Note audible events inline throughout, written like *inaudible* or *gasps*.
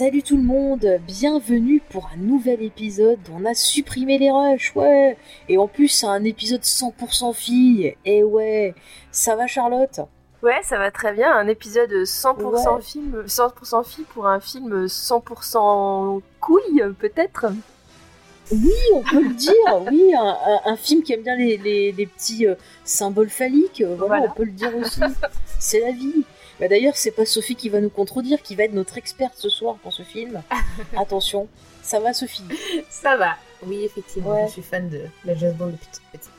Salut tout le monde, bienvenue pour un nouvel épisode. On a supprimé les rushs, ouais. Et en plus, c'est un épisode 100% fille. Et ouais, ça va Charlotte? Ouais, ça va très bien. Un épisode 100% film, 100% fille pour un film 100% couille, peut-être? Oui, on peut le dire. Oui, un, un- un film qui aime bien les, les- les petits euh, symboles phalliques. voilà, Voilà. on peut le dire aussi. c'est la vie. Bah, D'ailleurs, c'est pas Sophie qui va nous contredire, qui va être notre experte ce soir pour ce film. *laughs* Attention, ça va Sophie Ça va. Oui, effectivement, Ouais. je suis fan de la James Bond depuis toute petite.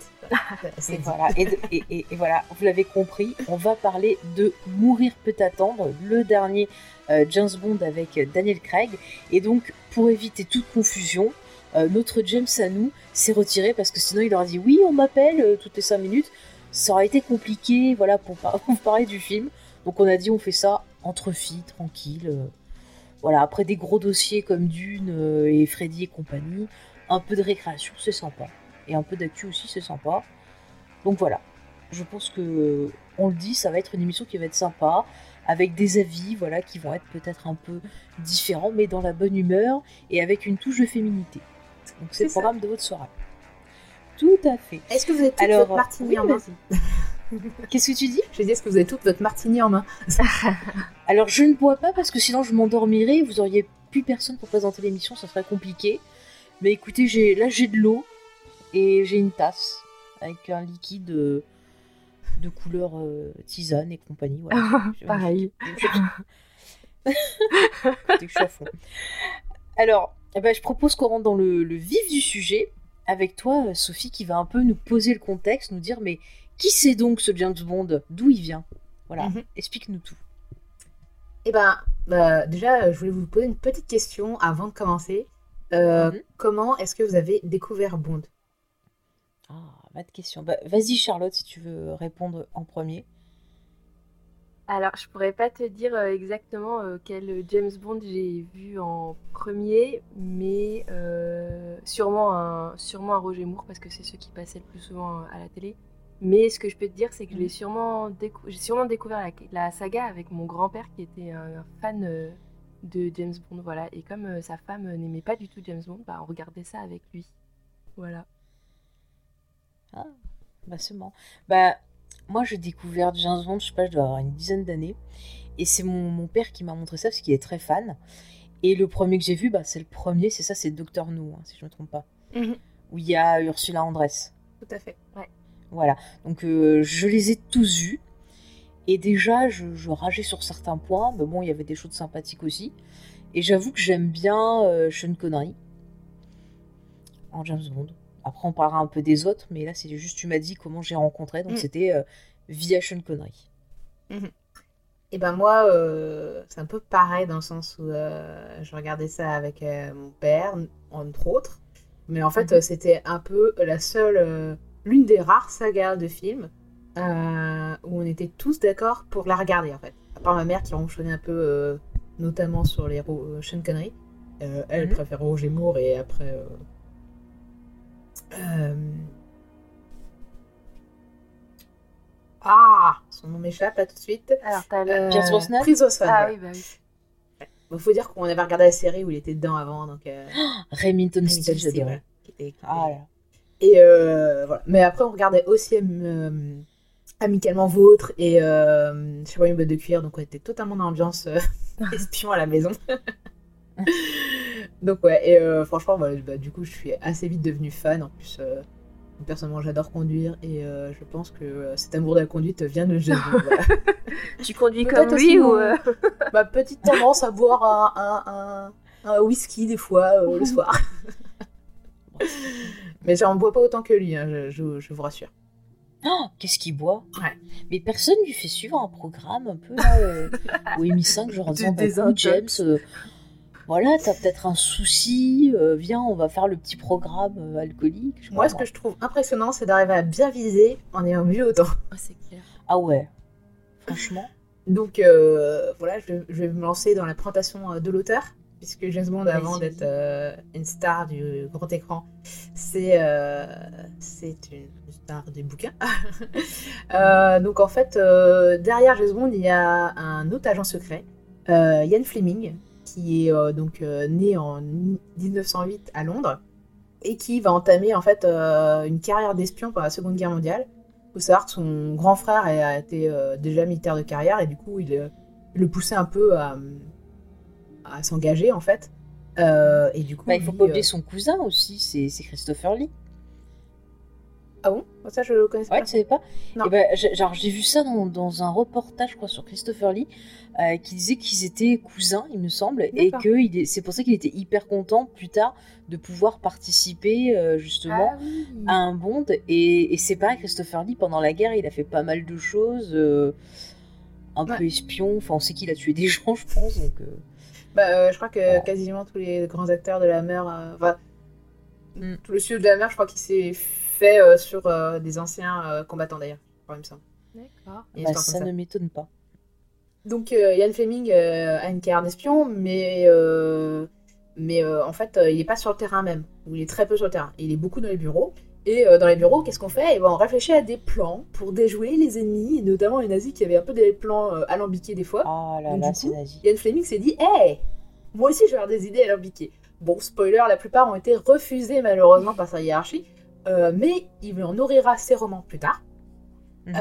Et voilà, et, de- et- et- et voilà, vous l'avez compris, on va parler de Mourir peut attendre, le dernier euh, James Bond avec Daniel Craig. Et donc, pour éviter toute confusion, euh, notre James à nous s'est retiré parce que sinon il aurait dit oui, on m'appelle euh, toutes les 5 minutes. Ça aurait été compliqué, voilà, pour, par- *laughs* pour parler du film. Donc on a dit on fait ça entre filles, tranquille. euh, voilà, après des gros dossiers comme Dune euh, et Freddy et compagnie, un peu de récréation, c'est sympa. Et un peu d'actu aussi, c'est sympa. Donc voilà, je pense que on le dit, ça va être une émission qui va être sympa, avec des avis, voilà, qui vont être peut-être un peu différents, mais dans la bonne humeur et avec une touche de féminité. Donc c'est le ça. programme de votre soirée. Tout à fait. Est-ce que vous toute Alors, votre martini oui, en main Qu'est-ce que tu dis Je dis, est-ce que vous avez toute votre martini en main Alors je ne bois pas parce que sinon je m'endormirais, vous auriez plus personne pour présenter l'émission, ça serait compliqué. Mais écoutez, j'ai là j'ai de l'eau et j'ai une tasse avec un liquide euh, de couleur euh, tisane et compagnie. Pareil. Écoutez, je suis à fond. Alors, eh ben, je propose qu'on rentre dans le, le vif du sujet avec toi, euh, Sophie, qui va un peu nous poser le contexte, nous dire mais qui c'est donc ce James Bond D'où il vient Voilà, Mhm. explique-nous tout. Eh ben, bah, déjà, je voulais vous poser une petite question avant de commencer. Euh, Mhm. Comment est-ce que vous avez découvert Bond Ah, pas de question. Bah, Vas-y, Charlotte, si tu veux répondre en premier. Alors, je pourrais pas te dire euh, exactement euh, quel James Bond j'ai vu en premier, mais euh, sûrement, un, sûrement un Roger Moore, parce que c'est ceux qui passaient le plus souvent à la télé. Mais ce que je peux te dire, c'est que je l'ai sûrement, décou- j'ai sûrement découvert la, la saga avec mon grand-père qui était un, fan euh, de James Bond. Voilà. Et comme euh, sa femme euh, n'aimait pas du tout James Bond, bah, on regardait ça avec lui. Voilà. Bah, c'est marrant. Bah, moi, j'ai découvert James Bond, je sais pas, je dois avoir une dizaine d'années. Et c'est mon, mon père qui m'a montré ça parce qu'il est très fan. Et le premier que j'ai vu, bah, c'est le premier, c'est ça, c'est Docteur No, hein, si je me trompe pas. Mhm. Où il y a Ursula Andress. Tout à fait. Voilà. Donc, euh, je les ai tous vus. Et déjà, je, je rageais sur certains points. Mais bon, il y avait des choses sympathiques aussi. Et j'avoue que j'aime bien euh, Sean Connery en James Bond. Après, on parlera un peu des autres, mais là, c'est juste, tu m'as dit comment j'ai rencontré. Donc, Mm. c'était euh, via Sean Connery. Et ben moi, euh, c'est un peu pareil dans le sens où je regardais ça avec mon père, entre autres. Mais en fait, Mhm. euh, c'était un peu la seule, l'une des rares sagas de films euh, où on était tous d'accord pour la regarder en fait. À part ma mère qui ronchonnait un peu, euh, notamment sur les Ro- euh, Sean Connery. Euh, elle Mhm. préfère Roger Moore et après. euh, euh, Ah, son nom m'échappe là tout de suite. Alors, t'as le... Euh, Pierce Brosnan Pierce Brosnan, Ah voilà. oui, bah oui. Il faut dire qu'on avait regardé la série où il était dedans avant, donc euh, *gasps* Remington qui était- qui Ah là. Et euh, voilà. Mais après, on regardait aussi euh, Amicalement Vôtre et euh, chez une boîte de cuir, donc on était totalement dans l'ambiance euh, *laughs* espion à la maison. *laughs* donc ouais, et euh, franchement, voilà, bah, du coup, je suis assez vite devenue fan. En plus, euh, personnellement, j'adore conduire et euh, je pense que euh, cet amour de la conduite vient de Bond, voilà. *laughs* Tu conduis comme lui ou... euh, Ma petite tendance à boire un, un, un- un whisky des fois euh, le soir. *laughs* Mais j'en bois pas autant que lui, hein, je, je- je vous rassure. Oh, qu'est-ce qu'il boit? Ouais. Mais personne lui fait suivre un programme un peu là, euh, au MI5, genre en disant bah, James, euh, voilà, t'as peut-être un souci, euh, viens, on va faire le petit programme euh, alcoolique. je Moi, ce que je trouve impressionnant, c'est d'arriver à bien viser en ayant vu autant. Ouais, c'est clair. Ah ouais, franchement. Donc euh, voilà, je, je vais me lancer dans la présentation de l'auteur, puisque James Bond, avant d'être euh, une star du grand écran, c'est euh, une star des bouquins. *laughs* Euh, donc en fait, euh, derrière James Bond, il y a un autre agent secret, Ian Fleming, qui est donc né en 1908 à Londres et qui va entamer en fait une carrière d'espion pendant la Seconde Guerre mondiale. Il faut savoir que son grand frère a été déjà militaire de carrière et du coup il, il le poussait un peu à, à s'engager en fait. Euh, et du coup, Bah, il faut pas euh, oublier son cousin aussi, c'est Christopher Lee. Ah bon? Ça je le connaissais Ouais, pas. tu savais pas? Non. Eh ben, j'ai- genre, j'ai vu ça dans, dans un reportage, je crois, sur Christopher Lee, euh, qui disait qu'ils étaient cousins, il me semble, et que c'est pour ça qu'il était hyper content plus tard de pouvoir participer euh, justement Ah oui. à un Bond. Et, et c'est pareil, Christopher Lee, pendant la guerre, il a fait pas mal de choses, euh, un peu Ouais. espion, enfin, on sait qu'il a tué des *laughs* gens, je pense, donc... Bah, euh, je crois que quasiment tous les grands acteurs de la mer, euh, enfin, Mm. tout le studio de la mer, je crois qu'il s'est fait euh, sur euh, des anciens euh, combattants d'ailleurs, il me semble. D'accord. Bah, ça ça. ne m'étonne pas. Donc euh, Ian Fleming euh, a une carrière d'espion, mais, euh, mais euh, en fait, euh, il n'est pas sur le terrain même, ou il est très peu sur le terrain. Il est beaucoup dans les bureaux. Et euh, dans les bureaux, qu'est-ce qu'on fait? Eh ben, On réfléchit à des plans pour déjouer les ennemis, et notamment les nazis qui avaient un peu des plans euh, alambiqués des fois. Oh là Donc, là, c'est nazi. Ian Fleming s'est dit Hey, moi aussi je vais avoir des idées alambiquées. Bon, spoiler, la plupart ont été refusés malheureusement par sa hiérarchie, euh, mais il en nourrira ses romans plus tard. Mhm.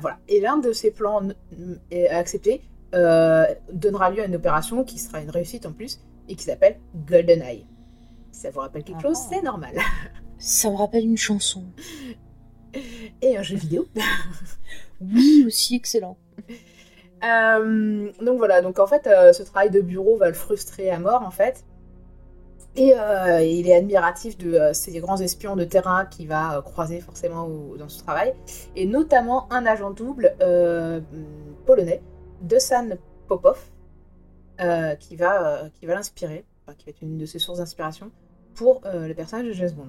Voilà. Et l'un de ces plans n- n- est accepté euh, donnera lieu à une opération qui sera une réussite en plus et qui s'appelle GoldenEye. Si ça vous rappelle quelque chose, Ah. c'est normal. *laughs* Ça me rappelle une chanson. Et un jeu vidéo. *laughs* Oui, aussi excellent. Euh, donc voilà, donc en fait, euh, ce travail de bureau va le frustrer à mort en fait. Et euh, il est admiratif de ces grands espions de terrain qu'il va croiser forcément au- dans ce travail. Et notamment un agent double polonais, Dusan Popov, qui va, qui va l'inspirer, enfin, qui va être une de ses sources d'inspiration pour le personnage de James Bond.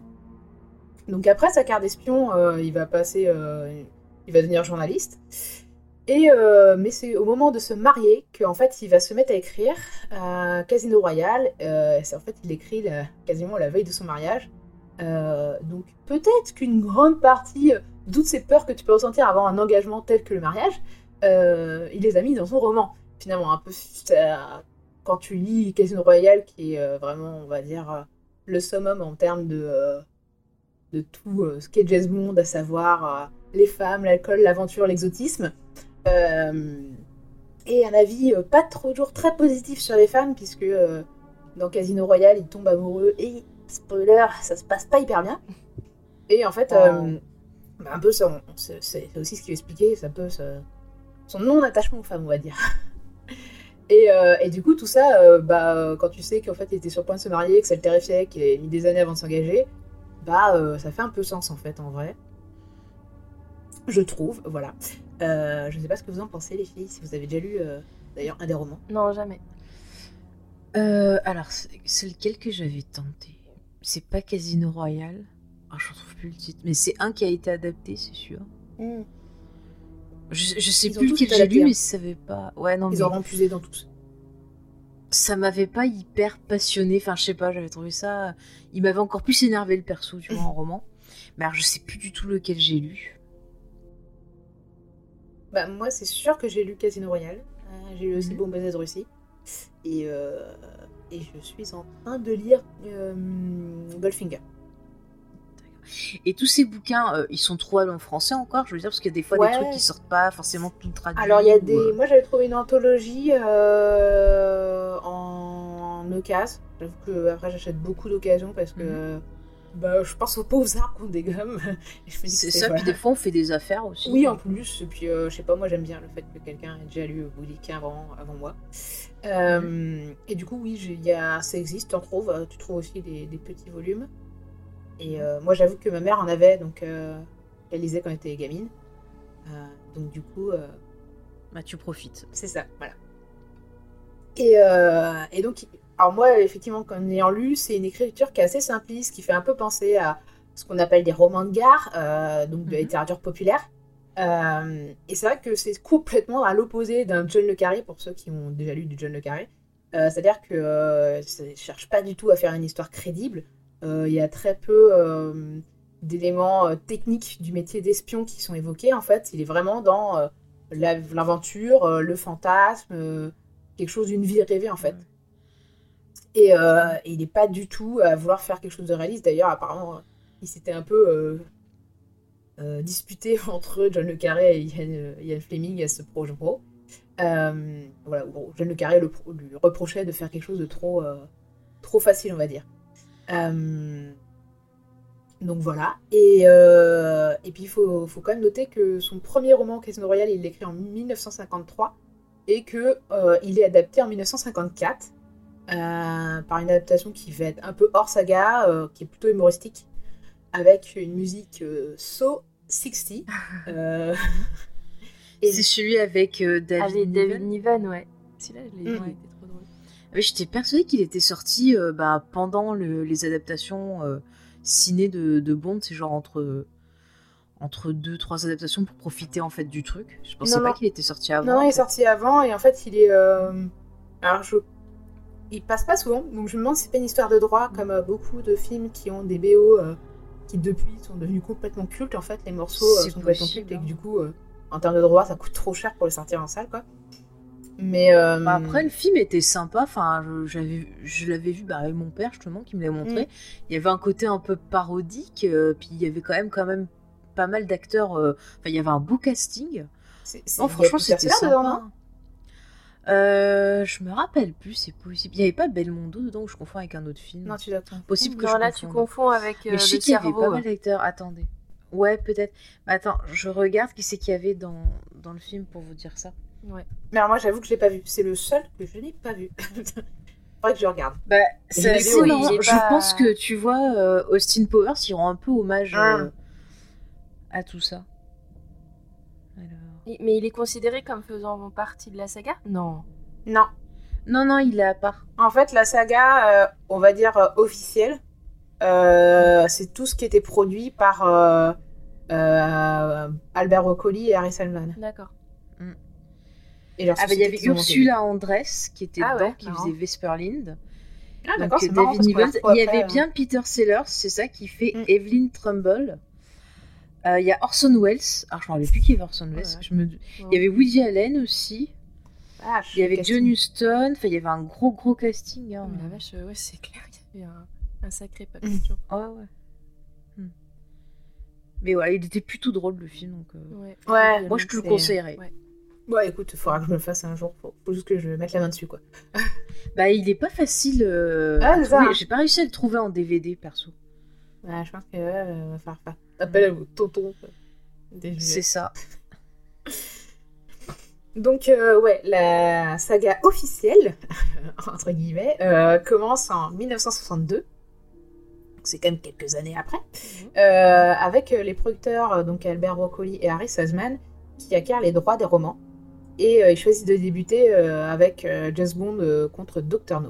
Donc après sa carte d'espion, euh, il va passer, euh, il va devenir journaliste. Et euh, mais c'est au moment de se marier qu'en fait il va se mettre à écrire Casino Royale. C'est en fait il écrit quasiment la veille de son mariage. Donc peut-être qu'une grande partie de toutes ces peurs que tu peux ressentir avant un engagement tel que le mariage, il les a mis dans son roman. Finalement un peu quand tu lis Casino Royale qui est vraiment on va dire le summum en termes de de tout euh, ce qu'est James Bond, à savoir euh, les femmes, l'alcool, l'aventure, l'exotisme. Euh, et un avis pas toujours très positif sur les femmes, puisque dans Casino Royale, il tombe amoureux et, spoiler, ça se passe pas hyper bien. Et en fait, euh, bah, un peu, ça, c'est aussi ce qui va expliquer, c'est un peu ce- son non-attachement aux femmes, on va dire. *laughs* Et, euh, et du coup, tout ça, euh, bah, quand tu sais qu'en fait, il était sur le point de se marier, que ça le terrifiait, qu'il avait mis des années avant de s'engager, bah, euh, ça fait un peu sens en fait, en vrai. Je trouve, voilà. Euh, je ne sais pas ce que vous en pensez, les filles, si vous avez déjà lu euh, d'ailleurs un des romans. Non, jamais. Euh, alors, c'est lequel que j'avais tenté C'est pas Casino Royale Ah, je retrouve plus le titre. Mais c'est un qui a été adapté, c'est sûr. Je, je sais Ils ont plus lequel j'ai lu, hein. mais ça savais pas. Ouais, non, Ils mais auront puisé dans tous. Ça m'avait pas hyper passionné. Enfin, je sais pas, j'avais trouvé ça. Il m'avait encore plus énervé le perso, tu vois, en *laughs* roman. Mais alors, je sais plus du tout lequel j'ai lu. Bah, moi, c'est sûr que j'ai lu Casino Royale. Euh, j'ai lu aussi Mhm. Bon de Russie. Et, euh, et je suis en train de lire euh, Goldfinger. Et tous ces bouquins, euh, ils sont trouvables en français encore Je veux dire, parce qu'il y a des fois Ouais. des trucs qui sortent pas forcément tout traduit. Alors, il y a des. euh, Moi, j'avais trouvé une anthologie euh, en occasion. J'avoue que après, j'achète beaucoup d'occasions parce que bah, je pense aux pauvres arbres qu'on dégomme. *laughs* C'est ça, voilà. puis des fois on fait des affaires aussi. Oui, en plus. Et puis, euh, je sais pas, moi j'aime bien le fait que quelqu'un ait déjà lu bouquin avant, avant moi. Euh, Et du coup, oui, y a, ça existe, tu en trouves. Tu trouves aussi des, des petits volumes. Et euh, moi, j'avoue que ma mère en avait, donc euh, qu'elle lisait quand elle était gamine. Euh, donc du coup, Bah, tu profites. c'est ça, voilà. Et, et donc, alors moi, effectivement, en ayant lu, c'est une écriture qui est assez simpliste, qui fait un peu penser à ce qu'on appelle des romans de gare, donc de la Mhm. littérature populaire. Et c'est vrai que c'est complètement à l'opposé d'un John le Carré, pour ceux qui ont déjà lu du John le Carré. C'est-à-dire que ça ne cherche pas du tout à faire une histoire crédible. Euh, Il y a très peu euh, d'éléments euh, techniques du métier d'espion qui sont évoqués. En fait, il est vraiment dans la- l'aventure, le fantasme, quelque chose d'une vie rêvée en fait. Et, euh, et il n'est pas du tout à vouloir faire quelque chose de réaliste. D'ailleurs, apparemment, il s'était un peu euh, euh, disputé *laughs* entre John Le Carré et Ian, Ian Fleming à ce projet pro. Voilà, bon, John Le Carré le lui reprochait de faire quelque chose de trop, trop facile, on va dire. Euh, donc voilà. Et, euh, et puis il faut, faut quand même noter que son premier roman, Casino Royale, il l'écrit en 1953 et que euh, il est adapté en 1954 euh, par une adaptation qui va être un peu hors saga, qui est plutôt humoristique, avec une musique so 60. euh, et- *laughs* C'est celui avec David, Avec. David Niven, ouais. Celui-là, je l'ai Mhm. ouais, j'étais persuadée qu'il était sorti euh, bah, pendant le- les adaptations euh, ciné de, de Bond, c'est genre entre entre deux trois adaptations pour profiter en fait du truc. Je pensais Non, pas qu'il était sorti avant. Non, il est sorti avant et en fait, il est. euh, Alors, je. Il passe pas souvent, donc je me demande si c'est pas une histoire de droit, comme euh, beaucoup de films qui ont des BO euh, qui depuis sont devenus complètement cultes. En fait, les morceaux sont complètement cultes et que hein. du coup, en termes de droit, ça coûte trop cher pour les sortir en salle, quoi. Mais. euh, Bah, après, le film était sympa. Enfin, je, j'avais, je l'avais vu bah, avec mon père justement qui me l'a montré. Mm. Il y avait un côté un peu parodique, euh, puis il y avait quand même quand même pas mal d'acteurs. euh, Enfin, il y avait un beau casting. c'est- c'est- Non, il y a franchement, c'était sympa. dedans, non Euh, je me rappelle plus, c'est possible. Il y avait pas Belmondo dedans ou je confonds avec un autre film. Non, tu te- Possible que non, je là, tu confonds avec euh, Mais je sais qu'il y avait pas mal d'acteurs. Attendez. Ouais, peut-être. Mais attends, je regarde qui c'est qu'il y avait dans, dans le film pour vous dire ça. Ouais. Mais alors, moi, j'avoue que je l'ai pas vu. C'est le seul que je n'ai pas vu. *laughs* Faudrait que je regarde. Bah, c'est assez marrant. Je pas- pense que tu vois, euh, Austin Powers, il rend un peu hommage Ah. euh, à tout ça. Alors... Mais il est considéré comme faisant partie de la saga? Non. Non. Non, non, il est à part. En fait, la saga, euh, on va dire euh, officielle, euh, c'est tout ce qui était produit par euh, euh, Albert Broccoli et Harry Salman. D'accord. Et leur Ah, bah, il y avait. Ursula Andress qui était Ah dedans, ouais, qui marrant. faisait Vesperlind. Ah, Donc, d'accord, c'est euh, marrant David parce retrouve Il y après, avait euh, bien Peter Sellers, c'est ça, qui fait Mm. Evelyn Trumbull. Euh, Il y a Orson Welles. Alors, je me rappelle plus qui est Orson Welles. Ouais. Je me... Il y avait Woody Allen aussi. Ah, Il y avait. John Huston. Enfin, il y avait un gros, gros casting. Oh, Hein. mais la vache, euh, ouais, c'est clair, il y avait un, un sacré papier. Mm. Ouais, ouais. Hmm. Mais voilà, il était plutôt drôle le film. Donc, euh, Ouais. Ouais, Moi, je te le conseillerais. Ouais. Écoute, il faudra que je me le fasse un jour. Faut, faut juste que je mette la main dessus, quoi. *laughs* Bah, il est pas facile euh, Ah, à. J'ai pas réussi à le trouver en DVD, perso. Ouais, je pense que euh, va falloir faire appel à vos tontons. C'est ça. *laughs* Donc, euh, ouais, la saga officielle, *laughs* entre guillemets, euh, commence en 1962. Donc, C'est quand même quelques années après. Euh, avec les producteurs, donc Albert Broccoli et Harry Sazman, qui acquièrent les droits des romans. Et euh, ils choisissent de débuter euh, avec euh, James Bond euh, contre Dr. No.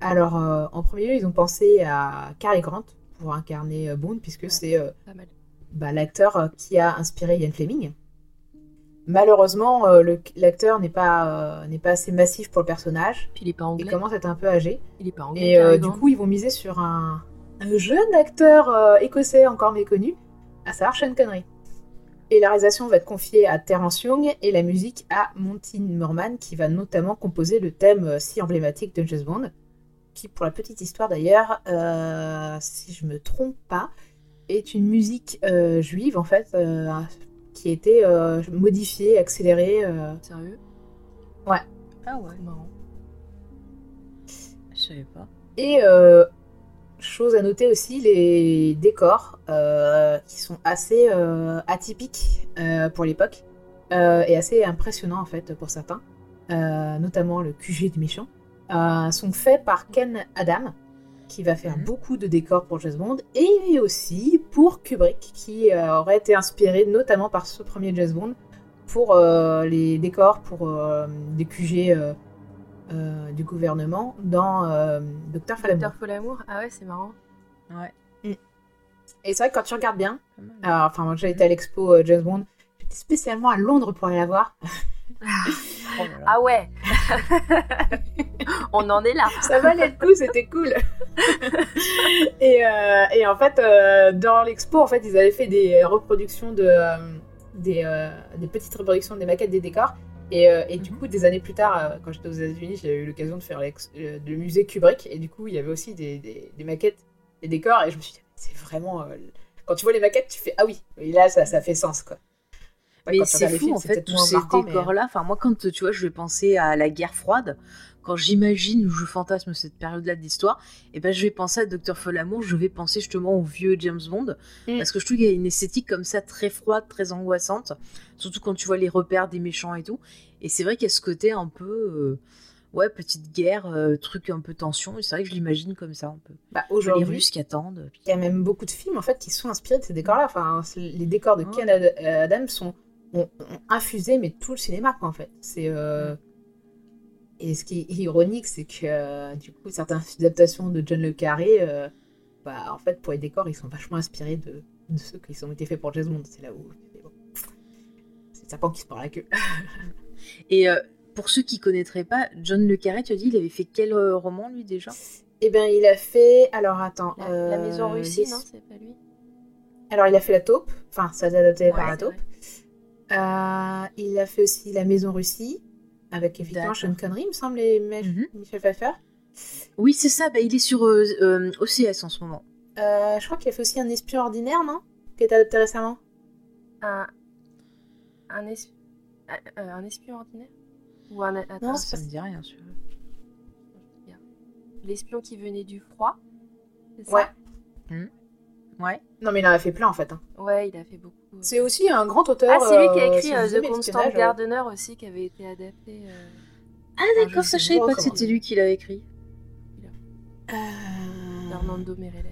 Alors, euh, en premier lieu, ils ont pensé à Cary Grant pour incarner Bond, puisque Ouais. c'est bah, l'acteur qui a inspiré Ian Fleming. Malheureusement, l'acteur n'est pas, n'est pas assez massif pour le personnage. Puis il est pas Il anglais. commence à être un peu âgé. Il est pas anglais. Et du coup, ils vont miser sur un, un jeune acteur écossais encore méconnu, à savoir Sean Connery. Et la réalisation va être confiée à Terence Young et la musique à Monty Norman, qui va notamment composer le thème euh, si emblématique de James Bond, qui, pour la petite histoire d'ailleurs, euh, si je me trompe pas, est une musique euh, juive en fait, euh, qui a été modifiée, accélérée. Sérieux? Ah ouais, Marrant. je savais pas. Et euh, chose à noter aussi, les décors euh, qui sont assez euh, atypiques euh, pour l'époque et assez impressionnants en fait pour certains, notamment le QG du méchant, sont faits par Ken Adam, qui va faire Mhm. beaucoup de décors pour James Bond, et aussi pour Kubrick, qui aurait été inspiré notamment par ce premier James Bond pour les décors pour des QG euh, du gouvernement dans euh, Docteur Falamour. Docteur Folamour. Ah ouais, c'est marrant. Ouais. Et c'est vrai que quand tu regardes bien, alors, enfin moi j'ai été à l'expo euh, James Bond, j'étais spécialement à Londres pour aller la voir. *laughs* Oh. Ah ouais *laughs* On en est là. Ça valait le coup, c'était cool. *laughs* et, euh, et en fait, euh, dans l'expo, en fait, ils avaient fait des reproductions de euh, des, euh, des petites reproductions des maquettes des décors. Et, euh, et du Mhm. coup, des années plus tard, euh, quand j'étais aux États-Unis, j'ai eu l'occasion de faire l'ex- euh, le musée Kubrick. Et du coup, il y avait aussi des, des, des maquettes, des décors. Et je me suis dit, c'est vraiment. euh, quand tu vois les maquettes, tu fais ah oui. Et là, ça, ça fait sens quoi. Enfin, Mais c'est fou films, en fait tous ces mais- décors-là. Enfin moi quand tu vois je vais penser à la guerre froide, quand j'imagine ou je fantasme cette période-là de l'histoire, et ben je vais penser à Docteur Folamour, je vais penser justement au vieux James Bond Mm. parce que je trouve qu'il y a une esthétique comme ça très froide, très angoissante, surtout quand tu vois les repères des méchants et tout. Et c'est vrai qu'il y a ce côté un peu euh, ouais petite guerre, euh, truc un peu tension. Et c'est vrai que je l'imagine comme ça un peu. Bah, Les aujourd'hui, Russes qui attendent. Il y a même beaucoup de films en fait qui sont inspirés de ces décors-là. Enfin, les décors de Ouais. Ken euh, Adams sont ont, ont infusé mais tout le cinéma quoi en fait. C'est euh, et ce qui est ironique, c'est que euh, du coup certaines adaptations de John le Carré, euh, bah en fait pour les décors ils sont vachement inspirés de, de ceux qui ont été faits pour James Bond. C'est là où c'est le serpent qui se mord la queue. *laughs* Et euh, pour ceux qui connaîtraient pas, John Le Carré, tu as dit, il avait fait quel euh, roman lui déjà? Eh ben il a fait alors attends La, la maison en Russie, les- non C'est pas lui Alors il a fait la taupe, enfin ça a été adapté par la taupe. Euh, il a fait aussi La Maison Russie, avec effectivement D'accord. Sean Connery, il me semble, et Mhm. Michel Pfeiffer. Oui, c'est ça, bah, il est sur euh, euh, OCS en ce moment. Euh, je crois qu'il a fait aussi Un espion ordinaire, non? Qui a été adapté récemment. Un, un, es- euh, un espion ordinaire? Ou un. Attends, Non, ça me dit rien, celui l'espion qui venait du froid c'est ça? Ouais. Ouais. Non, mais il en a fait plein en fait. hein. Ouais, il a fait beaucoup. C'est aussi un grand auteur. Ah, c'est lui qui a euh, écrit euh, The Constant Gardener aussi, qui avait été adapté. euh, Ah d'accord, ça je savais pas que c'était lui qui l'avait écrit. euh, Fernando Meirelles.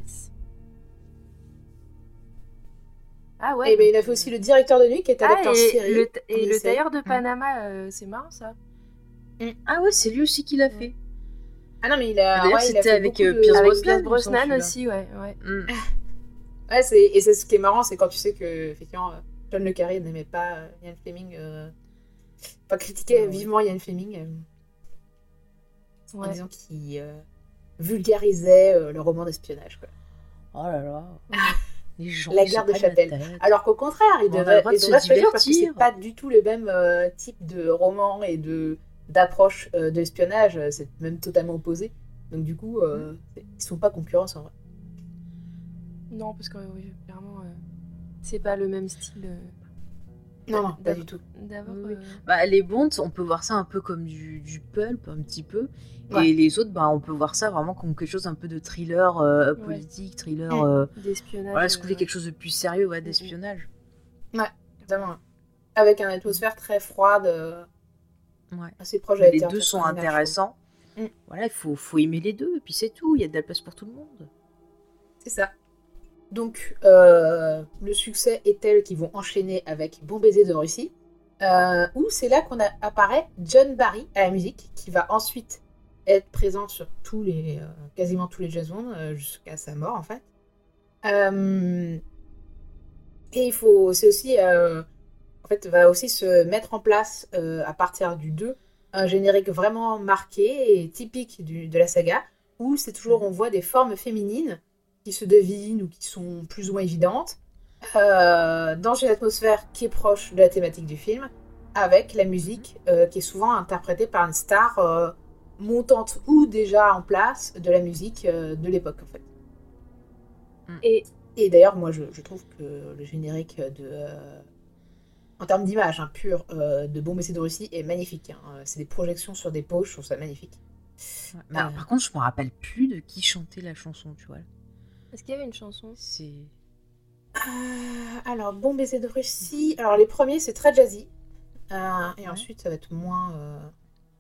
Ah ouais. Et ben, il a fait aussi le directeur de nuit qui est Ah, adapté en et série. le, et en le tailleur de Panama, euh, c'est marrant ça. Ah ouais, c'est lui aussi qui l'a fait. Ah non, mais il a. D'ailleurs, ouais, il a c'était fait avec, Pierce Avec Brosnan, aussi, ouais. ouais. *laughs* Ouais, c'est... et c'est ce qui est marrant, c'est quand tu sais que, effectivement, John Le Carré n'aimait pas euh, Ian Fleming. Euh... Enfin, critiquait Ah ouais. vivement Ian Fleming. euh, en Ouais. disant qu'il euh, vulgarisait euh, le roman d'espionnage. quoi. Oh là là. *laughs* Les gens La guerre de Chapelle. Alors qu'au contraire, il devrait, de se réjouir parce que c'est divertir. pas du tout le même euh, type de roman et de d'approche de l'espionnage. C'est même totalement opposé. Donc du coup, Mm. ils sont pas concurrents en vrai. Non, parce que oui, clairement, euh, c'est pas le même style. euh, Non, non, pas du tout. Oui. euh, Bah, les Bonds, on peut voir ça un peu comme du, du pulp, un petit peu. Ouais. Et les autres, bah, on peut voir ça vraiment comme quelque chose un peu de thriller euh, Ouais. politique, thriller. Mm. euh, *clears throat* d'espionnage. voilà, ce qu'on voulait quelque chose de plus sérieux, ouais, d'espionnage. Évidemment. Avec une atmosphère très froide, euh, Ouais. assez proche la les deux sont intéressants. Mm. Voilà, il faut, faut aimer les deux, et puis c'est tout. Il y a de la place pour tout le monde. C'est ça. Donc, euh, le succès est tel qu'ils vont enchaîner avec Bon baiser de Russie, euh, où c'est là qu'on apparaît John Barry à la musique, qui va ensuite être présent sur tous les, euh, quasiment tous les jazz jusqu'à sa mort en fait. Et il faut, c'est aussi, en fait, va aussi se mettre en place à partir du 2 un générique vraiment marqué et typique du- de la saga, où c'est toujours on voit des formes féminines qui se devinent ou qui sont plus ou moins évidentes, euh, dans une atmosphère qui est proche de la thématique du film, avec la musique euh, qui est souvent interprétée par une star euh, montante ou déjà en place de la musique euh, de l'époque en fait. Et Et d'ailleurs, moi je, je trouve que le générique de. euh, en termes d'image hein, pure, euh, de Bon Messie de Russie est magnifique. hein. C'est des projections sur des poches, je trouve ça magnifique. Ouais. Mais alors, Euh. par contre, je me rappelle plus de qui chantait la chanson, tu vois. Est-ce qu'il y avait une chanson? C'est. Euh, alors, Bon baiser de Russie. Alors, les premiers, c'est très jazzy. Euh, et Ouais. ensuite, ça va être moins. euh,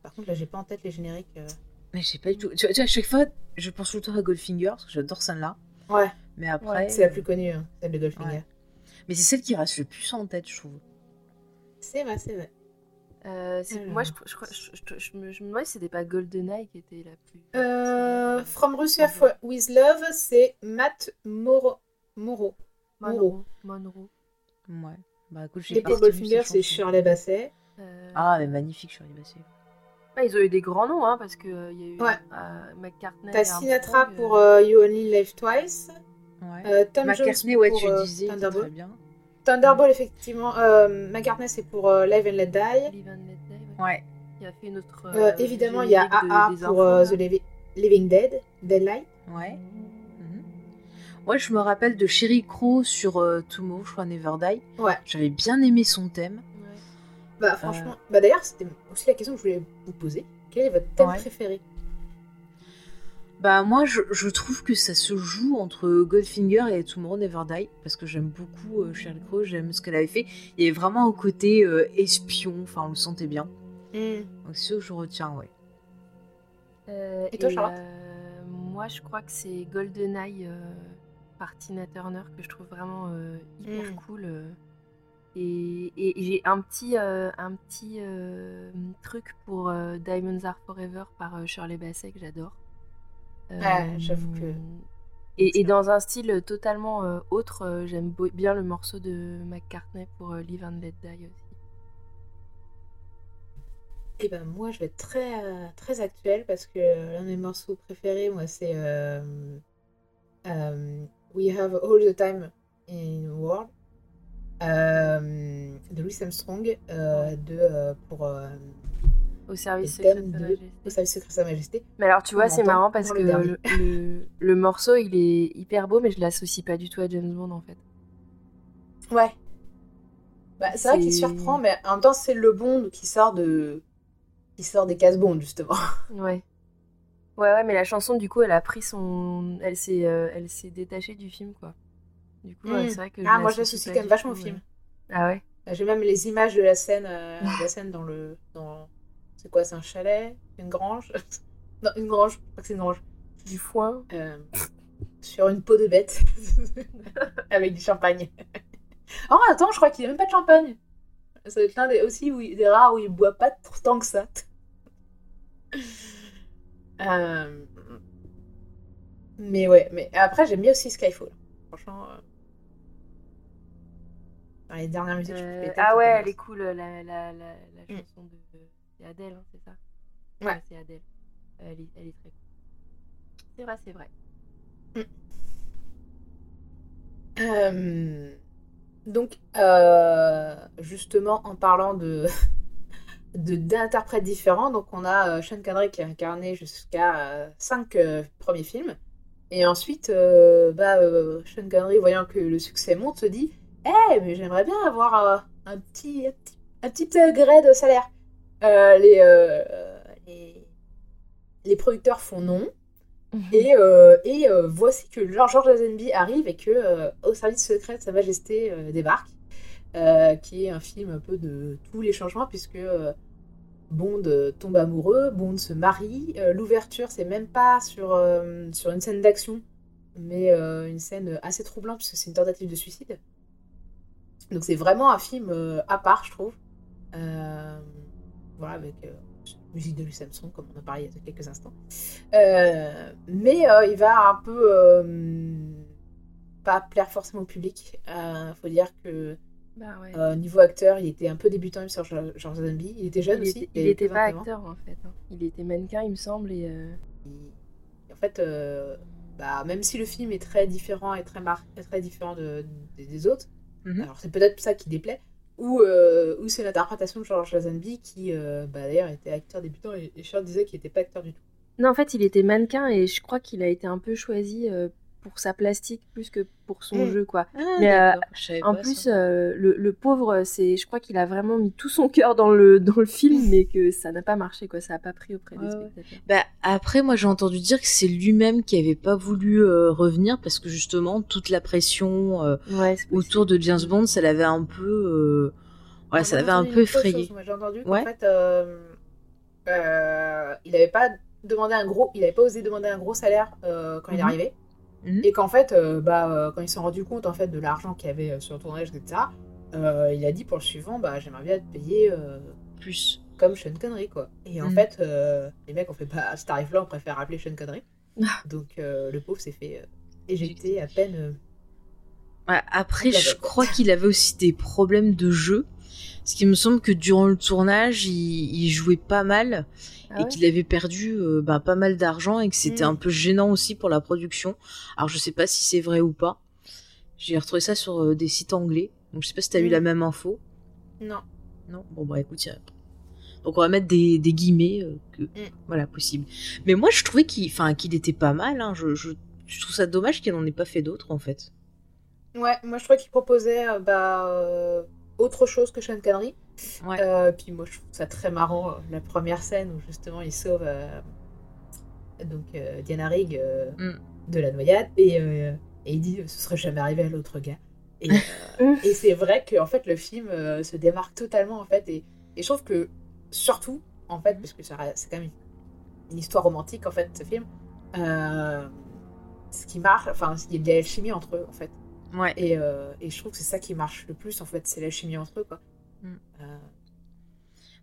Par contre, là, j'ai pas en tête les génériques. euh. Mais je sais pas du tout. Tu vois, tu vois, à chaque fois, je pense tout le temps à Goldfinger parce que j'adore celle-là. Ouais, Mais après. c'est la plus connue, hein, celle de Goldfinger. Ouais. Mais c'est celle qui reste le plus en tête, je trouve. C'est vrai, c'est vrai. Euh, Alors. moi, je, je, crois- je, je- je me, je me demandais si c'était pas GoldenEye qui était la plus. Euh, From Russia for- with Love, c'est Matt Moro. Moro. Moro. Monroe. Monroe. Ouais. Bah écoute, j'ai pas Goldfinger, c'est. Shirley Bassey. Euh, Ah, mais magnifique, Shirley Bassey. bah, ils ont eu des grands noms, hein, parce qu'il y a eu Ouais. euh, McCartney. T'as Sinatra pour euh, You Only Live Twice. Ouais. Euh, Tom McCartney, Jones ouais, pour tu euh, disais, très bien. Thunderball, effectivement. Euh, McCartney, c'est pour euh, Live and Let Die. Live and Let Die, ouais. Ouais. Il a fait une autre. Euh, euh, évidemment, il y a de- AA pour enfants, euh, là. The Livi- Living Dead, Deadlight. Ouais. Mhm. Ouais, je me rappelle de Sherry Crow sur euh, Tomorrow, je crois, Never Die. Ouais. J'avais bien aimé son thème. Ouais. Bah, franchement. Bah, d'ailleurs, c'était aussi la question que je voulais vous poser. Quel est votre thème Ouais. préféré? Bah moi, je, je trouve que ça se joue entre Goldfinger et Tomorrow Never Die, parce que j'aime beaucoup euh, Sheryl Crow, j'aime ce qu'elle avait fait. Il y avait vraiment un côté euh, espion, enfin on le sentait bien. Donc c'est ce que je retiens, ouais. Euh, Et toi, Charlotte euh, Moi, je crois que c'est GoldenEye euh, par Tina Turner que je trouve vraiment euh, hyper Mm. cool. euh. et et j'ai un petit, euh, un petit euh, truc pour euh, Diamonds Are Forever par euh, Shirley Bassey que j'adore. J'avoue que- Et, et dans un style totalement euh, autre, euh, j'aime bien le morceau de McCartney pour euh, Live and Let Die aussi. Et ben moi, je vais être très, euh, très actuelle parce que l'un de mes morceaux préférés, moi, c'est euh, euh, We Have All the Time in the World euh, de Louis Armstrong euh, de, euh, pour euh, Au service secret de Sa de Majesté. Au service secret de Sa Majesté. Mais alors, tu vois, c'est marrant parce que le morceau, il est hyper beau, mais je l'associe pas du tout à James Bond en fait. Ouais. Bah, c'est vrai qu'il surprend, mais en même temps, c'est le Bond qui sort de qui sort des cases Bond justement. *laughs* Ouais. Ouais, ouais, mais la chanson, du coup, elle a pris son. Elle s'est euh, elle s'est détachée du film, quoi. Du coup, Mm. ouais, c'est vrai que. Ah, moi, je l'associe quand même vachement au film. Ah ouais? J'ai même les images de la scène, euh, de la *laughs* scène dans le dans c'est quoi, c'est un chalet, une grange, *laughs* non une grange, je crois que c'est une grange. Du foin. Euh, sur une peau de bête *laughs* avec du champagne. *laughs* Oh attends, je crois qu'il n'y a même pas de champagne. Ça doit être l'un des aussi où il- des rares où il boit pas tant que ça. Euh, Mais ouais, mais après j'aime bien aussi Skyfall. Franchement, euh, dans les dernières musiques, je Euh, thèmes ah ouais, elle est cool, la, la, la, la Mm. chanson de. C'est Adèle, hein, c'est ça? Ouais. c'est Adèle. Elle est, elle est très cool. C'est vrai, c'est vrai. Euh, donc, euh, justement, en parlant *laughs* de d'interprètes différents, donc on a euh, Sean Connery qui a incarné jusqu'à euh, cinq euh, premiers films. Et ensuite, euh, bah, euh, Sean Connery, voyant que le succès monte, se dit Eh, mais j'aimerais bien avoir euh, un petit, un petit, un petit upgrade de salaire. Euh, les, euh, les, les producteurs font non. Et, euh, et voici que George Lazenby arrive et que Au service secret de Sa Majesté débarque, qui est un film un peu de tous les changements, puisque Bond tombe amoureux, Bond se marie. L'ouverture, c'est même pas sur, sur une scène d'action, mais une scène assez troublante, puisque c'est une tentative de suicide. Donc c'est vraiment un film à part, je trouve. Euh, voilà, avec euh, musique de Louis Samson, comme on a parlé il y a quelques instants. Euh, mais euh, il va un peu euh, pas plaire forcément au public. Il faut dire que Bah ouais. niveau acteur, il était un peu débutant même sur George Lazenby. Il était jeune il aussi. était, il il avait était que pas 21 ans. acteur en fait. hein. Il était mannequin, il me semble. Et, Et en fait, bah, même si le film est très différent et très, mar- très différent de, des- des autres, Mhm. alors c'est peut-être ça qui déplaît, ou, euh, ou c'est l'interprétation de George Lazenby qui, euh, bah, d'ailleurs, était acteur débutant et, et Charles disait qu'il n'était pas acteur du tout. Non, en fait, il était mannequin et je crois qu'il a été un peu choisi euh, pour sa plastique plus que pour son Mm. jeu, quoi. Ah, Mais, savais En pas plus, euh, le, le pauvre, c'est, je crois qu'il a vraiment mis tout son cœur dans le, dans le film, *laughs* mais que ça n'a pas marché, quoi. Ça n'a pas pris auprès des Ouais, ouais. spectateurs. Bah, après, moi j'ai entendu dire que c'est lui-même qui avait pas voulu euh, revenir parce que justement toute la pression euh, Ouais, autour de James Bond, ça l'avait un peu, euh, ouais, ça J'ai l'avait un entendu peu effrayé. J'ai entendu qu'en Ouais. fait, euh, euh, il n'avait pas demandé un gros, il avait pas osé demander un gros salaire euh, quand il est Mhm. arrivé, Mhm. et qu'en fait, euh, bah, euh, quand il s'est rendu compte en fait de l'argent qu'il y avait euh, sur le tournage, etc. euh, il a dit pour le suivant, bah, j'aimerais bien être payé euh, Plus. comme Sean Connery, quoi. Et en Mhm. fait, les mecs ont fait, bah, à ce tarif-là, on préfère appeler Sean Connery. *laughs* Donc le pauvre s'est fait éjecter à peine. Ouais, après, je crois qu'il avait aussi des problèmes de jeu. Parce qu'il me semble que durant le tournage, il, il jouait pas mal Ah et ouais qu'il avait perdu euh, bah, pas mal d'argent et que c'était Mm. un peu gênant aussi pour la production. Alors, je sais pas si c'est vrai ou pas. J'ai retrouvé ça sur euh, des sites anglais. Donc, je sais pas si t'as eu Mm. la même info. Non. Non? Bon, bah écoute, y a- donc on va mettre des, des guillemets euh, que Mm. voilà possible. Mais moi, je trouvais qu'il, enfin, qu'il était pas mal. Hein. Je, je, je trouve ça dommage qu'il n'en ait pas fait d'autres en fait. Ouais, moi je trouvais qu'il proposait euh, bah, euh, autre chose que Sean Connery. Ouais. Euh, puis moi je trouve ça très marrant, euh, la première scène où justement il sauve euh, donc, euh, Diana Rigg Mm. de la noyade et, et il dit ce serait jamais arrivé à l'autre gars. Et, *laughs* et c'est vrai que en fait le film se démarque totalement en fait et, et je trouve que surtout en fait parce que c'est quand même une, une histoire romantique en fait ce film ce qui marche enfin il y a de l'alchimie entre eux en fait Ouais. et, euh, et je trouve que c'est ça qui marche le plus, en fait, c'est la chimie entre eux, quoi. Mm. Euh,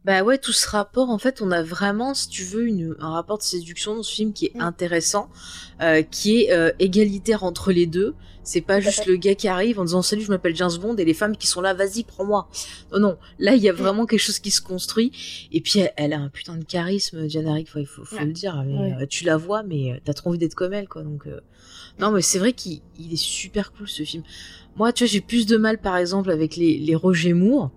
Bah ouais, tout ce rapport, en fait, on a vraiment, si tu veux, une, un rapport de séduction dans ce film qui est Mm. intéressant, euh, qui est euh, égalitaire entre les deux. C'est pas Tout juste fait. le gars qui arrive en disant salut, je m'appelle James Bond et les femmes qui sont là, vas-y, prends-moi. Non, non, là il y a Mm. vraiment quelque chose qui se construit. Et puis elle, elle a un putain de charisme, Diana Rigg, faut, faut, faut Ouais. le dire. Mais, Ouais. tu la vois, mais t'as trop envie d'être comme elle, quoi. Donc euh, non, mais c'est vrai qu'il il est super cool ce film. Moi, tu vois, j'ai plus de mal, par exemple, avec les, les Roger Moore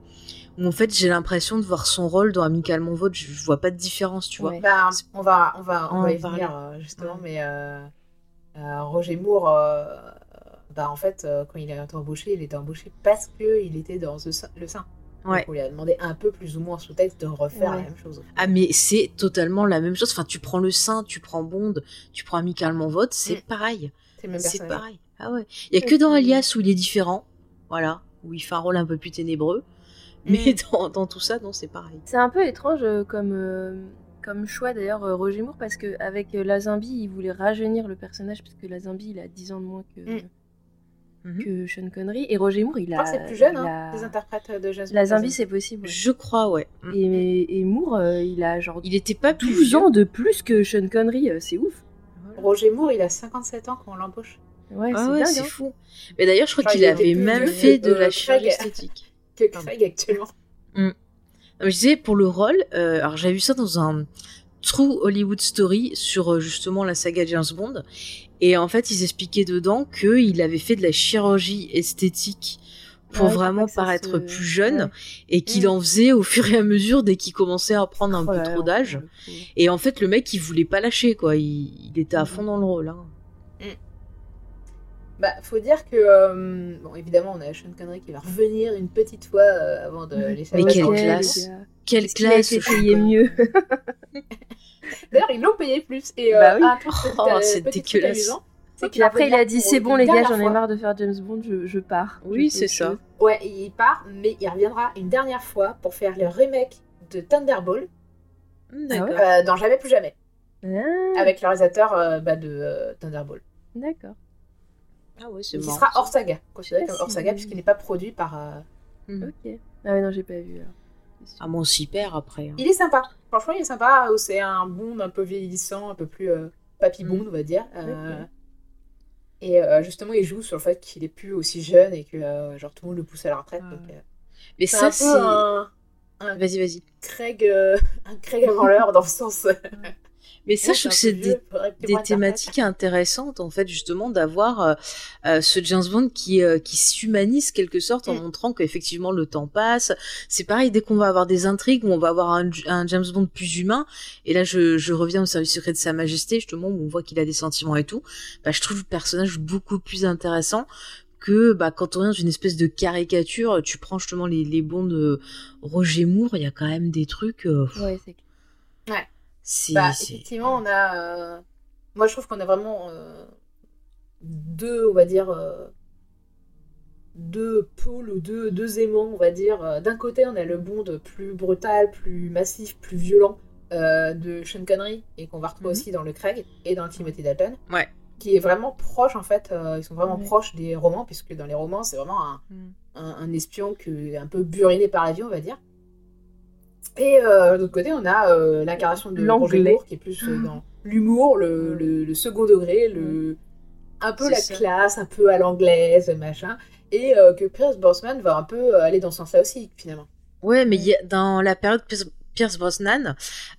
où en fait j'ai l'impression de voir son rôle dans Amicalement Vôtre, je, je vois pas de différence, tu vois. Ouais. bah, on va, on va, on On va y parler. venir, euh, justement, Ouais. mais euh, euh, Roger Moore, euh, bah, en fait, quand il a été embauché, il était embauché parce qu'il était dans le sein. Donc, on lui a demandé un peu plus ou moins sous texte de refaire Ouais. la même chose. Ah mais c'est totalement la même chose. Enfin, tu prends le sein, tu prends Bond, tu prends Amicalement Vôtre, c'est Mm. pareil. C'est pareil. Ah ouais. Il y a que dans Alias où il est différent, voilà, où il fait un rôle un peu plus ténébreux. Mais *laughs* dans, dans tout ça, non, c'est pareil. C'est un peu étrange euh, comme, euh, comme choix d'ailleurs euh, Roger Moore parce qu'avec Lazenby il voulait rajeunir le personnage parce que Lazenby il a 10 ans de moins que, Mm. Mhm. que Sean Connery et Roger Moore il Je a. crois que c'est plus jeune, il hein, a- les interprètes de James Bond. Lazenby c'est possible. ouais. Je crois, ouais. Mm. Et, et Moore euh, il a genre Il était pas plus 12 vieux. ans de plus que Sean Connery, euh, c'est ouf. Roger Moore, il a 57 ans quand on l'embauche. Ouais, Ah c'est ouais, dingue. c'est hein. fou. Mais d'ailleurs, je crois qu'il avait même fait de la chirurgie Craig. esthétique. Que. Craig actuellement. Non, mais je disais pour le rôle, euh, alors j'avais vu ça dans un True Hollywood Story sur euh, justement la saga James Bond, et en fait ils expliquaient dedans qu'il avait fait de la chirurgie esthétique pour Ouais, vraiment paraître se- plus jeune, ouais. et qu'il Mm. en faisait au fur et à mesure dès qu'il commençait à prendre un Oh peu là trop d'âge. Et en fait le mec il voulait pas lâcher quoi, il, il était à fond dans le rôle. Hein. Bah, faut dire que, euh, bon, évidemment, on a Sean Connery qui va revenir une petite fois euh, avant de Mhm. laisser Mais quelle classe. Quelle classe payé Sean mieux *laughs* D'ailleurs, ils l'ont payé plus. Et euh, Bah oui. truc, petit, Oh, euh, c'est dégueulasse. amusant, Et puis après, il a dit c'est bon, les gars, j'en ai marre de faire James Bond, je, je pars. Oui, c'est ça. Ouais, il part, mais il reviendra une dernière fois pour faire le remake de Thunderball D'accord. Ah euh, dans Jamais plus jamais, Ah, avec le réalisateur euh, bah, de euh, Thunderball. D'accord. Ah ouais, c'est Qui marrant. sera hors saga, considéré comme hors saga, puisqu'il n'est pas produit par. euh, Mhm. Ok. Ah ouais, non, j'ai pas vu. alors. Ah mon super après. hein. Il est sympa. Franchement, il est sympa. C'est un Bond un peu vieillissant, un peu plus euh, papy Mm. Bond, on va dire. Euh, Ok. Et euh, justement, il joue sur le fait qu'il est plus aussi jeune et que euh, genre tout le monde le pousse à la retraite. Donc, euh, Mais ça c'est. un, un Vas-y, vas-y. Craig, *laughs* un Craig avant l'heure dans le sens. Euh, Mais ça, ouais, je trouve que c'est des, thématiques intéressantes, en fait, justement, d'avoir euh, euh, ce James Bond qui, euh, qui s'humanise quelque sorte en Mm. montrant qu'effectivement le temps passe. C'est pareil, dès qu'on va avoir des intrigues où on va avoir un, un James Bond plus humain, et là je, je reviens au service secret de Sa Majesté, justement, où on voit qu'il a des sentiments et tout, bah, je trouve le personnage beaucoup plus intéressant que bah, quand on est dans une espèce de caricature, tu prends justement les, les Bonds de Roger Moore, il y a quand même des trucs... euh, Ouais, c'est clair. Bah, effectivement, on a. euh, Moi, je trouve qu'on a vraiment euh, deux, on va dire, euh, deux pôles ou deux, deux aimants, on va dire. D'un côté, on a le Bond plus brutal, plus massif, plus violent, euh, de Sean Connery et qu'on va retrouver Mhm. aussi dans le Craig et dans le Timothy Dalton. Ouais. Qui est vraiment proche en fait, euh, ils sont vraiment Ouais. proches des romans puisque dans les romans c'est vraiment un, Mm. un, un espion que, un peu buriné par la vie on va dire. Et euh, de l'autre côté on a euh, l'incarnation de Roger L'anglais. Moore qui est plus euh, dans l'humour, le, le- le second degré, le, un peu la ça. classe, un peu à l'anglaise, machin. Et euh, que Pierce Brosnan va un peu aller dans ce sens-là aussi finalement. Ouais, mais il y a- dans la période Pierce, Pierce Brosnan,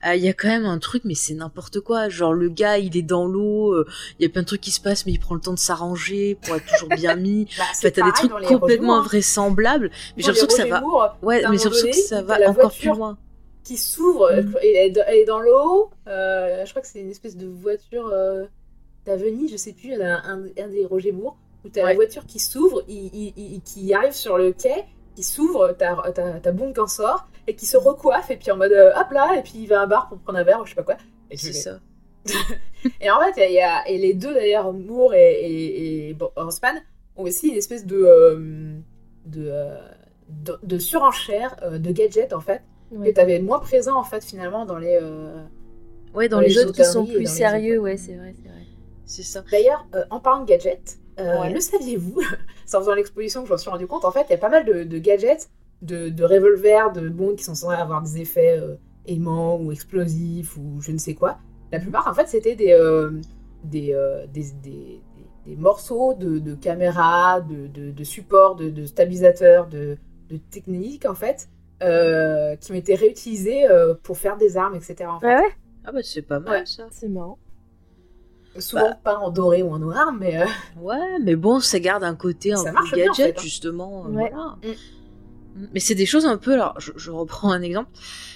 euh, il y a quand même un truc, mais c'est n'importe quoi. Genre le gars, il est dans l'eau, euh, il y a plein de trucs qui se passent, mais il prend le temps de s'arranger pour être toujours bien mis. *laughs* Bah, En fait, t'as des trucs complètement invraisemblables, mais j'ai l'impression que ça va. Ouais, mais j'ai l'impression que ça va encore plus loin. qui s'ouvre, elle, est- elle est dans l'eau. euh, je crois que c'est une espèce de voiture d'Aveny, je sais plus, il y en a un, un des Roger Moore, où t'as Ouais. la voiture qui s'ouvre, qui arrive sur le quai, qui s'ouvre, t'as t'as- t'as Bond qui en sort, et qui se recoiffe, et puis en mode euh, hop là, et puis il va à un bar pour prendre un verre, ou je sais pas quoi. Et, tu C'est ça. *laughs* et en fait, il y a, il y a- et les deux d'ailleurs, Moore et, et, et ont aussi une espèce de, euh, de, euh, de, de surenchère euh, de gadgets en fait Ouais. que t'avais moins présent en fait finalement dans les. euh, Ouais, dans, Dans les, les autres qui sont plus sérieux, autres. ouais, c'est vrai, c'est vrai. C'est ça. D'ailleurs, euh, en parlant de gadgets, euh, Ouais. le saviez-vous? *laughs* C'est en faisant l'exposition que je m'en suis rendu compte. En fait, il y a pas mal de, de gadgets, de, de revolvers, de bombes qui sont censés avoir des effets euh, aimants ou explosifs ou je ne sais quoi. La plupart, en fait, c'était des, euh, des, euh, des, des, des- des morceaux de, de caméras, de, de, de supports, de, de stabilisateurs, de, de techniques en fait. euh, qui ont été réutilisés euh, pour faire des armes, etc. en fait. Ouais, ouais, Ah bah c'est pas mal Ouais. ça. c'est marrant. Souvent Bah. pas en doré ou en noir, mais euh, Ouais, mais bon, ça garde un côté un peu bien, en gadget, fait, hein. justement. Ouais. voilà. Mm. Mais c'est des choses un peu. Alors, je, je reprends un exemple.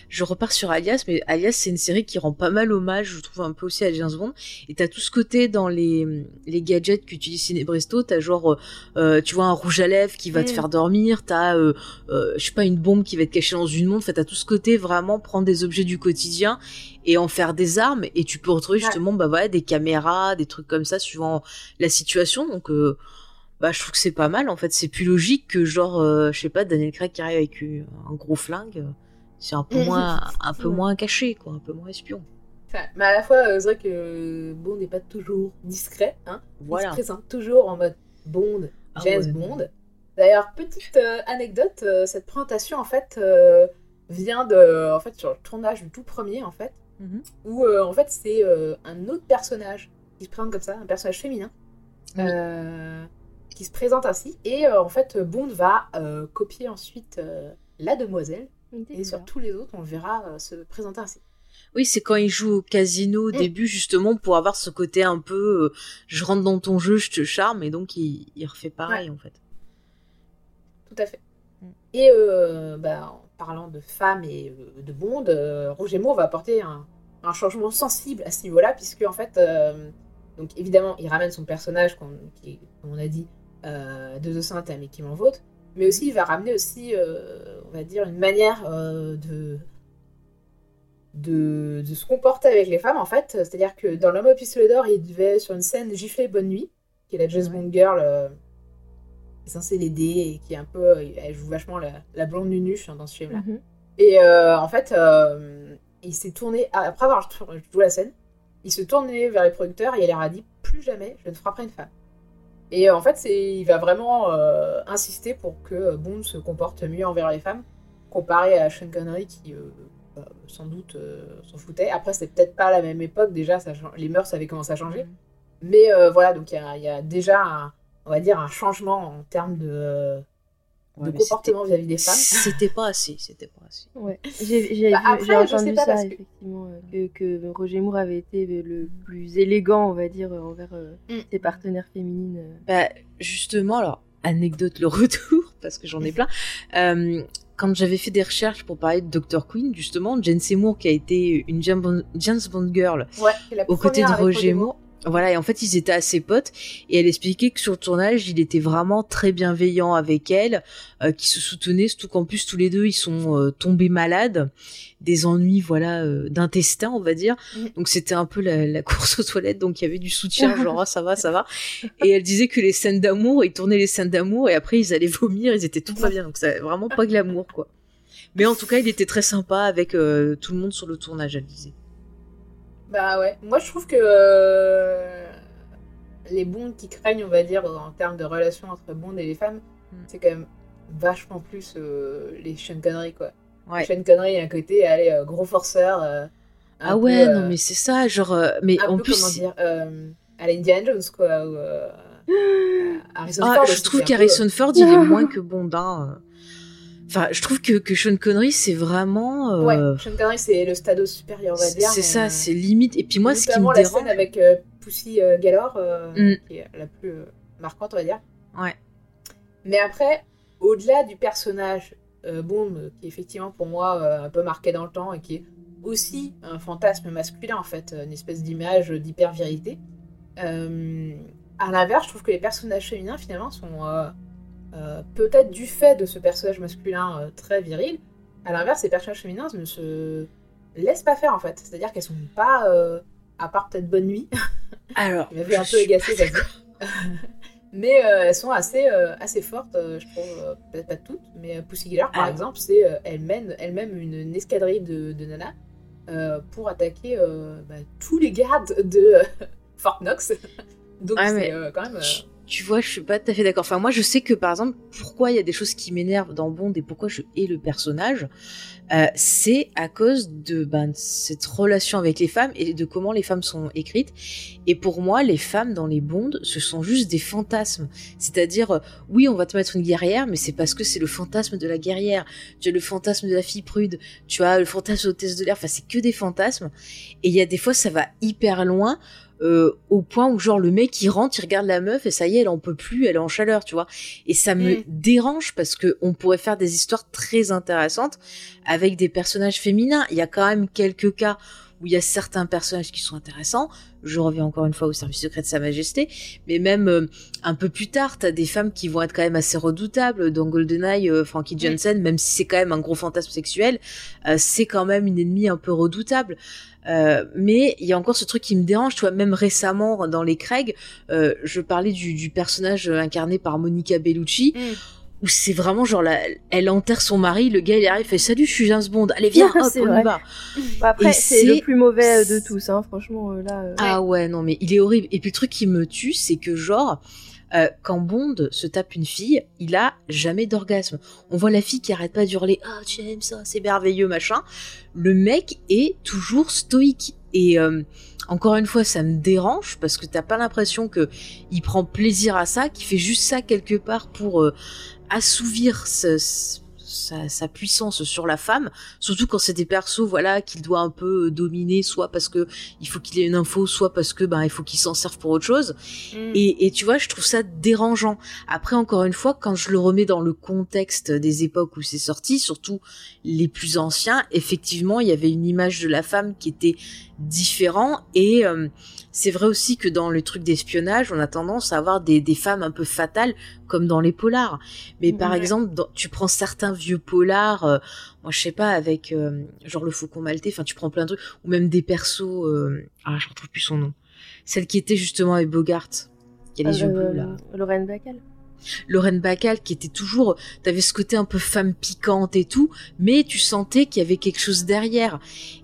Je repars sur Alias, mais Alias, c'est une série qui rend pas mal hommage, je trouve, un peu aussi à James Bond. Et t'as tout ce côté dans les, les gadgets qu'utilise Cinebresto. T'as genre, euh, tu vois, un rouge à lèvres qui va te Mm. faire dormir. T'as, euh, euh, je sais pas, une bombe qui va être cachée dans une montre. Enfin, t'as tout ce côté vraiment prendre des objets du quotidien et en faire des armes. Et tu peux retrouver Ouais. justement, bah voilà, des caméras, des trucs comme ça, suivant la situation. Donc, euh, bah, je trouve que c'est pas mal. En fait, c'est plus logique que genre, euh, je sais pas, Daniel Craig qui arrive avec euh, un gros flingue. C'est un peu *laughs* moins, un peu moins caché, quoi, un peu moins espion. Enfin, mais à la fois, euh, c'est vrai que Bond n'est pas toujours discret. Hein. Il se Voilà. présente toujours en mode Bond, Ah James ouais. Bond. D'ailleurs, petite euh, anecdote, euh, cette présentation en fait euh, vient de, en fait, sur le tournage du tout premier en fait, Mhm. où euh, en fait c'est euh, un autre personnage qui se présente comme ça, un personnage féminin, Oui. euh, qui se présente ainsi, et euh, en fait Bond va euh, copier ensuite euh, la demoiselle, et sur tous les autres on le verra euh, se présenter ainsi. Oui, c'est quand il joue au casino au Mm. début, justement, pour avoir ce côté un peu, euh, je rentre dans ton jeu, je te charme, et donc il, il refait pareil, en fait. Tout à fait. Mm. Et euh, bah, en parlant de femmes et euh, de Bond, euh, Roger Moore va apporter un, un changement sensible à ce niveau-là, puisque en fait, euh, donc évidemment, il ramène son personnage, qu'on- qui, est, comme on a dit, euh, de The Saint à Mickey Manvote, mais aussi il va ramener aussi, euh, on va dire, une manière euh, de, de de se comporter avec les femmes, en fait. C'est-à-dire que dans L'homme au pistolet d'or, il devait, sur une scène, gifler Bonne Nuit, qui est la Ouais. Bond Girl. euh, qui est censée l'aider et qui est un peu. Elle joue vachement la, la blonde nunuche hein, dans ce film-là. Mhm. Et en fait, il s'est tourné, après avoir joué la scène, il se tournait vers les producteurs et il leur a dit Plus jamais je ne frapperai une femme. Et euh, en fait, il va vraiment euh, insister pour que Bond se comporte mieux envers les femmes, comparé à Sean Connery qui, euh, bah, sans doute, euh, s'en foutait. Après, c'est peut-être pas la même époque, déjà, ça, les mœurs avaient commencé à changer. Mais euh, voilà, donc il y a, il y a déjà, un- on va dire, un changement en termes de, euh, Ouais, de comportement vis-à-vis des femmes. C'était pas assez, c'était pas assez. Ouais, j'ai Bah, vu- après, j'ai je sais entendu pas, ça, que- effectivement, euh, que, que Roger Moore avait été le plus élégant, on va dire, euh, envers euh, Mm. ses partenaires féminines. euh. Bah, justement, alors, anecdote le retour, *laughs* parce que j'en ai plein. Euh, quand j'avais fait des recherches pour parler de Dr. Queen, justement, Jane Seymour, qui a été une James Bond, James Bond girl Ouais, aux côtés de Roger Moore, voilà, et en fait, ils étaient assez potes, et elle expliquait que sur le tournage, il était vraiment très bienveillant avec elle, euh, qui se soutenaient, surtout qu'en plus, tous les deux, ils sont euh, tombés malades, des ennuis, voilà, euh, d'intestin, on va dire. Mm. Donc, c'était un peu la, la *laughs* course aux toilettes, donc il y avait du soutien, *laughs* genre, ah, ça va, ça va. Et elle disait que les scènes d'amour, ils tournaient les scènes d'amour, et après, ils allaient vomir, ils étaient tout pas bien, donc c'est vraiment pas glamour, quoi. Mais en tout cas, il était très sympa avec tout le monde sur le tournage, elle disait. Bah ouais, moi je trouve que les bonds qui craignent, on va dire, en termes de relation entre Bond et les femmes, hmm. c'est quand même vachement plus les Sean Connery, quoi. Ouais. Sean Connery, à un côté, allez, euh, gros forceur. Euh, ah ouais, non, euh, mais c'est ça, genre. mais en plus. Comment dire À l'Indiana Jones, quoi. Ou, *gasps* ah, Ford. Je trouve qu'Harrison Ford, il est moins que Bondin. Enfin, je trouve que, que Sean Connery, c'est vraiment. Ouais, Sean Connery, c'est le stade supérieur, on va dire. C'est ça, c'est limite. Et puis moi, ce qui me dérange. la scène avec Pussy Galore, mm. qui est la plus marquante, on va dire. Ouais. Mais après, au-delà du personnage euh, Bond, qui est effectivement pour moi euh, un peu marqué dans le temps et qui est aussi un fantasme masculin en fait, une espèce d'image d'hyper-vérité. Euh, à l'inverse, je trouve que les personnages féminins finalement sont peut-être du fait de ce personnage masculin très viril. À l'inverse, les personnages féminins ne se laissent pas faire en fait. C'est-à-dire qu'elles sont pas, à part peut-être Bonne Nuit. *laughs* Alors, m'avait un peu *laughs* mais euh, elles sont assez, euh, assez fortes, euh, je trouve, peut-être pas toutes, mais Pussy Galore, par ah. exemple, c'est elle mène elle-même une, escadrille de, de nanas pour attaquer bah, tous les gardes de *laughs* Fort Knox. Donc ah, c'est quand même tu vois, je suis pas tout à fait d'accord. Enfin, moi, je sais que par exemple, pourquoi il y a des choses qui m'énervent dans Bond et pourquoi je hais le personnage, euh, c'est à cause de ben, cette relation avec les femmes et de comment les femmes sont écrites. Et pour moi, les femmes dans les Bonds, ce sont juste des fantasmes. C'est-à-dire, euh, oui, on va te mettre une guerrière, mais c'est parce que c'est le fantasme de la guerrière. Tu as le fantasme de la fille prude, tu as le fantasme hôtesse de l'air. Enfin, c'est que des fantasmes. Et il y a des fois, ça va hyper loin euh, au point où genre le mec il rentre, il regarde la meuf et ça y est, elle en peut plus, elle est en chaleur, tu vois. Et ça me mm. dérange parce que on pourrait faire des histoires très intéressantes avec des personnages féminins. Il y a quand même quelques cas où il y a certains personnages qui sont intéressants. Je reviens encore une fois au service secret de Sa Majesté, mais même euh, un peu plus tard, t'as des femmes qui vont être quand même assez redoutables. Dans GoldenEye, euh, Frankie Johnson, même si c'est quand même un gros fantasme sexuel, c'est quand même une ennemie un peu redoutable. Euh, mais il y a encore ce truc qui me dérange, tu vois, même récemment dans les Craig, euh, je parlais du, personnage incarné par Monica Bellucci. Mm. Où c'est vraiment genre, elle enterre son mari, le gars il arrive, fait salut, je suis James Bond, allez viens, *laughs* hop, on y va. après, c'est le plus mauvais de tous, hein, franchement, euh, là. Ah ouais, non, mais il est horrible. Et puis le truc qui me tue, c'est que genre, euh, quand Bond se tape une fille, il a jamais d'orgasme. On voit la fille qui arrête pas d'hurler Ah, tu aimes ça, c'est merveilleux, machin. Le mec est toujours stoïque. Et euh, encore une fois, ça me dérange parce que t'as pas l'impression que il prend plaisir à ça, qu'il fait juste ça quelque part pour euh, assouvir ce, sa, puissance sur la femme, surtout quand c'est des persos voilà qu'il doit un peu euh, dominer, soit parce que il faut qu'il ait une info, soit parce que ben il faut qu'il s'en serve pour autre chose. Mm. Et, tu vois, je trouve ça dérangeant. Après, encore une fois, quand je le remets dans le contexte des époques où c'est sorti, surtout les plus anciens, effectivement, il y avait une image de la femme qui était différent et euh, c'est vrai aussi que dans le truc d'espionnage, on a tendance à avoir des, femmes un peu fatales, comme dans les polars. Mais par exemple, tu prends certains vieux polars, euh, moi je sais pas, avec euh, genre le faucon maltais, enfin tu prends plein de trucs, ou même des persos, euh, ah je retrouve plus son nom. Celle qui était justement avec Bogart, qui a les yeux bleus là. Lorraine Bacall. Lorraine Bacall qui était toujours, t'avais ce côté un peu femme piquante et tout, mais tu sentais qu'il y avait quelque chose derrière.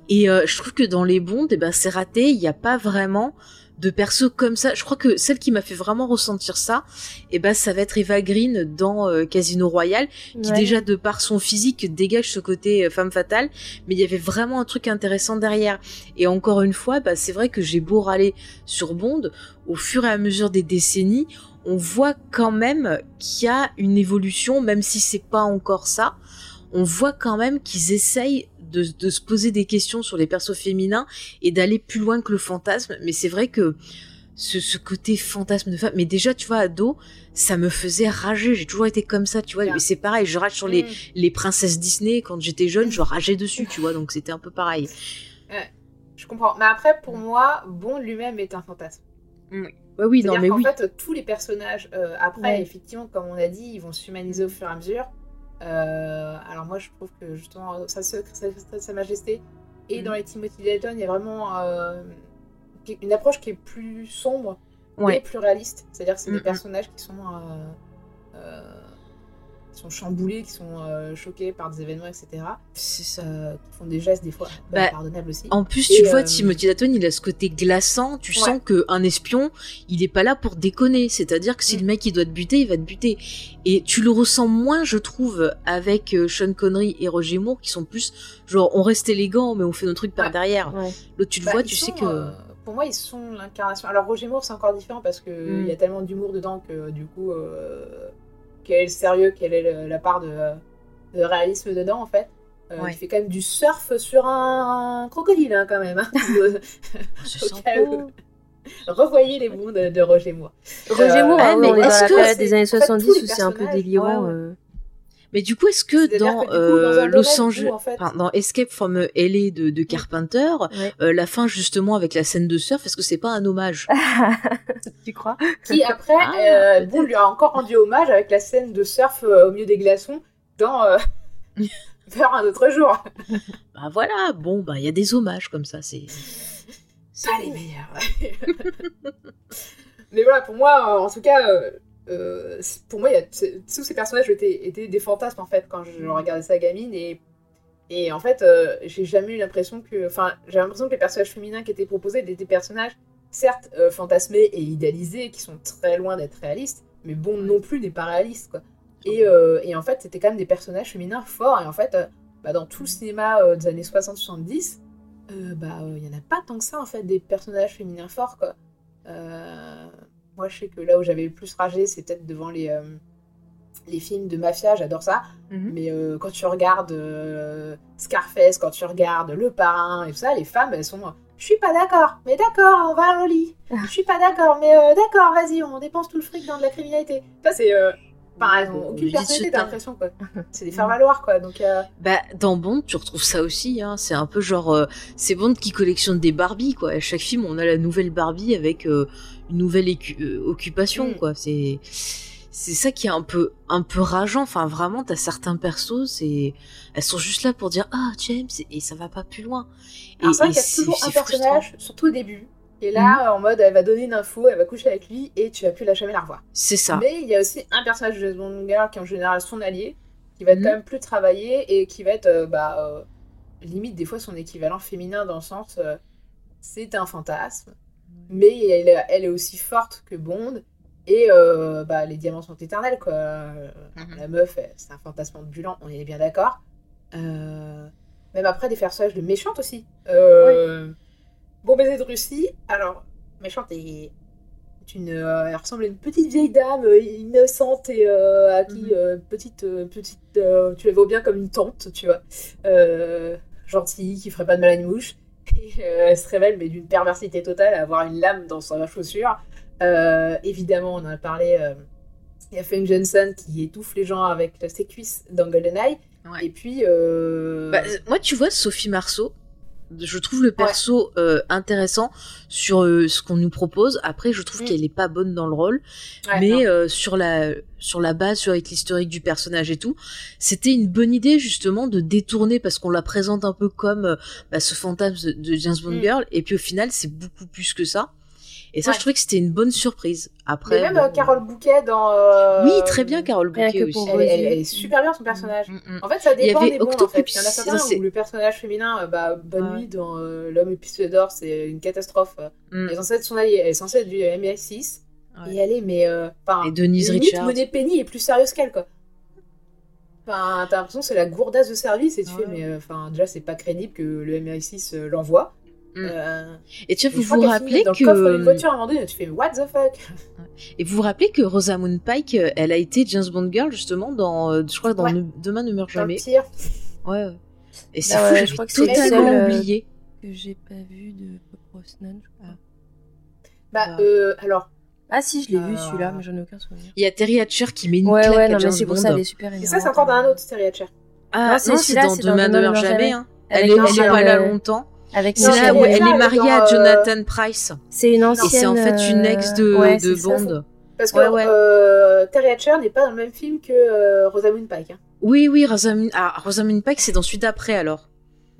Et euh, je trouve que dans les bondes, eh ben c'est raté, il n'y a pas vraiment de perso comme ça. Je crois que celle qui m'a fait vraiment ressentir ça, eh ben ça va être Eva Green dans euh, Casino Royale, qui déjà de par son physique dégage ce côté euh, femme fatale, mais il y avait vraiment un truc intéressant derrière. Et encore une fois, bah, c'est vrai que j'ai beau râler sur Bond, au fur et à mesure des décennies, on voit quand même qu'il y a une évolution, même si c'est pas encore ça. On voit quand même qu'ils essayent de, se poser des questions sur les persos féminins et d'aller plus loin que le fantasme. Mais c'est vrai que ce, côté fantasme de femme, mais déjà, tu vois, ado, ça me faisait rager. J'ai toujours été comme ça, tu vois. Mais c'est pareil, je rage sur les, mm. les princesses Disney. Quand j'étais jeune, je rageais dessus, tu vois. Donc c'était un peu pareil. je comprends. Mais après, pour moi, Bon lui-même est un fantasme. Oui. Ouais, oui, non, mais oui. fait, tous les personnages, euh, après, effectivement, comme on a dit, ils vont s'humaniser au fur et à mesure. Euh, alors moi, je trouve que justement, sa, sa, sa Majesté et mm. dans les Timothy Dalton, il y a vraiment euh, une approche qui est plus sombre et plus réaliste. C'est-à-dire que c'est des personnages qui sont sont chamboulés, qui sont euh, choqués par des événements, etc. C'est ça. euh, qui font des gestes des fois Bah, pardonnables aussi. En plus, Et, tu vois, euh, Timothy Dalton, il a ce côté glaçant. Tu Ouais. sens que un espion, il est pas là pour déconner. C'est-à-dire que si Mm. le mec il doit te buter, il va te buter. Et tu le ressens moins, je trouve, avec euh, Sean Connery et Roger Moore, qui sont plus genre on reste élégant, mais on fait nos trucs par Ouais. derrière. Ouais. L'autre, tu le Bah, vois, tu sont, sais que euh, pour moi, ils sont l'incarnation. Alors, Roger Moore, c'est encore différent parce qu'il Mm. y a tellement d'humour dedans que, du coup, euh, quel est le sérieux, quelle est le- la part de, de réalisme dedans, en fait. Euh, Ouais. Il fait quand même du surf sur un, crocodile, hein, quand même. hein. *laughs* *laughs* Revoyez les bons de, de Roger Moore. Roger Euh, Moore, ouais, mais on est dans est-ce la que période c'est- des années en fait, 70 tous les où c'est un peu délirant. ouais, ouais. Mais du coup, est-ce que dans, que, coup, euh, dans Los Angeles, en fait- enfin, dans Escape from LA de, de Carpenter, Ouais. euh, la fin justement avec la scène de surf, est-ce que c'est pas un hommage? *laughs* Tu crois? Qui, *laughs* après, Ah, euh, bon, lui a encore rendu hommage avec la scène de surf au milieu des glaçons dans *laughs* Vers un autre jour. Bah voilà, bon, bah il y a des hommages comme ça, c'est. Pas les meilleurs. Mais voilà, pour moi, en tout cas, euh, pour moi, y a, tous ces personnages étaient, étaient des fantasmes en fait quand je regardais ça gamine et et en fait, euh, j'ai jamais eu l'impression que, enfin, j'ai l'impression que les personnages féminins qui étaient proposés étaient des personnages certes euh, fantasmés et idéalisés, qui sont très loin d'être réalistes, mais bon, non plus n'est pas réaliste quoi. Et, et en fait, c'était quand même des personnages féminins forts et en fait, bah, dans tout le cinéma des années 60-70, euh, bah, il y en a pas tant que ça en fait des personnages féminins forts quoi. Euh, moi, je sais que là où j'avais le plus ragé, c'est peut-être devant les, euh, les films de mafia, j'adore ça. Mhm. Mais euh, quand tu regardes euh, Scarface, quand tu regardes Le Parrain et tout ça, les femmes, elles sont. Je suis pas d'accord, mais d'accord, on va au lit. Je suis pas d'accord, mais d'accord, vas-y, on dépense tout le fric dans de la criminalité. Ça, c'est. Euh, enfin, elles ont aucune personnalité, t'as l'impression, quoi. *laughs* C'est des faire-valoir, quoi. Donc, euh, Bah, dans Bond, tu retrouves ça aussi, hein. C'est un peu genre, euh, c'est Bond qui collectionne des Barbies, quoi. À chaque film, on a la nouvelle Barbie avec euh, une nouvelle écu- euh, occupation, Mm. quoi. C'est, c'est ça qui est un peu, un peu rageant. Enfin, vraiment, t'as certains persos, c'est, elles sont juste là pour dire, ah, James, et ça va pas plus loin. Et, c'est vrai qu'il y a toujours un frustrant. personnage, surtout au début, est là, en mode, elle va donner une info, elle va coucher avec lui, et tu vas plus la jamais la revoir. C'est ça. Mais il y a aussi un personnage de Bond girl qui est en général son allié, qui va être Mhm. quand même plus travaillé et qui va être euh, bah, euh, limite des fois son équivalent féminin dans le sens euh, c'est un fantasme, mais elle, est- elle est aussi forte que Bond et bah, les diamants sont éternels quoi. Mhm. La meuf, c'est un fantasme ambulant, on est bien d'accord. Même après des personnages de méchantes aussi. Euh, Bon baiser de Russie, alors méchante et une, euh, elle ressemble à une petite vieille dame euh, innocente et euh, à qui Mhm. petite petite tu la vois bien comme une tante tu vois gentille qui ferait pas de mal à une mouche *laughs* et elle se révèle mais d'une perversité totale à avoir une lame dans sa chaussure évidemment on en a parlé il y a Feng Johnson qui étouffe les gens avec ses cuisses dans GoldenEye Ouais. et puis Bah, moi, tu vois, Sophie Marceau, je trouve le perso euh, intéressant sur euh, ce qu'on nous propose. Après, je trouve Mm. qu'elle est pas bonne dans le rôle, ouais, mais euh, sur la sur la base, sur avec l'historique du personnage et tout, c'était une bonne idée justement de détourner parce qu'on la présente un peu comme euh, bah, ce fantasme de, de James Bond Mm. girl, et puis au final, c'est beaucoup plus que ça. Et ça, Ouais. je trouvais que c'était une bonne surprise. Après, mais même bon, euh, Carole Bouquet dans euh, oui, très bien, Carole Bouquet que aussi. elle, elle- Rosie. elle est super bien son personnage Mm, mm. En fait, ça Il y dépend avait des bons, en fait. Il y en a certains où le personnage féminin, euh, bah, bonne Ouais. nuit dans euh, L'homme épicerie d'or, c'est une catastrophe. Mm. Elle est censée être son alliée, elle est censée être du MI6. Ouais. Et elle est, mais. euh, Et Denise limite, Richards. Monet Penny est plus sérieuse qu'elle, quoi. Enfin, t'as l'impression que c'est la gourdasse de service et tu Ouais. fais, mais euh, enfin, déjà, c'est pas crédible que le MI6 euh, l'envoie. Mm. Euh, Et tu vois, vous vous rappelez dans que le coffre d'une voiture à un moment donné, tu fais, what the fuck? Et vous vous rappelez que Rosamund Pike, euh, elle a été James Bond girl justement dans, euh, je crois dans Ouais. Ne- Demain ne meurt Dans le jamais. pire. Ouais. ouais. Et c'est Ah fou, ouais, je crois que c'est le totalement euh, oublié. Que j'ai pas vu de Bob Brosnan, je crois. Bah, Bah. euh, alors, Ah si, je l'ai vu Euh, celui-là, mais j'en ai aucun souvenir. Il y a Terry Hatcher qui met une Ouais, claque ouais, à non, mais James c'est pour Bond. ça, elle est super et ça, c'est encore dans un autre Terry Hatcher. Ah Non, c'est dans dans Demain ne meurt jamais. hein. Elle est, pas là longtemps. Avec C'est Non, là où elle est mariée à euh, Jonathan Price. C'est une Et ancienne. c'est en fait une ex de, euh, ouais, de ça. Bond. Parce que Ouais, ouais. euh, Terry Hatcher n'est pas dans le même film que euh, Rosamund Pike. hein. Oui, oui, Rosamund, ah, Rosamund Pike, c'est dans celui d'après alors.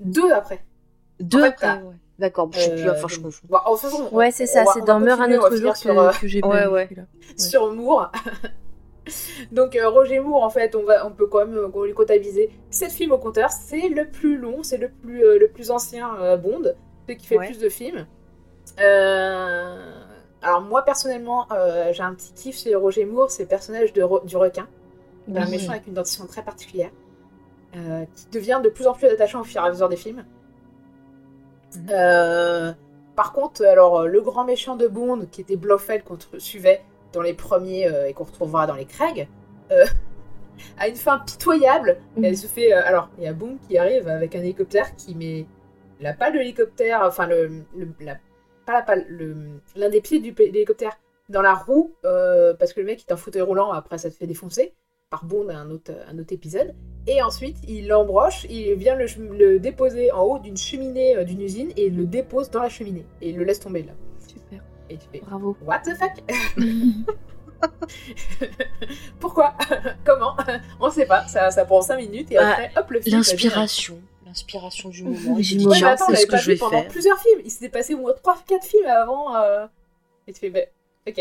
Deux après. Deux fait, après. ouais. D'accord, je sais plus, Euh, enfin, je confonds. Bon, en faisant, Ouais, c'est ça, c'est dans Meurt un autre jour sur, que, euh, que j'ai pas Ouais, vu ouais. sur Moore. *laughs* *laughs* Donc euh, Roger Moore, en fait, on, va, on peut quand même euh, lui comptabiliser 7 films au compteur. C'est le plus long, c'est le plus, euh, le plus ancien Bond, celui qui fait Ouais. plus de films. Alors moi, personnellement, j'ai un petit kiff chez Roger Moore, c'est le personnage de du requin. Un méchant avec une dentition très particulière, qui devient de plus en plus attachant au fur et à mesure des films. Mhm. Par contre, alors le grand méchant de Bond, qui était Blofeld qu'on suivait dans les premiers euh, et qu'on retrouvera dans les Craig, euh, *laughs* a une fin pitoyable. Mhm. Elle se fait. euh, alors, il y a Bond qui arrive avec un hélicoptère qui met la pale de l'hélicoptère, enfin le, le- la, pas la pale, le- l'un des pieds du de l'hélicoptère dans la roue parce que le mec est en fauteuil roulant. Après, ça te fait défoncer par Bond à un autre, un autre épisode. Et ensuite, il l'embroche, il vient le, le déposer en haut d'une cheminée d'une usine et il le dépose dans la cheminée. Et il le laisse tomber là. Super, Et tu fais bravo. What the fuck? *laughs* Pourquoi? *laughs* Comment? On sait pas. Ça, ça prend 5 minutes et Bah, après, hop, le film. L'inspiration. L'inspiration du moment. Dit, moment. Tiens, attends, on c'est ce que pas je vu vais pendant faire. plusieurs films. Il s'était passé au moins 3-4 films avant. euh, Et tu fais, bah, ok,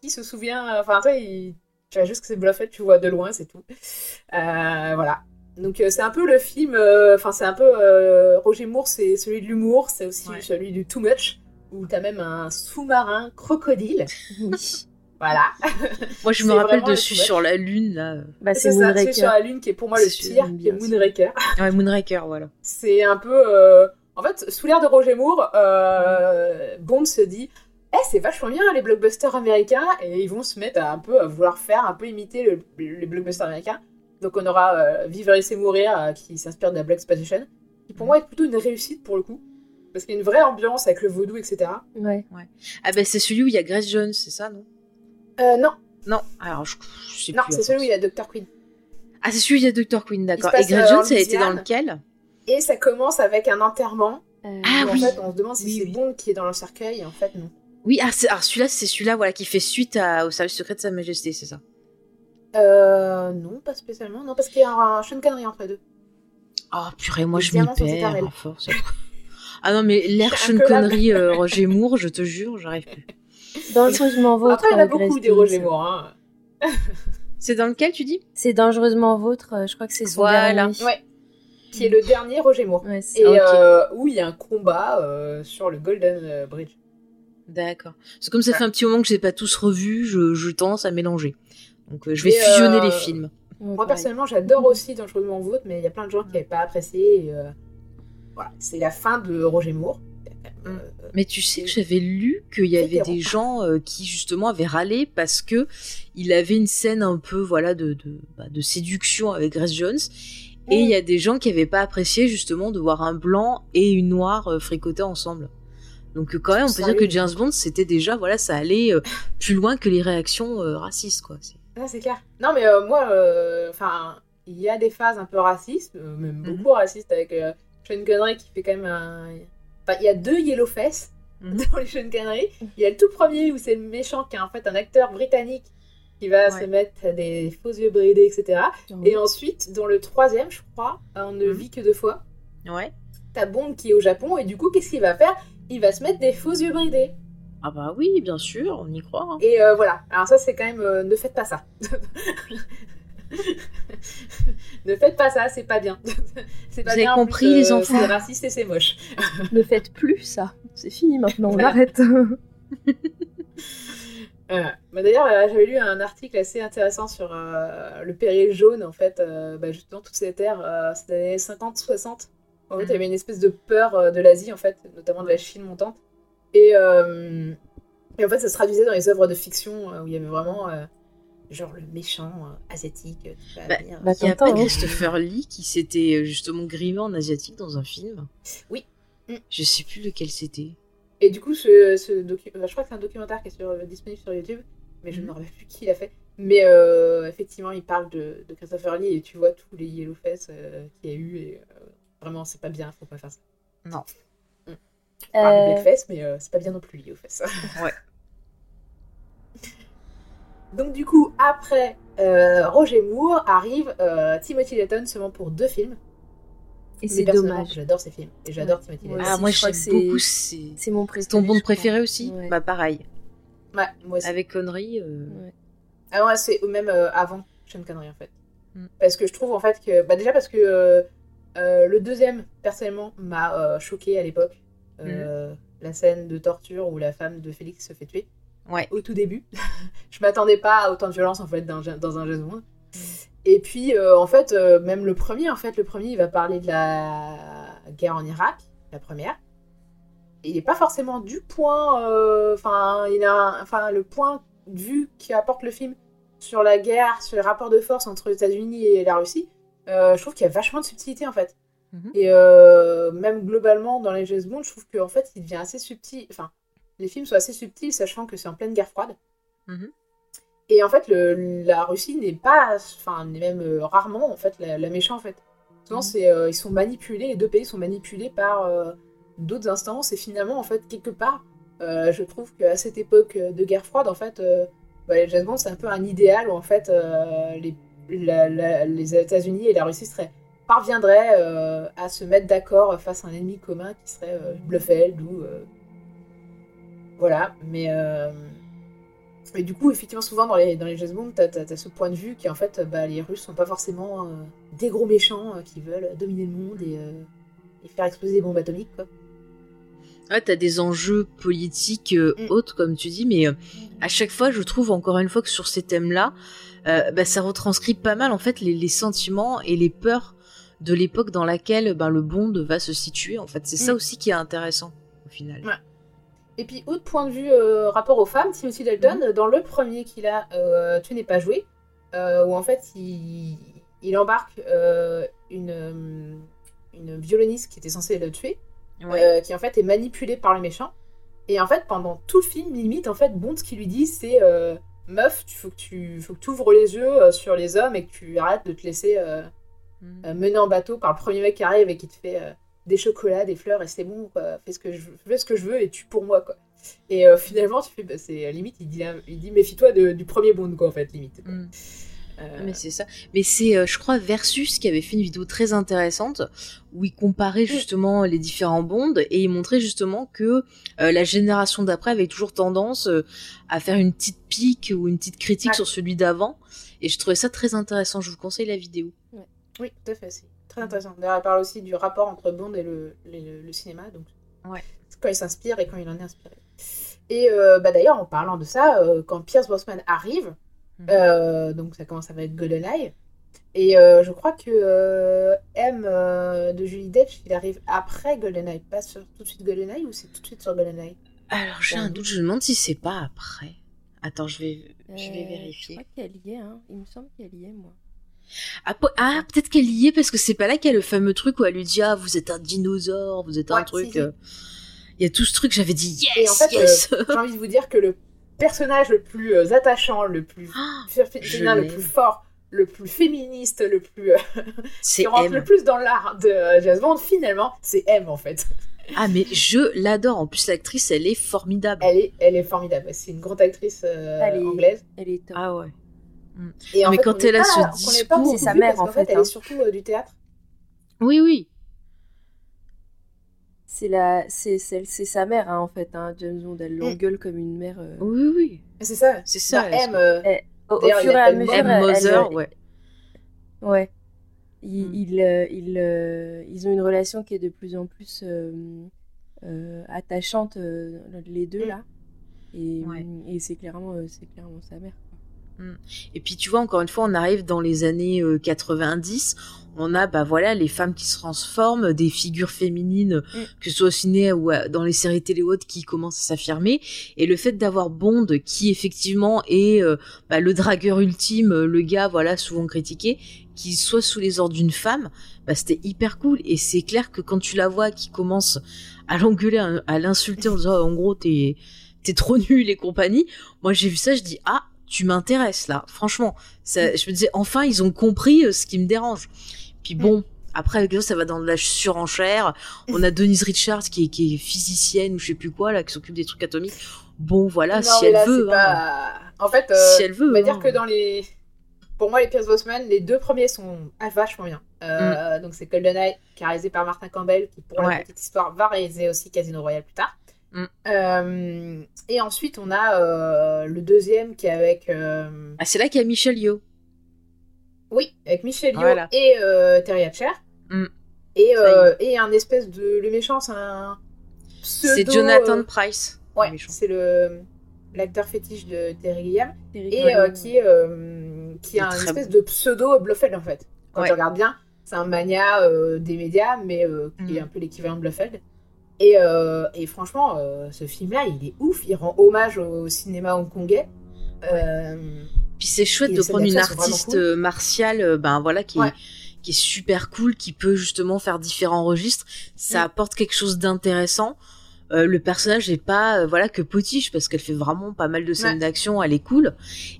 qui se souvient Enfin, toi, il... tu vois juste que c'est Bluffet, tu vois de loin, c'est tout. Euh, voilà. Donc, euh, c'est un peu le film. euh, Enfin, c'est un peu. euh, Roger Moore, c'est celui de l'humour, c'est aussi Ouais. celui du Too Much, où t'as même un sous-marin crocodile. Oui. *laughs* Voilà. *laughs* Moi, je me rappelle dessus tout sur la lune, là. Bah, C'est celui sur Moonraker. la Lune qui est pour moi le pire, qui est bien, Moonraker. Ouais, Moonraker, voilà. C'est un peu. euh, En fait, sous l'ère de Roger Moore, euh, Bond se dit Eh, c'est vachement bien les blockbusters américains, et ils vont se mettre à un peu à vouloir faire, un peu imiter le- les blockbusters américains. Donc, on aura euh, Vivre et laisser mourir, euh, qui s'inspire de la Black Exploitation, qui pour moi est plutôt une réussite pour le coup. Parce qu'il y a une vraie ambiance avec le vaudou, etc. Ouais. Ah, bah, c'est celui où il y a Grace Jones, c'est ça, non? Euh, non, Non, alors je, je sais non, plus. c'est celui où il y a Dr. Queen. Ah, c'est celui où il y a Dr. Queen, d'accord. Et Grace euh, Jones, elle était dans lequel? Et ça commence avec un enterrement. Euh, Ah oui. En fait, on se demande si Oui, c'est oui. Bond qui est dans le cercueil, et en fait, non. Oui, ah, c'est- alors celui-là, c'est celui-là voilà, qui fait suite à- au service secret de Sa Majesté, c'est ça? Euh, non, pas spécialement. Non, parce qu'il y a un Sean Connery entre les deux. Oh, purée, moi, Les je m'y perds à force. Ah non, mais l'air Un Sean peu là. Connery, euh, Roger Moore, je te jure, j'arrive plus. Dangereusement vôtre. Après, il y en a beaucoup Grace des Roger. Moore. Hein. C'est dans lequel, tu dis? C'est dangereusement vôtre. euh, Je crois que c'est son Voilà. dernier. Ouais. Qui est le dernier Roger Moore. Ouais, Et euh, où il y a un combat euh, sur le Golden Bridge. D'accord. C'est comme ça fait un petit moment que je n'ai pas tous revus, je, je tendance à mélanger. Donc euh, je vais fusionner euh, les films. Moi, personnellement, j'adore aussi Dangereusement Vôtre, mais il y a plein de gens qui n'avaient pas apprécié. et, euh, Voilà, c'est la fin de Roger Moore. Euh, Mais tu sais que j'avais lu qu'il y avait des gens euh, qui justement avaient râlé parce que il avait une scène un peu voilà de de, bah, de séduction avec Grace Jones et il y a des gens qui avaient pas apprécié justement de voir un blanc et une noire euh, fricoter ensemble. Donc quand même on peut dire que James Bond c'était déjà voilà ça allait euh, plus loin que les réactions euh, racistes quoi. C'est- Ah, c'est clair. Non, mais euh, moi, euh, enfin, il y a des phases un peu racistes, même Mhm. beaucoup racistes, avec euh, Sean Connery qui fait quand même un. Enfin, il y a deux Yellow Face Mhm. *laughs* dans les Sean Connery. Il y a le tout premier où c'est le méchant qui est en fait un acteur britannique qui va Ouais. se mettre des faux yeux bridés, etc. Et ensuite, dans le troisième, je crois, on ne Mhm. vit que deux fois, Ouais. t'as Bond qui est au Japon, et du coup, qu'est-ce qu'il va faire? Il va se mettre des faux yeux bridés. Ah bah oui bien sûr on y croit. hein. Et euh, voilà. Alors ça, c'est quand même... euh, ne faites pas ça. *laughs* ne faites pas ça, c'est pas bien. *laughs* c'est pas Vous avez bien, en compris, les euh, enfants C'est raciste et c'est moche. *laughs* Ne faites plus ça. C'est fini maintenant, on Voilà. arrête. *laughs* Bah D'ailleurs, euh, j'avais lu un article assez intéressant sur euh, le péril jaune, en fait, euh, bah, justement, toute cette ère, euh, c'est des années 50-60. En fait, il y avait une espèce de peur de l'Asie, en fait, notamment de la Chine montante. Et, et en fait, ça se traduisait dans les œuvres de fiction où il y avait vraiment, genre, le méchant euh, asiatique euh, qui va Bah, venir. bah, Il y a pas hein. Christopher Lee qui s'était euh, justement grimé en asiatique dans un film. Oui. Mm. Je sais plus lequel c'était. Et du coup, ce, ce docu- enfin, je crois que c'est un documentaire qui est sur- euh, disponible sur YouTube, mais je ne Mhm. me rappelle plus qui l'a fait. Mais euh, effectivement, il parle de, de Christopher Lee et tu vois tous les yellow faces euh, qu'il y a eu. Et euh, vraiment, c'est pas bien, faut pas faire ça. Non. Mm. Enfin, Euh, Blackface, mais euh, c'est pas bien non plus, yellow face. Ouais. *laughs* Donc, du coup, après euh, Roger Moore arrive euh, Timothy Dalton seulement pour deux films. Et c'est dommage. J'adore ces films et j'adore Ouais. Timothy Ouais. Dalton. Ah, moi je crois que c'est- beaucoup. C'est mon préféré. ton bond préféré aussi Ouais. Bah pareil. Ouais, moi aussi. Avec Connery. euh, Ouais. Ah ouais, c'est même euh, avant Sean Connery en fait. Mm. Parce que je trouve en fait que. Bah, déjà parce que euh, euh, le deuxième, personnellement, m'a euh, choqué à l'époque. Euh, La scène de torture où la femme de Félix se fait tuer. Ouais. Au tout début. *laughs* je m'attendais pas à autant de violence en fait dans, dans un James Bond. Et puis euh, en fait, euh, même le premier, en fait, le premier il va parler de la guerre en Irak, la première. Et il n'est pas forcément du point. euh, Enfin, il a. Enfin, le point de vue qu'apporte le film sur la guerre, sur les rapports de force entre les États-Unis et la Russie, je trouve qu'il y a vachement de subtilité en fait. Mhm. Et même globalement dans les James Bond, je trouve qu'en fait il devient assez subtil. Enfin, les films sont assez subtils, sachant que c'est en pleine guerre froide. Mhm. Et en fait, le, la Russie n'est pas, enfin, n'est même euh, rarement en fait la, la méchante en fait. Souvent, Mhm. c'est, euh, ils sont manipulés, les deux pays sont manipulés par euh, d'autres instances. Et finalement, en fait, quelque part, je trouve qu'à cette époque de guerre froide, en fait, bah, les c'est un peu un idéal où en fait, les, la- la- les États-Unis et la Russie seraient parviendraient à se mettre d'accord face à un ennemi commun qui serait Blofeld ou voilà. Mais euh, et du coup, effectivement, souvent dans les dans les Bond, t'as as, ce point de vue qui en fait, bah, les Russes sont pas forcément euh, des gros méchants euh, qui veulent dominer le monde et, euh, et faire exploser des bombes atomiques quoi. Ouais, t'as des enjeux politiques Mm. autres, comme tu dis, mais euh, à chaque fois, je trouve encore une fois que sur ces thèmes-là, bah, ça retranscrit pas mal en fait les, les sentiments et les peurs de l'époque dans laquelle ben, le Bond va se situer. En fait, c'est ça Mm. aussi qui est intéressant au final. Ouais. Et puis, autre point de vue euh, rapport aux femmes, Timothy Dalton, dans le premier qu'il a, euh, Tu n'es pas joué, euh, où en fait il, il embarque euh, une, une violoniste qui était censée le tuer, Ouais. qui en fait est manipulée par le méchant. Et en fait, pendant tout le film, limite, en fait, Bond, ce qu'il lui dit, c'est Meuf, il faut que tu faut que tu ouvres les yeux sur les hommes et que tu arrêtes de te laisser Mm. euh, mener en bateau par le premier mec qui arrive et qui te fait des chocolats, des fleurs et c'est bon, quoi. Fais ce que je fais ce que je veux et tu pour moi, quoi. Et euh, finalement, tu fais, bah, c'est limite, il dit, il dit méfie-toi du premier Bond, quoi, en fait, limite. quoi. Mm. Euh, Ah, Mais c'est ça. Mais c'est, euh, je crois, Versus qui avait fait une vidéo très intéressante où il comparait justement les différents bonds et il montrait justement que euh, la génération d'après avait toujours tendance à faire une petite pique ou une petite critique Ouais. sur celui d'avant. Et je trouvais ça très intéressant. Je vous conseille la vidéo. Oui, tout à fait, très intéressant. D'ailleurs, elle parle aussi du rapport entre Bond et le, le- le cinéma, donc Ouais. quand il s'inspire et quand il en est inspiré. Et euh, bah, d'ailleurs, en parlant de ça, euh, quand Pierce Brosnan arrive, Mhm. euh, donc ça commence à être GoldenEye, et euh, je crois que euh, M euh, de Julie Dench, il arrive après GoldenEye, pas sur tout de suite GoldenEye ou c'est tout de suite sur GoldenEye? Alors j'ai un doute. Je me demande si c'est pas après. Attends, je vais, je vais Euh, vérifier. Je crois qu'elle y est, hein. Il me semble qu'elle y est, moi. Ah, ah, peut-être qu'elle y est parce que c'est pas là qu'il y a le fameux truc où elle lui dit ah vous êtes un dinosaure, vous êtes un truc. si, si. euh, Il y a tout ce truc. J'avais dit yes, Et en fait, yes. J'ai envie de vous dire que le personnage le plus euh, attachant, le plus Ah, féminin, le plus fort, le plus féministe, le plus euh, *laughs* c'est qui rentre M. le plus dans l'art de euh, James Bond, finalement, c'est M en fait. Ah mais je l'adore. En plus l'actrice, elle est formidable. Elle est, elle est formidable. C'est une grande actrice euh, Elle est- anglaise. Elle est top. Ah ouais. Et en Mais fait, quand elle a ce discours- C'est sa mère, en fait, Elle hein. est surtout euh, du théâtre. Oui oui. C'est la, c'est sa mère hein, en fait. Hein. James Bond, Mm. elle l'engueule comme une mère. euh. Oui oui. C'est ça. C'est ça, Bah, elle M. euh, Au, au fur et à l'appelle mesure, M. elle- Mother, elle- ouais. Ouais. Ils, Mm. ils, euh, ils, euh, ils ont une relation qui est de plus en plus euh, euh, attachante, euh, les deux Mm. là. Et, Ouais. et c'est clairement, euh, c'est clairement sa mère. Et puis tu vois, encore une fois, on arrive dans les années euh, 90. On a, bah voilà, les femmes qui se transforment, des figures féminines, Mm. que ce soit au ciné ou euh, dans les séries télé ou autres, qui commencent à s'affirmer. Et le fait d'avoir Bond, qui effectivement est euh, bah, le dragueur ultime, euh, le gars, voilà, souvent critiqué, qui soit sous les ordres d'une femme, bah, c'était hyper cool. Et c'est clair que quand tu la vois qui commence à l'engueuler, à, l'insulter en disant, en gros, t'es t'es trop *laughs* nul et compagnie. Moi, j'ai vu ça, je dis, ah, tu m'intéresses là. Franchement, ça, je me disais, enfin, ils ont compris euh, ce qui me dérange. Puis bon, après, avec ça, ça va dans de la surenchère. On a Denise Richards qui est, qui est physicienne ou je sais plus quoi, là, qui s'occupe des trucs atomiques. Bon, voilà, non, si elle là, veut. hein. pas- En fait, euh, Si elle veut. on va dire hein. que dans les. Pour moi, les Pierce Brosnan, les deux premiers sont ah, vachement bien. Euh, Donc, c'est GoldenEye, qui est réalisé par Martin Campbell, qui, pour Mm. Ouais. la petite histoire, va réaliser aussi Casino Royale plus tard. Mm. Euh, et ensuite, on a euh, le deuxième qui est avec. euh, Ah, c'est là qu'il y a Michel Yo. Oui, avec Michel Yeoh Voilà. et euh, Terry Hatcher. Mm. Et, euh, et un espèce de. Le méchant, c'est un. C'est Jonathan Price. ouais, c'est le l'acteur fétiche de Terry Gilliam. Et euh, qui est. euh, qui est un espèce de pseudo Blofeld en fait. Quand Ouais. tu regardes bien, c'est un mania euh, des médias, mais euh, qui Mm. est un peu l'équivalent de Blofeld. Et, euh, et franchement, euh, ce film-là, il est ouf. Il rend hommage au cinéma hongkongais. Euh, Puis c'est chouette Et de prendre une artiste cool. martiale, ben voilà, qui, Ouais. est, qui est super cool, qui peut justement faire différents registres. Ça Mm. apporte quelque chose d'intéressant. Euh, le personnage n'est pas euh, voilà que potiche parce qu'elle fait vraiment pas mal de scènes Ouais. d'action, elle est cool.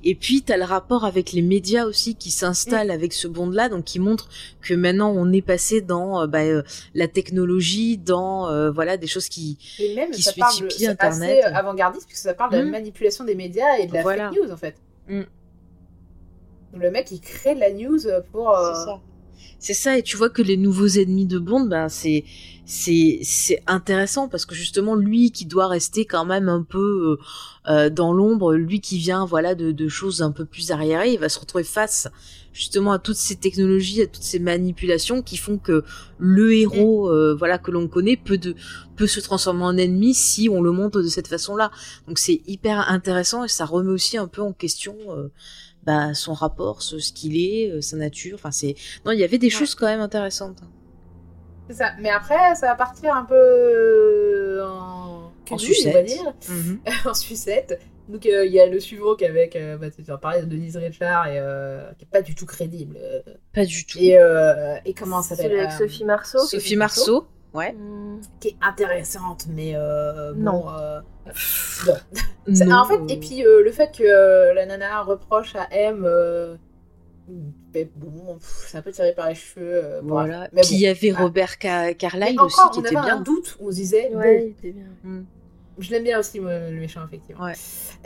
Et puis t'as le rapport avec les médias aussi qui Mm. s'installe avec ce bond là, donc qui montre que maintenant on est passé dans euh, bah, euh, la technologie, dans euh, voilà des choses qui Et même, qui ça se parle c'est Internet. assez avant-gardiste, puisque ça parle de la Mm. manipulation des médias et de la Voilà. fake news, en fait. Mm. Donc, le mec, il crée de la news pour... euh, C'est ça. C'est ça, et tu vois que les nouveaux ennemis de Bond, ben c'est c'est c'est intéressant parce que justement lui qui doit rester quand même un peu euh, euh, dans l'ombre, lui qui vient voilà de, de choses un peu plus arriérées, il va se retrouver face justement à toutes ces technologies, à toutes ces manipulations qui font que le héros euh, voilà que l'on connaît peut de peut se transformer en ennemi si on le montre de cette façon-là. Donc c'est hyper intéressant et ça remet aussi un peu en question euh, bah, son rapport, ce, ce qu'il est, euh, sa nature. Enfin, c'est non, il y avait des choses quand même intéressantes. C'est ça. Mais après, ça va partir un peu euh, en... En cul, on va sucette. dire. Mhm. *laughs* en sucette. Donc, euh, il y a le suivant qui est avec... Euh, bah, tu vas parler de Denise Richard, et, euh, qui est pas du tout crédible. Pas du tout. Et, euh, et comment ça s'appelle Celui avec euh, Sophie Marceau. Sophie Marceau, ouais. Hmm. Qui est intéressante, mais... Euh, Non. *laughs* Bon, euh, bon. Non. En fait, et puis euh, le fait que euh, la nana reproche à M, euh, ben, bon, c'est un peu tiré par les cheveux. euh, bon, voilà. mais Puis il y avait Ah. Robert Mais Carlyle aussi encore, qui on était avait un bien. doute, on se disait, Ouais, bon, il était bien. Mm. Je l'aime bien aussi, moi, le méchant, effectivement. Ouais.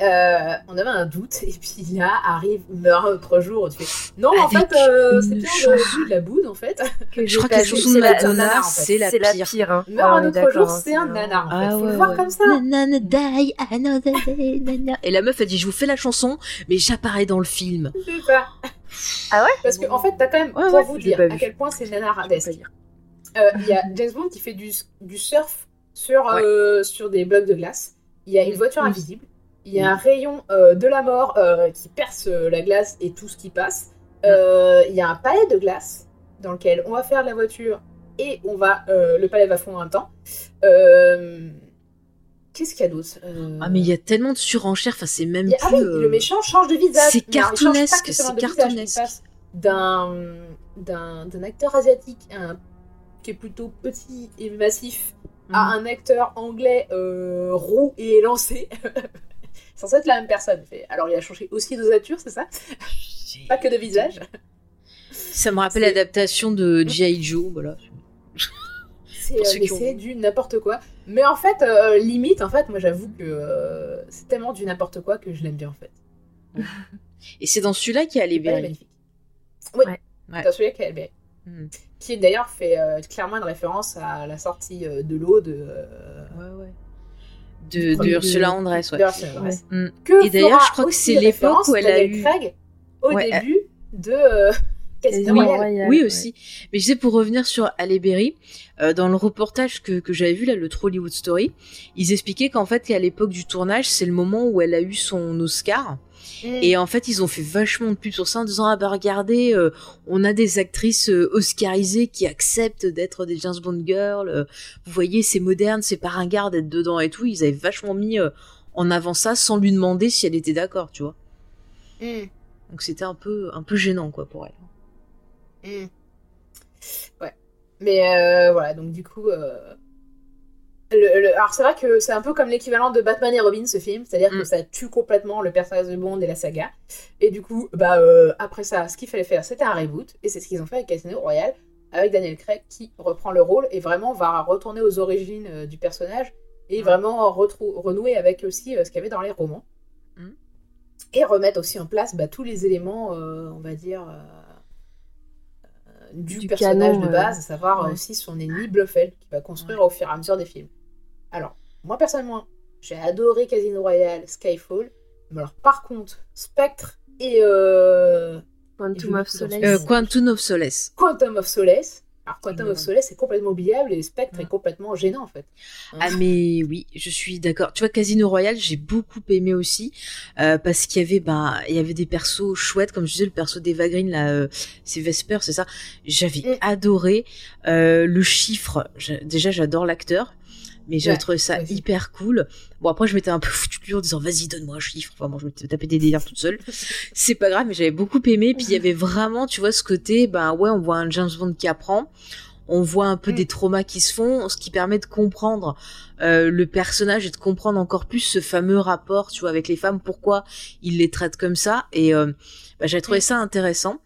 Euh, on avait un doute, et puis là arrive meurt un autre jour, tu fais, non, en Avec fait, euh, c'est bien chanson. de, de la bouse, en fait. *laughs* Que Je crois que la chanson de C'est la- Madonna, nanar, c'est la pire. pire. Hein. Meurt Ah, un autre jour, hein, c'est un nanar, en fait. Ah Faut ouais, le voir comme ça. Nanana die another day, nana. Et la meuf elle dit je vous fais la chanson mais j'apparais dans le film. C'est ça. Ah ouais? Parce qu'en en fait, t'as quand même, Ouais, pour ouais, vous dire à quel point c'est dire. Euh, Il y a James Bond qui fait du, du surf sur, euh, sur des blocs de glace. Il y a une voiture invisible. Il y a un rayon euh, de la mort euh, qui perce la glace et tout ce qui passe. Il y a un palais de glace dans lequel on va faire de la voiture et on va euh, le palais va fondre même temps. Euh, Qu'est-ce qu'il y a d'autre Euh, Ah mais il y a tellement de surenchères, enfin c'est même ah oui, le méchant change de visage. c'est cartoonesque, c'est cartoonesque. d'un d'un acteur asiatique un- qui est plutôt petit et massif à Mhm. un acteur anglais euh, roux et élancé. C'est censé être la même personne. Alors il a changé aussi d'osature, c'est ça? Pas que de visage. Ça me rappelle l'adaptation de G.I. Joe, voilà. C'est euh, ont du n'importe quoi. Mais en fait, euh, limite, en fait, moi j'avoue que euh, c'est tellement du n'importe quoi que je l'aime bien en fait. Et c'est dans celui-là qu'il y a les Berry. Oui, Ouais. Ouais. dans celui-là qu'elle est Mhm. Qui d'ailleurs fait euh, clairement une référence à la sortie euh, de l'eau de, euh, Ouais, ouais. De, de Premier- Ursula Andress, ouais. de Ursula Andress. Mm. Que Et d'ailleurs, je crois que c'est l'époque où elle a eu- Craig au Ouais, début de euh, *laughs* Casino Royale. Oui ouais. aussi. Mais je sais pour revenir sur Halle Berry, euh, dans le reportage que, que j'avais vu là, le True Hollywood Story, ils expliquaient qu'en fait, qu'à l'époque du tournage, c'est le moment où elle a eu son Oscar. Mm. Et en fait, ils ont fait vachement de pub sur ça en disant ah bah regardez, euh, on a des actrices euh, oscarisées qui acceptent d'être des James Bond girls. euh, vous voyez, c'est moderne, c'est pas ringard d'être dedans et tout. Ils avaient vachement mis en avant ça sans lui demander si elle était d'accord, tu vois. Mm. Donc c'était un peu un peu gênant quoi pour elle. Mm. Ouais. Mais voilà, donc du coup. Le- le- alors c'est vrai que c'est un peu comme l'équivalent de Batman et Robin ce film, c'est-à-dire que Mm. ça tue complètement le personnage de Bond et la saga. Et du coup, bah euh, après ça, ce qu'il fallait faire, c'était un reboot, et c'est ce qu'ils ont fait avec Casino Royale, avec Daniel Craig qui reprend le rôle et vraiment va retourner aux origines euh, du personnage et Mm. vraiment renouer avec aussi euh, ce qu'il y avait dans les romans. Mm. Et remettre aussi en place bah, tous les éléments, on va dire. du, Du personnage canon, de base, à savoir ouais. aussi son ennemi Blofeld, qui va construire au fur et à mesure des films. Alors, moi personnellement, j'ai adoré Casino Royale, Skyfall. Mais alors, par contre, Spectre et euh, Quantum of Solace. Euh, Quantum of Solace. Quantum of Solace. Alors, Quantum of Solace est complètement oubliable et Spectre Ouais. est complètement gênant en fait. Ah mais oui, je suis d'accord. Tu vois, Casino Royale, j'ai beaucoup aimé aussi euh, parce qu'il y avait, ben, il y avait des persos chouettes, comme je disais, le perso d'Eva Green là, euh, c'est Vesper, c'est ça. J'avais Mm. adoré euh, le chiffre. Déjà, j'adore l'acteur. Mais j'avais Ouais, trouvé ça hyper cool. Bon après je m'étais un peu foutu de lui en disant vas-y donne-moi un chiffre. Enfin bon je m'étais tapé des délires toute seule. *laughs* C'est pas grave mais j'avais beaucoup aimé. Puis il y avait vraiment tu vois ce côté ben ouais on voit un James Bond qui apprend. On voit un peu Mm. des traumas qui se font, ce qui permet de comprendre euh, le personnage et de comprendre encore plus ce fameux rapport, tu vois, avec les femmes, pourquoi il les traite comme ça. Et euh, bah, j'avais trouvé Mm. ça intéressant.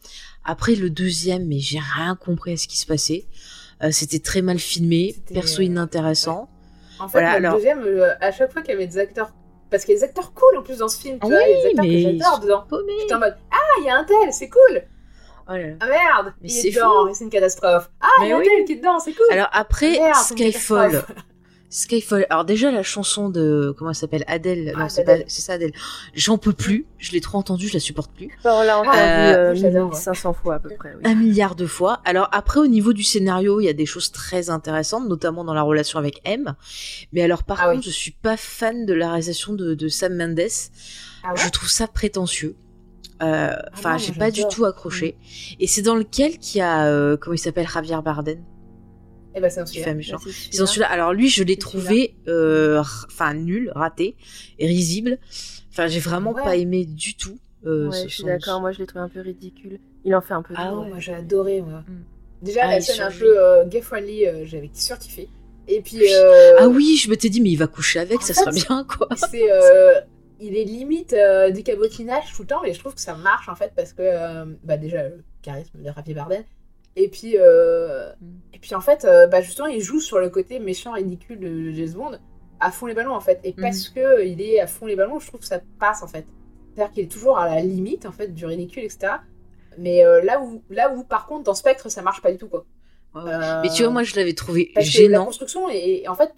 Après le deuxième, mais j'ai rien compris à ce qui se passait. Euh, C'était très mal filmé, perso euh, inintéressant. En fait, Voilà, le alors- deuxième, euh, à chaque fois qu'il y avait des acteurs. Parce qu'il y a des acteurs cool en plus dans ce film, tu Ah vois, il y a des oui, acteurs que j'adore dedans. J'étais en mode Ah, il y a un tel, c'est cool Oh là là. Ah merde Mais Il c'est est dedans, et c'est une catastrophe. Ah, il y a un oui. tel qui est dedans, c'est cool Alors après, Ah, Skyfall. Skyfall. Alors déjà la chanson de comment elle s'appelle? Adèle. Ah, non, c'est pas c'est ça Adèle. J'en peux plus. Je l'ai trop entendue, je la supporte plus. Enfin, on l'a entendu Euh, euh, moi, j'adore, ouais. 1500 fois à peu près. Oui. un milliard de fois. Alors après, au niveau du scénario, il y a des choses très intéressantes, notamment dans la relation avec M. Mais alors par Ah oui. contre, je suis pas fan de la réalisation de, de Sam Mendes. Ah ouais Je trouve ça prétentieux. Euh, Enfin, j'ai pas du tout accroché. Et c'est dans lequel qu'il y a euh, comment il s'appelle? Javier Bardem, Eh ben, c'est un qui sujet. fait un méchant. Là, c'est C'est dans celui-là. celui-là. Alors lui, je l'ai C'est trouvé, euh, r- enfin nul, raté, et risible. Enfin, j'ai vraiment Ouais. pas aimé du tout. Euh, Ouais, ce je suis d'accord. Moi, je l'ai trouvé un peu ridicule. Il en fait un peu Ah. Oh, ouais. moi j'ai adoré, moi. Mm. Déjà, Ah, la scène un peu euh, gay-friendly, euh, j'avais surkiffé. Et puis, euh, Ah oui, je m'étais dit, mais il va coucher avec, En ça fait, serait bien, quoi. *laughs* c'est, euh, il est limite euh, du cabotinage tout le temps, mais je trouve que ça marche en fait parce que, euh, bah déjà, le charisme de Javier Bardem. Et puis, euh, Mm. et puis en fait, euh, bah justement, il joue sur le côté méchant, ridicule de James Bond à fond les ballons en fait. Et parce que il est à fond les ballons, je trouve que ça passe en fait. C'est-à-dire qu'il est toujours à la limite en fait du ridicule, etc. Mais euh, là où, là où par contre dans Spectre ça marche pas du tout quoi. Ouais, ouais. Mais tu vois, moi, je l'avais trouvé que la gênant. construction et en fait,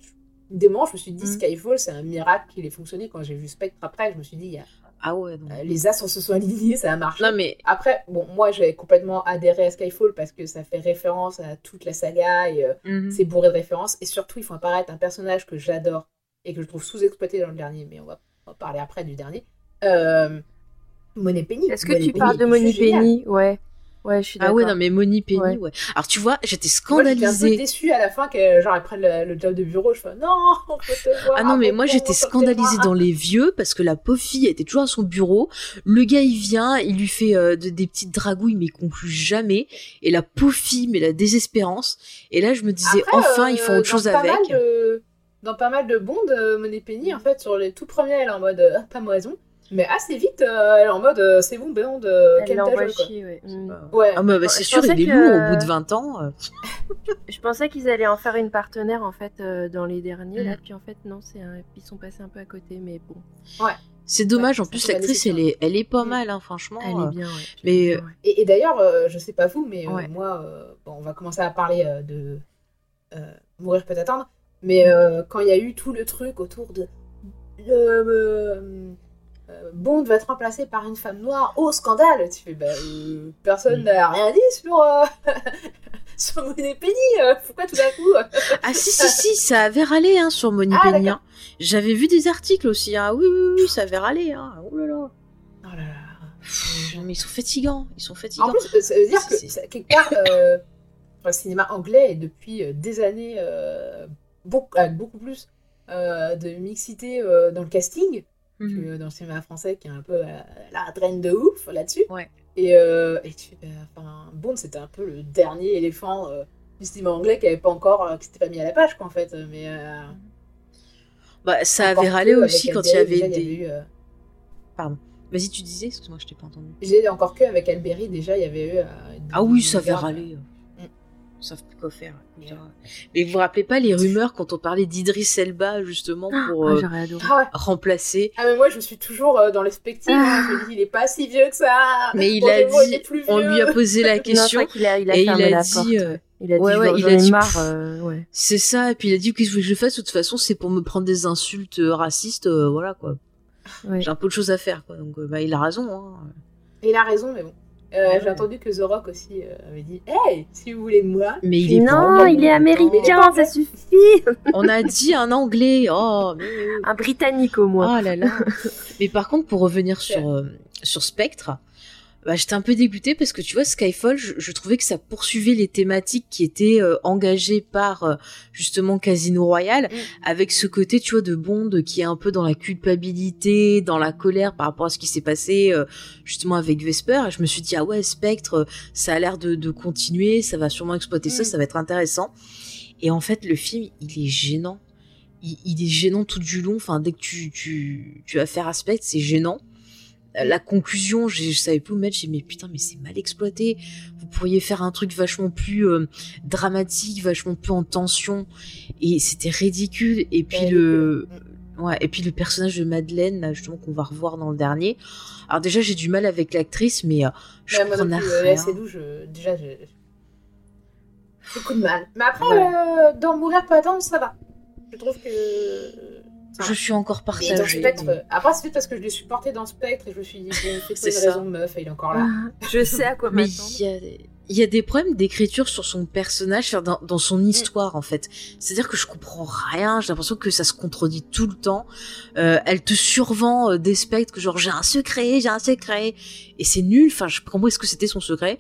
des moments, je me suis dit, Mm. Skyfall, c'est un miracle qu'il ait fonctionné. Quand j'ai vu Spectre après, je me suis dit, il y a- Ah ouais, non. euh, les astres se sont alignés, ça a marché. Non, mais Après, bon, moi, j'ai complètement adhéré à Skyfall parce que ça fait référence à toute la saga et euh, Mhm. c'est bourré de références. Et surtout, il faut apparaître un personnage que j'adore et que je trouve sous-exploité dans le dernier, mais on va, on va parler après du dernier. Euh, Monet Penny. Est-ce que tu Penny parles de génial. Penny? Ouais. Ouais, je suis Ah d'accord. ouais, non, mais Moni Penny, ouais. Ouais. Alors, tu vois, j'étais Moi, j'étais un peu scandalisée. déçue à la fin que genre après le, le job de bureau, je fais non, *laughs* on peut te voir. Ah non, mais moi j'étais scandalisée dans les vieux parce que la pauvre fille était toujours à son bureau. Le gars il vient, il lui fait euh, de- des petites dragouilles mais qu'on conclut jamais. Et la pauvre fille, mais la désespérance. Et là je me disais Après, enfin euh, ils font autre chose avec. mal de- Dans pas mal de bondes, euh, Monet Penny, en fait, sur les tout premiers, elle est en mode euh, pas raison. Mais assez vite, euh, elle est en mode euh, c'est bon, gueule, quoi. chier, ouais. Mm. Ouais. Ah bah, bah, c'est sûr, il est que- lourd au bout de 20 ans. euh. *laughs* Je pensais qu'ils allaient en faire une partenaire en fait euh, dans les derniers là, Mm. puis en fait non, c'est un... ils sont passés un peu à côté, mais bon, C'est dommage, Ouais, en plus l'actrice elle est, elle est pas Mm. mal, hein, franchement. elle est bien. Ouais. mais, bien. Et, et d'ailleurs, euh, je sais pas vous, mais euh, Ouais. moi, euh, bon, on va commencer à parler euh, de euh, Mourir peut attendre. Mais euh, quand il y a eu tout le truc autour de. le, euh, Bond va être remplacé par une femme noire, oh scandale Tu fais, bah, euh, personne Mm. n'a rien dit sur. Euh... *laughs* sur Penny, euh, pourquoi tout d'un coup *laughs* Ah si si si, ça avait râlé hein, sur Moni Ah, Penny. hein. J'avais vu des articles aussi. Hein. Oui, oui oui, ça avait râlé. Hein. Oh là là. Oh là là. Pff, mais ils sont fatigants, ils sont fatigants. En plus, ça veut dire que ça- quelque part, le cinéma anglais est depuis des années beaucoup, avec beaucoup plus de mixité dans le casting Mhm. que dans le cinéma français qui est un peu euh, la draine de ouf là-dessus. Ouais. Et, euh, et tu, euh, enfin, Bond, c'était un peu le dernier éléphant du cinéma anglais qui avait pas encore, qui s'était pas mis à la page, quoi, en fait. Mais Bah, ça avait râlé aussi quand il y avait déjà, des. eu, euh, Vas-y, tu disais, excuse-moi, je t'ai pas entendu. j'ai encore que avec Alberi, déjà, il y avait eu. Ah oui, ça avait râlé. Savent plus quoi faire. Mais, putain. Mais vous vous rappelez pas les rumeurs quand on parlait d'Idris Elba justement pour Ah, euh. Ah ouais. remplacer Ah mais moi je suis toujours euh, dans l'espective, hein. je me dis il est pas si vieux que ça. Mais il a dit- plus On lui a posé la *laughs* Non, question crois qu'il a, il a et il a la dit porte. euh, Il a dit, Ouais, ouais, il a dit, marre, euh, ouais. C'est ça, et puis il a dit qu'est-ce que je fasse, de toute façon, c'est pour me prendre des insultes euh, racistes, euh, voilà quoi. ouais. J'ai un peu de choses à faire, quoi. Donc, euh, bah, il a raison. Hein. Il a raison, mais bon. Euh, Ouais. J'ai entendu que The Rock aussi euh, avait dit Hey, si vous voulez de moi. Mais il est Non, pas il est américain, ça suffit. *laughs* On a dit un anglais. Oh, mais... Un britannique au moins. Oh là là. *laughs* mais par contre, pour revenir sur, euh, sur Spectre, bah, j'étais un peu dégoûtée parce que tu vois, Skyfall, je, je trouvais que ça poursuivait les thématiques qui étaient euh, engagées par euh, justement Casino Royale, Mm. avec ce côté, tu vois, de Bond qui est un peu dans la culpabilité, dans la colère par rapport à ce qui s'est passé euh, justement avec Vesper. Et je me suis dit, ah ouais, Spectre, ça a l'air de, de continuer, ça va sûrement exploiter ça, Mm. ça va être intéressant. Et en fait, le film, il est gênant. Il, il est gênant tout du long. Enfin, dès que tu, tu, tu as affaire à Spectre, c'est gênant. La conclusion, je, je savais plus où mettre. J'ai dit, mais putain, mais c'est mal exploité. Vous pourriez faire un truc vachement plus euh, dramatique, vachement plus en tension. Et c'était ridicule. Et puis le, ouais, et puis le personnage de Madeleine, là, justement, qu'on va revoir dans le dernier. Alors déjà, j'ai du mal avec l'actrice, mais euh, je Ouais, comprenais plus, euh, rien. c'est d'où je. Déjà, j'ai. Beaucoup de mal. Mais après, Ouais. euh, dans Mourir peut attendre, ça va. Je trouve que. Je suis encore Mais dans partagée. Spectre, après, c'est peut-être parce que je l'ai supporté dans Spectre et je me suis dit, *laughs* c'est C'est une ça. raison de meuf et il est encore là. Je sais à quoi Mais m'attendre. il y a, il y a des problèmes d'écriture sur son personnage, dans, dans son histoire en fait. C'est-à-dire que je comprends rien. J'ai l'impression que ça se contredit tout le temps. Euh, elle te survend euh, des spectres que genre j'ai un secret, j'ai un secret, et c'est nul. Enfin, je comment est-ce que c'était son secret?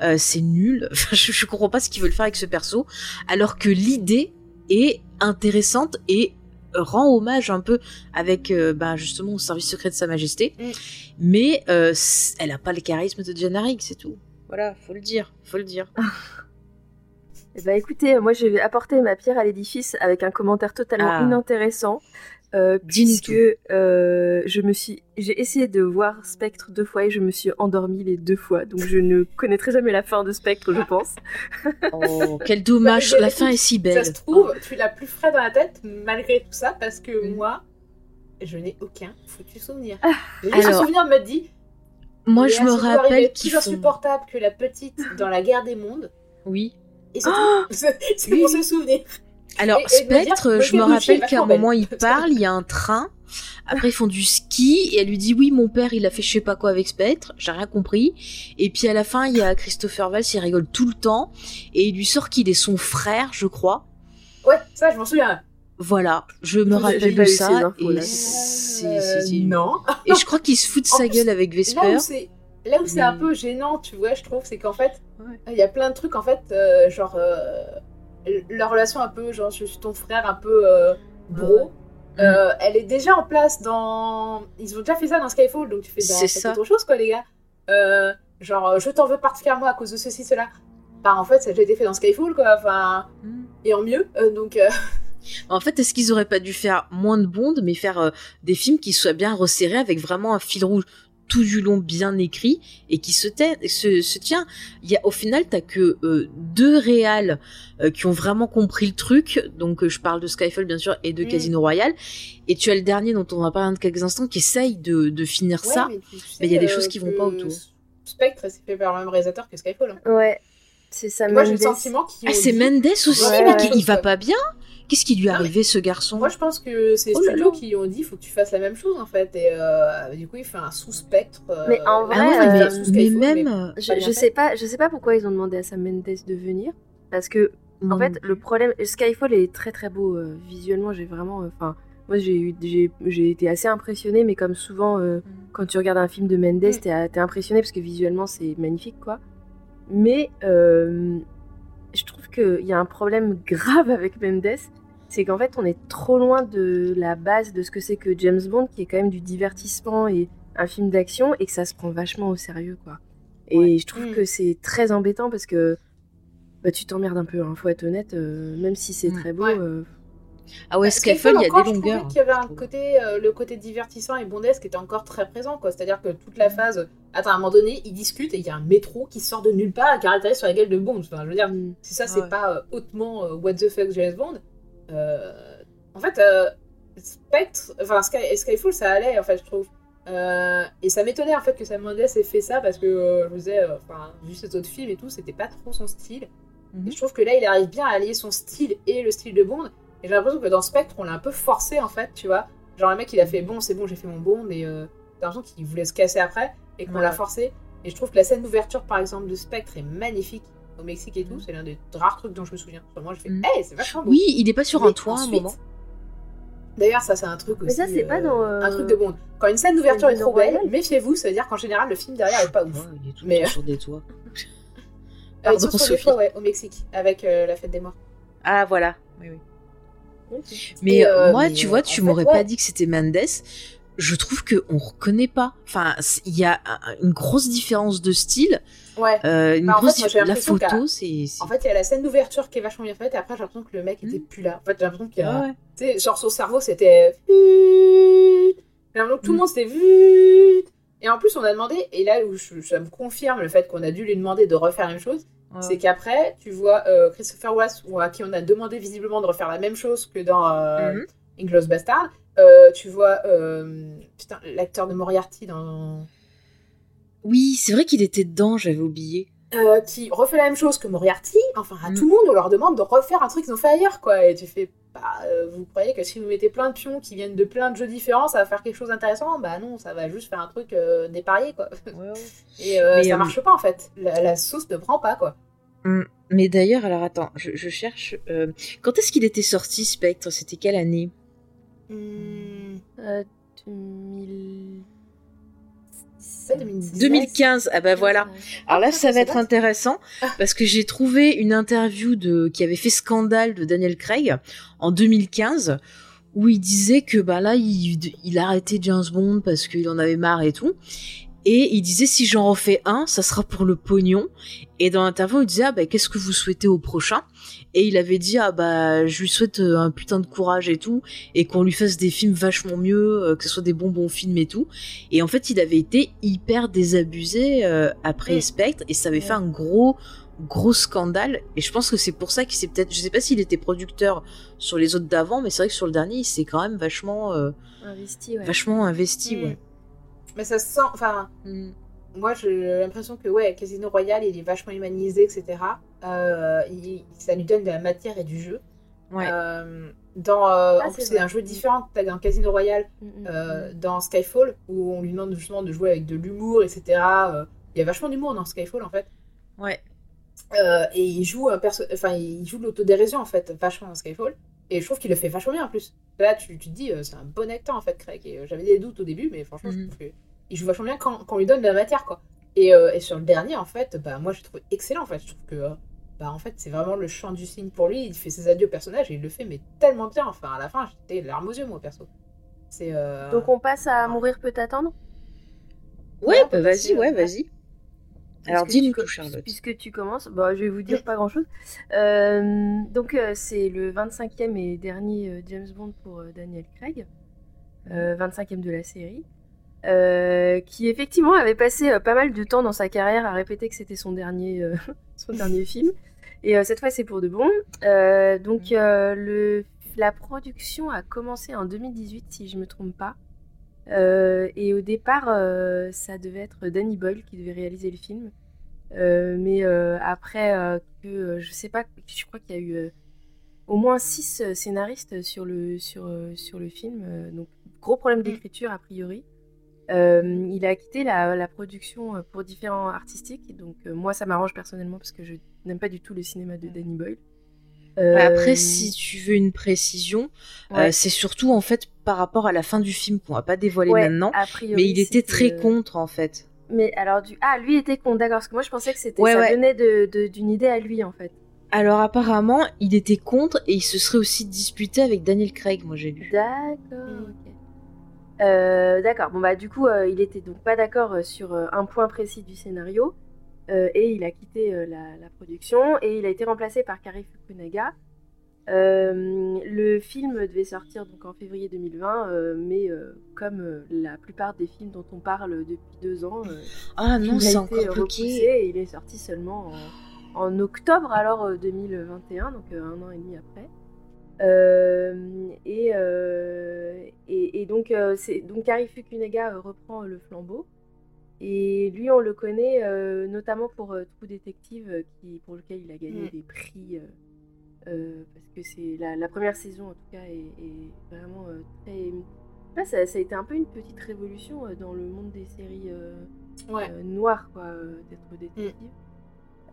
Euh, C'est nul. *laughs* Enfin, je, je comprends pas ce qu'ils veulent faire avec ce perso, alors que l'idée est intéressante et rend hommage un peu avec euh, ben, justement au service secret de Sa Majesté, Mm. mais euh, elle a pas le charisme de Diana Rigg, c'est tout. Voilà, faut le dire, faut le dire. *laughs* Ben, écoutez, moi je vais apporter ma pierre à l'édifice avec un commentaire totalement Ah. inintéressant. Euh, puisque euh, je me suis, j'ai essayé de voir Spectre deux fois et je me suis endormie les deux fois, donc je ne connaîtrai jamais la fin de Spectre, je pense. *laughs* Oh, *laughs* quel dommage, Bah, la fin est si Ça belle. se trouve, tu l'as plus frais dans la tête malgré tout ça parce que Mm. moi, je n'ai aucun foutu souvenir. Ah, juste alors, un souvenir me dire. Moi, je me rappelle qu'ils plus font... insupportable que la petite dans la guerre des mondes. Oui. Et c'est Oh tout. *laughs* C'est Oui, pour se souvenir. Alors, Et- Spectre, je me rappelle qu'à un moment, il *laughs* parle, il y a un train. Après, ils font du ski et elle lui dit oui, mon père, il a fait je sais pas quoi avec Spectre. J'ai rien compris. Et puis à la fin, il y a Christopher Valls, il rigole tout le temps et il lui sort qu'il est son frère, je crois. Ouais, ça, je m'en souviens. Voilà, je me rappelle de ça. infos, Et, c'est- Euh, non. et je crois qu'il se fout de sa gueule avec Vesper. là où c'est Mais- un peu gênant, tu vois, je trouve, c'est qu'en fait, Ouais. il y a plein de trucs en fait, euh, genre euh, leur relation un peu, genre je suis ton frère, un peu euh, bro. Mm. euh, elle est déjà en place dans. Ils ont déjà fait ça dans Skyfall, donc tu fais bah, ça. autre chose, quoi, les gars. Euh, genre, euh, je t'en veux particulièrement à cause de ceci, cela. Bah, en fait, ça a déjà été fait dans Skyfall, quoi. Enfin, Mm. et en mieux. donc, euh, En fait, est-ce qu'ils auraient pas dû faire moins de Bond, mais faire euh, des films qui soient bien resserrés avec vraiment un fil rouge? Tout du long bien écrit et qui se, tait- se, se tient. Il y a au final t'as que euh, deux réals euh, qui ont vraiment compris le truc. Donc euh, je parle de Skyfall bien sûr et de Mm. Casino Royale. Et tu as le dernier dont on va parler dans quelques instants qui essaye de, de finir ouais, ça. mais tu- sais, il y a des euh, choses qui vont pas autour. Spectre, c'est fait par le même réalisateur que Skyfall. hein. Ouais, c'est ça. Moi, j'ai le Mendes. sentiment qu'ils Ah c'est Mendes aussi, Ouais, mais ouais. qui, il va pas bien. Qu'est-ce qui lui est arrivé ce garçon? Moi, je pense que c'est les Oh studios qui ont dit faut que tu fasses la même chose en fait. Et euh, du coup, il fait un sous-spectre. euh, Mais en vrai, Ah ouais, euh, mais, mais même. mais- Je, je fait. sais pas, je sais pas pourquoi ils ont demandé à Sam Mendes de venir, parce que En non, fait, le problème, Skyfall est très très beau euh, visuellement. J'ai vraiment, euh, enfin, moi j'ai eu, j'ai, j'ai été assez impressionnée, mais comme souvent euh, quand tu regardes un film de Mendes, Mm. t'es, t'es impressionné parce que visuellement c'est magnifique, quoi. Mais euh, je trouve qu'il y a un problème grave avec Mendes, c'est qu'en fait on est trop loin de la base de ce que c'est que James Bond, qui est quand même du divertissement et un film d'action, et que ça se prend vachement au sérieux, quoi. Et Ouais. je trouve Mm. que c'est très embêtant parce que bah, tu t'emmerdes un peu, hein, faut être honnête, euh, même si c'est Mm. très beau. Ouais. euh, Ah ouais, Bah, Skyfall, il y a encore, des je trouvais longueurs. qu'il y avait je un côté, euh, le côté divertissant et bondesque était encore très présent, quoi. C'est-à-dire que toute la phase, attends, à un moment donné, ils discutent et il y a un métro qui sort de nulle part et qui caractérise sur la gueule de Bond. Enfin, je veux dire, mm. si ça, c'est Ouais. pas euh, hautement euh, what the fuck James Bond, euh, en fait, euh, Spectre, enfin Sky, Skyfall, ça allait, en fait, je trouve. Et ça m'étonnait en fait que Sam Mendes ait fait ça parce que je disais, enfin, vu cet autre film et tout, c'était pas trop son style. Mhm. Et je trouve que là, il arrive bien à allier son style et le style de Bond. Et j'ai l'impression que dans Spectre, on l'a un peu forcé en fait, tu vois. Genre, le mec, il a fait bon, c'est bon, j'ai fait mon Bond, et euh, t'as l'impression qu'il voulait se casser après, et qu'on Ouais. l'a forcé. Et je trouve que la scène d'ouverture, par exemple, de Spectre est magnifique au Mexique et tout. Mhm. C'est l'un des rares trucs dont je me souviens. Moi, je fais, Mhm. hey, c'est vachement beau. Oui, il est pas sur Mais un toit à un moment. D'ailleurs, ça, c'est un truc aussi. Mais ça, c'est pas dans, euh, Un truc de Bond. Quand une scène d'ouverture est trop belle, méfiez-vous, ça veut dire qu'en général, le film derrière est pas ouf. Ouais, il est tout Mais- temps sur des toits. *laughs* Euh, Pardon, sont sur des fois, ouais, au Mexique, avec euh, la fête des morts. Ah voilà. Oui, oui. Ok. Mais euh, euh, moi, mais, tu euh, vois, tu m'aurais ouais. pas dit que c'était Mendes. Je trouve que on reconnaît pas. Enfin, il y a un- une grosse différence de style. Ouais. euh, une Bah, en grosse fait, moi, la photo, c'est. En fait, il y a la scène d'ouverture qui est vachement bien faite, et après, j'ai l'impression que le mec était Mhm. plus là. En fait, j'ai l'impression qu'il y a. Ah ouais. Tu sais, genre son cerveau c'était. J'ai l'impression que tout le Mm. monde c'était. vu. Et en plus, on a demandé, et là où je- ça me confirme le fait qu'on a dû lui demander de refaire la même chose, Ouais. c'est qu'après, tu vois euh, Christopher ou à qui on a demandé visiblement de refaire la même chose que dans euh, Mhm. Inglourious Bastard. Euh, tu vois euh, putain, l'acteur de Moriarty dans. Oui, c'est vrai qu'il était dedans. J'avais oublié. euh, qui refait la même chose que Moriarty. Enfin, à Mm. tout le monde, on leur demande de refaire un truc qu'ils ont fait ailleurs, quoi. Et tu fais, bah, vous croyez que si vous mettez plein de pions qui viennent de plein de jeux différents, ça va faire quelque chose d'intéressant? Bah non, ça va juste faire un truc dépareillé, quoi. *laughs* Et Mais, ça marche pas, en fait. La, la sauce ne prend pas, quoi. Mais d'ailleurs, alors attends, je, je cherche. Quand est-ce qu'il était sorti Spectre? C'était quelle année? Hmm, Euh, 2000... c'est 2016. 2015. Ah bah voilà. Alors là, Ah, ça va être intéressant parce que j'ai trouvé une interview de qui avait fait scandale de Daniel Craig en 2015 où il disait que bah là il, il a arrêté James Bond parce qu'il en avait marre et tout et il disait si j'en refais un, ça sera pour le pognon et dans l'interview il disait ah bah qu'est-ce que vous souhaitez au prochain? Et il avait dit ah bah je lui souhaite euh, un putain de courage et tout et qu'on lui fasse des films vachement mieux euh, que ce soit des bons bons films et tout et en fait, il avait été hyper désabusé euh, après. Spectre et ça avait fait un gros gros scandale et je pense que c'est pour ça qu'il s'est peut-être je sais pas s'il était producteur sur les autres d'avant mais c'est vrai que sur le dernier il s'est quand même vachement euh, Investi, ouais. vachement investi Mm. ouais. Mais ça se sent. Enfin, moi, j'ai l'impression que, ouais, Casino Royale, il est vachement humanisé, etc. Euh, il- ça lui donne de la matière et du jeu. Ouais. Euh, dans, euh, Ah, en plus, c'est un jeu différent. T'as un Casino Royale Mm, mm, euh, mm. dans Skyfall où on lui demande justement de jouer avec de l'humour, etc. Il y a vachement d'humour dans Skyfall en fait. Ouais. Et il joue un perso... enfin il joue de l'autodérision en fait vachement dans Skyfall. Et je trouve qu'il le fait vachement bien en plus. Là tu, tu te dis c'est un bon acteur en fait Craig. Et j'avais des doutes au début mais franchement je Mhm. trouve qu'il joue vachement bien quand, quand on lui donne de la matière quoi. Et, euh, et sur le dernier en fait bah moi j'ai trouvé excellent en fait. Je trouve que euh, bah en fait c'est vraiment le chant du signe pour lui. Il fait ses adieux au personnage et il le fait mais tellement bien. Enfin à la fin j'étais larmes aux yeux moi perso. C'est euh... Donc on passe à Mourir peut attendre? Ouais, bah vas-y, ouais, vas-y. Alors Puisque dis-nous tu tout, Charlotte. Puisque tu commences, bah, je vais vous dire pas grand chose. donc, euh, c'est le 25e et dernier euh, James Bond pour euh, Daniel Craig, euh, 25e de la série, euh, qui effectivement avait passé euh, pas mal de temps dans sa carrière à répéter que c'était son dernier, euh, *laughs* son dernier film. Et cette fois, c'est pour de bon. Donc, le, la production a commencé en 2018, si je me trompe pas. Et au départ, ça devait être Danny Boyle qui devait réaliser le film. Mais après que je sais pas, je crois qu'il y a eu au moins six scénaristes sur le sur sur le film, donc gros problème d'écriture a priori. Euh, il a quitté la, la production euh, pour différents artistiques, donc euh, moi ça m'arrange personnellement parce que je n'aime pas du tout le cinéma de Danny Boyle. Euh, Après, si tu veux une précision, ouais, c'est surtout en fait par rapport à la fin du film qu'on va pas dévoiler ouais, maintenant. priori, Mais il était très contre en fait. Mais alors du ah lui était con, d'accord, parce que moi je pensais que c'était Ouais, ça venait d'une idée à lui en fait. Alors apparemment, il était contre et il se serait aussi disputé avec Daniel Craig, moi j'ai lu. D'accord, Mm. ok. Euh, d'accord, bon bah du coup euh, il était donc pas d'accord euh, sur un point précis du scénario et il a quitté la, la production et il a été remplacé par Kari Fukunaga. Le film devait sortir donc en février 2020, euh, mais comme la plupart des films dont on parle depuis deux ans, Ah il a été repoussé et il est sorti seulement en, en octobre alors euh, 2021, donc un an et demi après. Euh, et, euh, et, et donc, euh, donc Kari Fukunaga reprend le flambeau. Et lui, on le connaît euh, notamment pour euh, True Detective, euh, qui, pour lequel il a gagné Mm. des prix. parce que c'est la, la première saison, en tout cas, est, est vraiment très. ça, ça a été un peu une petite révolution dans le monde des séries Ouais. noires, quoi, des True Detective.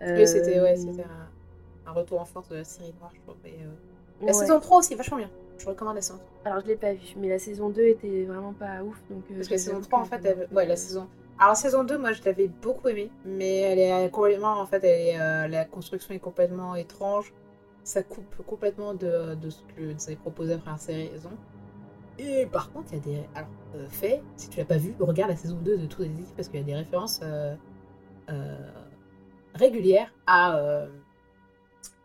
Oui, c'était ouais, un, un retour en force de la série noire, je trouve. Et, La ouais. saison 3 aussi, vachement bien. Je recommande la saison 3. Alors, je l'ai pas vue, mais la saison 2 était vraiment pas ouf. Donc, euh, Parce que la saison l'avoue 3, en fait, ça elle- ouais, la saison. Alors, la saison 2, moi, je l'avais beaucoup aimée, mais elle est complètement, en fait, elle est, euh, la construction est complètement étrange. Ça coupe complètement de, de ce que nous avait proposé après la saison. Et par contre, il y a des. Alors, euh, fait, si tu l'as pas vu, regarde la saison 2 de True Detective parce qu'il y a des références euh, euh, régulières à,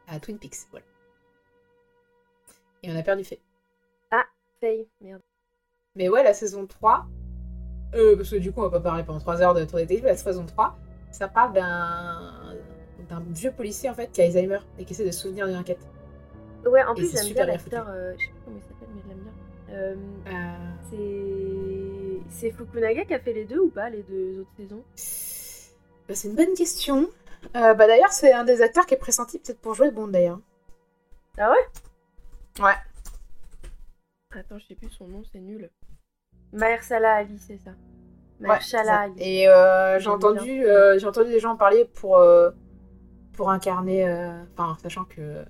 à Twin Peaks. Voilà. Et on a perdu fait. Faye, merde. Mais ouais, la saison 3, euh, parce que du coup, on va pas parler pendant 3 heures de Tour Détective, la saison 3, ça parle d'un d'un vieux policier en fait qui a Alzheimer et qui essaie de se souvenir d'une enquête. Ouais, en Et plus, c'est j'aime bien l'acteur. euh, je sais plus comment il s'appelle, mais je l'aime bien. Euh, Euh, c'est. C'est Fukunaga qui a fait les deux ou pas, les deux autres saisons? Bah, c'est une bonne question. Euh, bah d'ailleurs, c'est un des acteurs qui est pressenti peut-être pour jouer Bond d'ailleurs. Ah ouais? Ouais. Attends, je sais plus son nom, c'est nul. Mahershala Ali, c'est ça. Ouais, Mahershala ça. Ali. Et euh, j'ai entendu, euh, j'ai entendu des gens parler pour euh, pour incarner, euh, enfin sachant que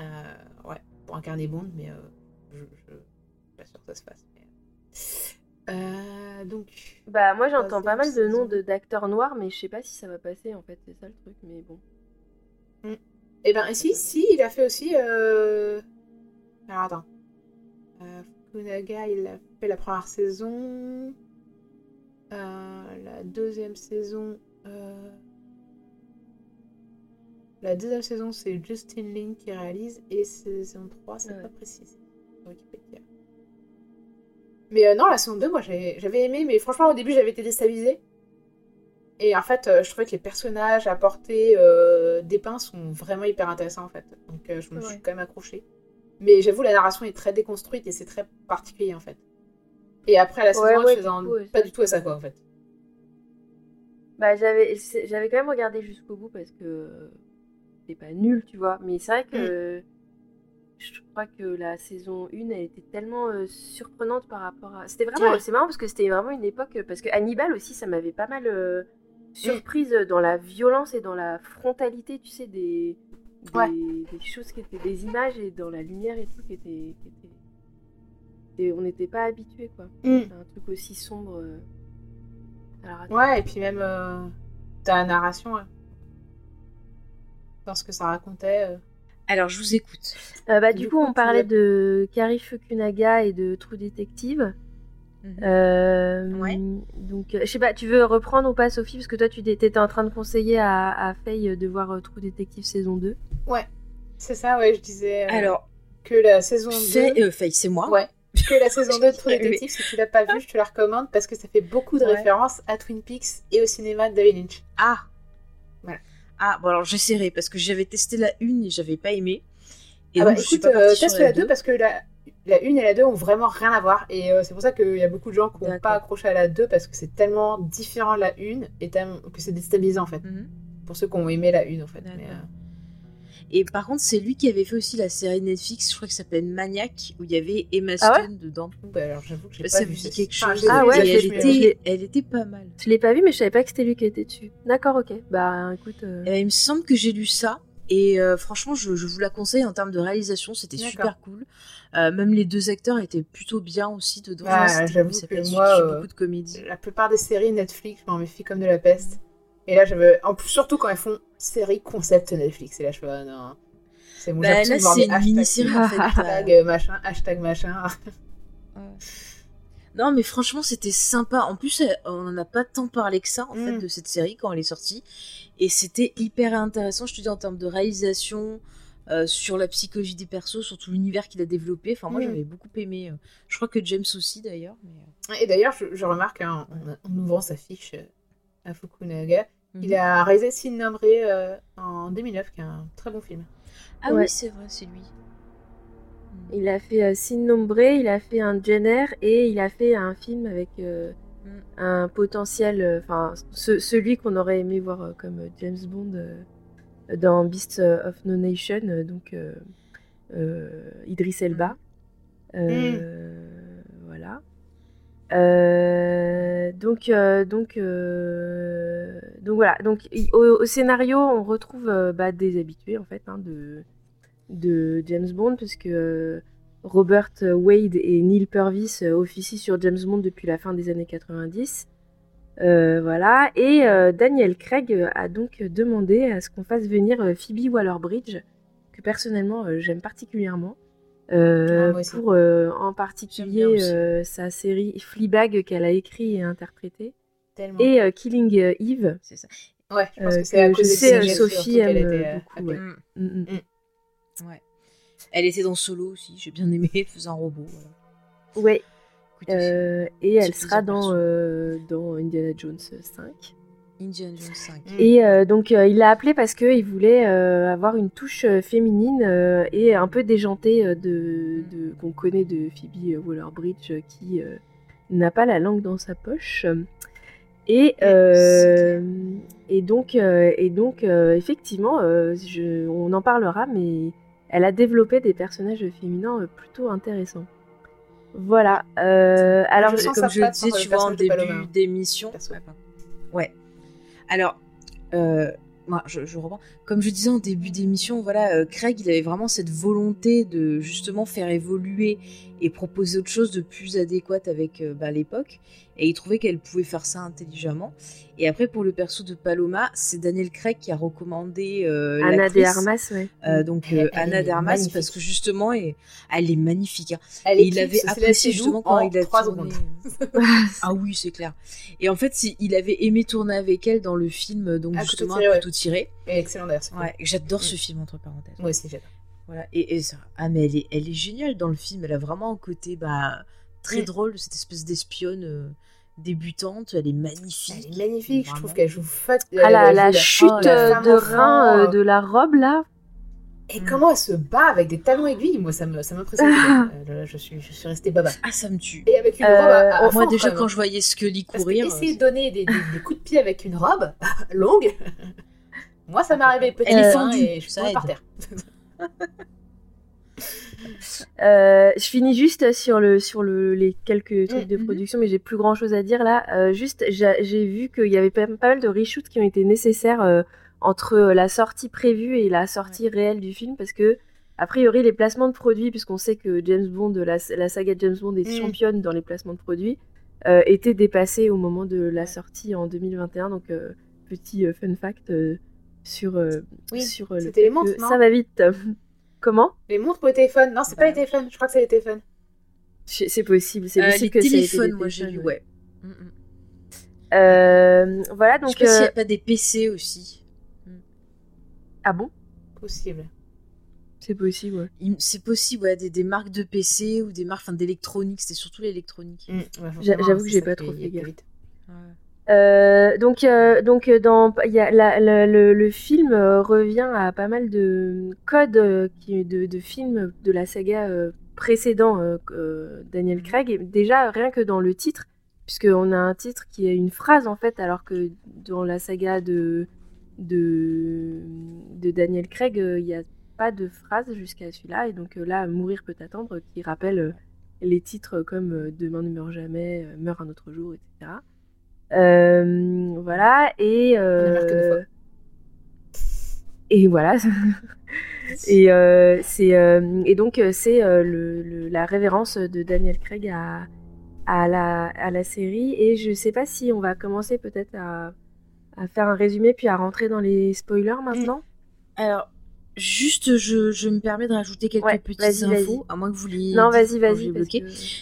euh, ouais, pour incarner Bond, mais euh, je, je, je suis pas sûre que ça se fasse. mais- Euh, donc, Bah, moi j'entends pas mal de noms d'acteurs noirs, mais je sais pas si ça va passer en fait, c'est ça le truc, mais bon. Eh ben, si, si, il a fait aussi. Euh... Alors attends, euh, Fukunaga, il a fait la première saison, Euh, la deuxième saison. euh, La deuxième saison, c'est Justin Lin qui réalise, et saison 3, c'est Ouais. pas précisé. sur Wikipédia. Mais non, la saison 2, moi j'avais aimé, mais franchement, au début, j'avais été déstabilisée. Et en fait, euh, je trouvais que les personnages apportés, euh, dépeints, sont vraiment hyper intéressants en fait. Donc euh, je me suis quand même accrochée. Mais j'avoue, la narration est très déconstruite et c'est très particulier en fait. Et après, la saison Ouais, 1, ouais, je faisais coup, pas du tout à ça quoi en fait. Bah, j'avais quand même regardé jusqu'au bout parce que c'est pas nul, tu vois. Mais c'est vrai que je crois que la saison 1, elle était tellement euh, surprenante par rapport à. C'était vraiment. Ouais. C'est marrant parce que c'était vraiment une époque. Parce que Hannibal aussi, ça m'avait pas mal euh, surprise dans la violence et dans la frontalité, tu sais, des. Des, Ouais. des choses qui étaient des images et dans la lumière et tout qui était, qui était- et on n'était pas habitué quoi Mm. un truc aussi sombre euh. Alors, attends. Ouais, et puis même euh, dans la narration, ouais. dans ce que ça racontait. euh. Alors, je vous écoute. Euh, bah, Du du coup, coup, on parlait de Kari Fukunaga et de True Detective. Mhm. Euh, Ouais. Donc, euh, je sais pas, tu veux reprendre ou pas, Sophie Parce que toi, tu étais en train de conseiller à, à Faye de voir euh, True Detective saison 2. C'est ça, ouais, je disais euh, Alors, que la saison 2. c'est euh, Faye, c'est moi. Ouais. Que la saison *laughs* 2 de True Oui. Detective, si tu l'as pas vue, je te la recommande parce que ça fait beaucoup de Ouais. références à Twin Peaks et au cinéma de David Lynch. Ah Voilà. Ah, bon, alors j'essaierai parce que j'avais testé la une et j'avais pas aimé. Et ah bah donc, je suis écoute, pas euh, teste la 2 parce que la, la 1 et la 2 ont vraiment rien à voir et euh, c'est pour ça qu'il y a beaucoup de gens qui n'ont pas accroché à la 2 parce que c'est tellement différent de la 1 et que c'est déstabilisant en fait. Mhm. Pour ceux qui ont aimé la 1 en fait. Mais, euh, Et par contre, c'est lui qui avait fait aussi la série Netflix, je crois que ça s'appelle Maniac, où il y avait Emma Ah ouais Stone dedans. bah, alors j'avoue que Je j'ai sais pas vu quelque chose. Ah vu, ouais, elle, était, elle était pas mal. Je l'ai pas vu, mais je savais pas que c'était lui qui était dessus. D'accord, ok. Bah, écoute. euh, Eh ben, il me semble que j'ai lu ça. Et euh, franchement, je, je vous la conseille en termes de réalisation, c'était super cool. Euh, même les deux acteurs étaient plutôt bien aussi dedans. C'était- j'avoue que moi, euh, beaucoup de comédies. La plupart des séries Netflix, je m'en méfie comme de la peste. Et là, j'avais. En plus, surtout quand elles font série concept Netflix. Et là, je fais, ah, non. C'est mon Bah, là, c'est une mini-série en fait. Hashtag euh, machin, hashtag machin. Non, mais franchement, c'était sympa. En plus, on en a pas tant parlé que ça, en fait, Mm. de cette série quand elle est sortie. Et c'était hyper intéressant, je te dis, en termes de réalisation, euh, sur la psychologie des persos, sur tout l'univers qu'il a développé. Enfin, moi, Mm. j'avais beaucoup aimé. euh, Je crois que James aussi, d'ailleurs. mais, euh, Et d'ailleurs, je, je remarque hein, en, en ouvrant sa fiche à Fukunaga, Mhm. il a réalisé Sin Nombre euh, en 2009, qui est un très bon film. Ah Ouais. oui, c'est vrai, c'est lui. Il a fait euh, Sin Nombre, il a fait un Jenner et il a fait un film avec euh, un potentiel, euh, enfin celui qu'on aurait aimé voir euh, comme James Bond euh, dans Beast of No Nation, donc Idris Elba. Mm. Voilà. donc, donc, donc voilà. Donc au, scénario, on retrouve bah, des habitués en fait hein, de, de James Bond, parce que Robert Wade et Neil Purvis euh, officient sur James Bond depuis la fin des années 90. Euh, voilà. Et euh, Daniel Craig a donc demandé à ce qu'on fasse venir Phoebe Waller-Bridge, que personnellement j'aime particulièrement. Ah, pour en particulier sa série Fleabag qu'elle a écrit et interprété. Et Killing Eve. C'est ça. Ouais, je pense que c'est à cause je sais, Sophie aime beaucoup. Ouais. Mm, mm, mm. ouais. Elle était dans Solo aussi, j'ai bien aimé, elle faisait un robot. Voilà. Ouais. Euh, et elle sera dans, euh, dans Indiana Jones 5. Indiana Jones 5. Et euh, donc il l'a appelé parce qu'il voulait avoir une touche féminine et un peu déjantée de, de qu'on connaît de Phoebe Waller-Bridge qui n'a pas la langue dans sa poche. Et, et donc, et donc effectivement, je, on en parlera, mais elle a développé des personnages féminins euh, plutôt intéressants. Voilà. Euh, alors, comme je le disais, tu vois, en début d'émission. Ouais. Alors, euh, moi, je, je, reprends. Comme je disais en début d'émission, voilà, Craig, il avait vraiment cette volonté de justement faire évoluer et proposer autre chose de plus adéquate avec bah, l'époque et il trouvait qu'elle pouvait faire ça intelligemment. Et après, pour le perso de Paloma, c'est Daniel Craig qui a recommandé euh, Anna de Armas, ouais. Euh, donc euh, Anna de Armas, parce que justement, elle, elle est magnifique. Hein. et il avait apprécié justement quand il a tourné. *laughs* *laughs* ah oui, c'est clair. Et en fait, il avait aimé tourner avec elle dans le film, donc ah, justement, tout tiré. excellent d'ailleurs. Ouais, j'adore ce mm. film entre parenthèses. Moi aussi, j'adore. Voilà. Et, et ça, ah mais elle est, elle est géniale dans le film. Elle a vraiment un côté bah très mm. drôle, cette espèce d'espionne débutante, elle est magnifique. Elle est magnifique, je trouve qu'elle joue fat. Ah, la, la, chute de rein euh, de la robe là. Et comment elle se bat avec des talons aiguilles? Moi, ça me, ça m'impressionne. *laughs* Euh, je suis, je suis restée baba. Ah, ça me tue. Et avec une robe. À, euh, moi, déjà, quand je voyais Scully courir. essayer de donner des, coups de pied avec une robe *laughs* longue. *laughs* moi, ça m'est arrivé petit. Elle est fendue. Et je suis par terre. *laughs* Euh, je finis juste sur, le, sur le, les quelques trucs de mm, mm-hmm. production, mais j'ai plus grand chose à dire là. Euh, juste, j'ai vu qu'il y avait pas, mal de reshoots qui ont été nécessaires euh, entre la sortie prévue et la sortie réelle du film parce que, a priori, les placements de produits, puisqu'on sait que James Bond, la, la saga James Bond est mm. championne dans les placements de produits, étaient dépassés au moment de la sortie en 2021. Donc, petit fun fact sur, sur le. Les montres, ça va vite. *laughs* Comment Les montres pour les téléphones? Non, c'est pas les téléphones. Je crois que c'est les téléphones. C'est possible. C'est euh, possible que c'est les téléphones. Moi, j'ai lu, ouais. Mm, mm. Euh, voilà, donc. Je sais pas s'il n'y a pas des PC aussi. Mm. Ah bon? Possible. C'est possible, ouais. C'est possible, ouais, des, des, marques de PC ou des marques d'électronique. C'était surtout l'électronique. J'avoue que j'ai pas trop fait gaffe. Ouais. Euh, donc, euh, donc euh, dans, le, film revient à pas mal de codes de, de, films de la saga précédent Daniel. Craig. déjà, rien que dans le titre, puisqu'on a un titre qui est une phrase en fait, alors que dans la saga de Daniel Craig, il n'y a pas de phrase jusqu'à celui-là. Et donc là, Mourir peut attendre, qui rappelle les titres comme Demain ne meurt jamais, Meurt un autre jour, etc. Euh, voilà, et. Euh, et voilà. *laughs* et, euh, c'est, et donc, c'est le, la révérence de Daniel Craig à, à, la, à la série. Et je sais pas si on va commencer peut-être à, à faire un résumé puis à rentrer dans les spoilers maintenant. Alors, Juste, je, je, me permets de rajouter quelques petites infos, à moins que vous les. Non, vas-y, vas-y.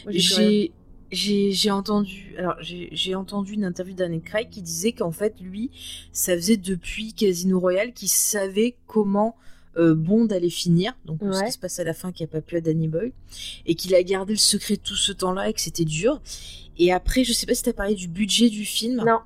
J'ai j'ai entendu, alors j'ai entendu une interview d'Anne Craig qui disait qu'en fait lui, ça faisait depuis Casino Royale qu'il savait comment euh, Bond allait finir, donc ce qui se passe à la fin qui a pas plu à Danny Boy, et qu'il a gardé le secret tout ce temps-là et que c'était dur. Et après, je sais pas si tu as parlé du budget du film. Non.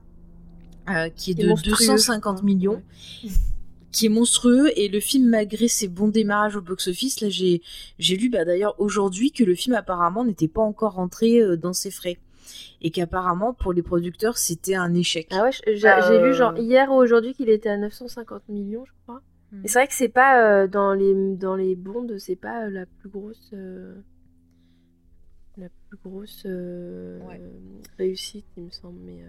Euh, qui est, de 250 millions *laughs* qui est monstrueux et le film malgré ses bons démarrages au box-office là j'ai j'ai lu bah, d'ailleurs aujourd'hui que le film apparemment n'était pas encore rentré euh, dans ses frais et qu'apparemment pour les producteurs c'était un échec. Ah ouais, j'ai j'ai lu genre hier ou aujourd'hui qu'il était à 950 millions, je crois. Hmm. Et c'est vrai que c'est pas euh, dans les dans les bondes, c'est pas euh, la plus grosse euh, la plus grosse euh, Ouais. réussite, il me semble. Mais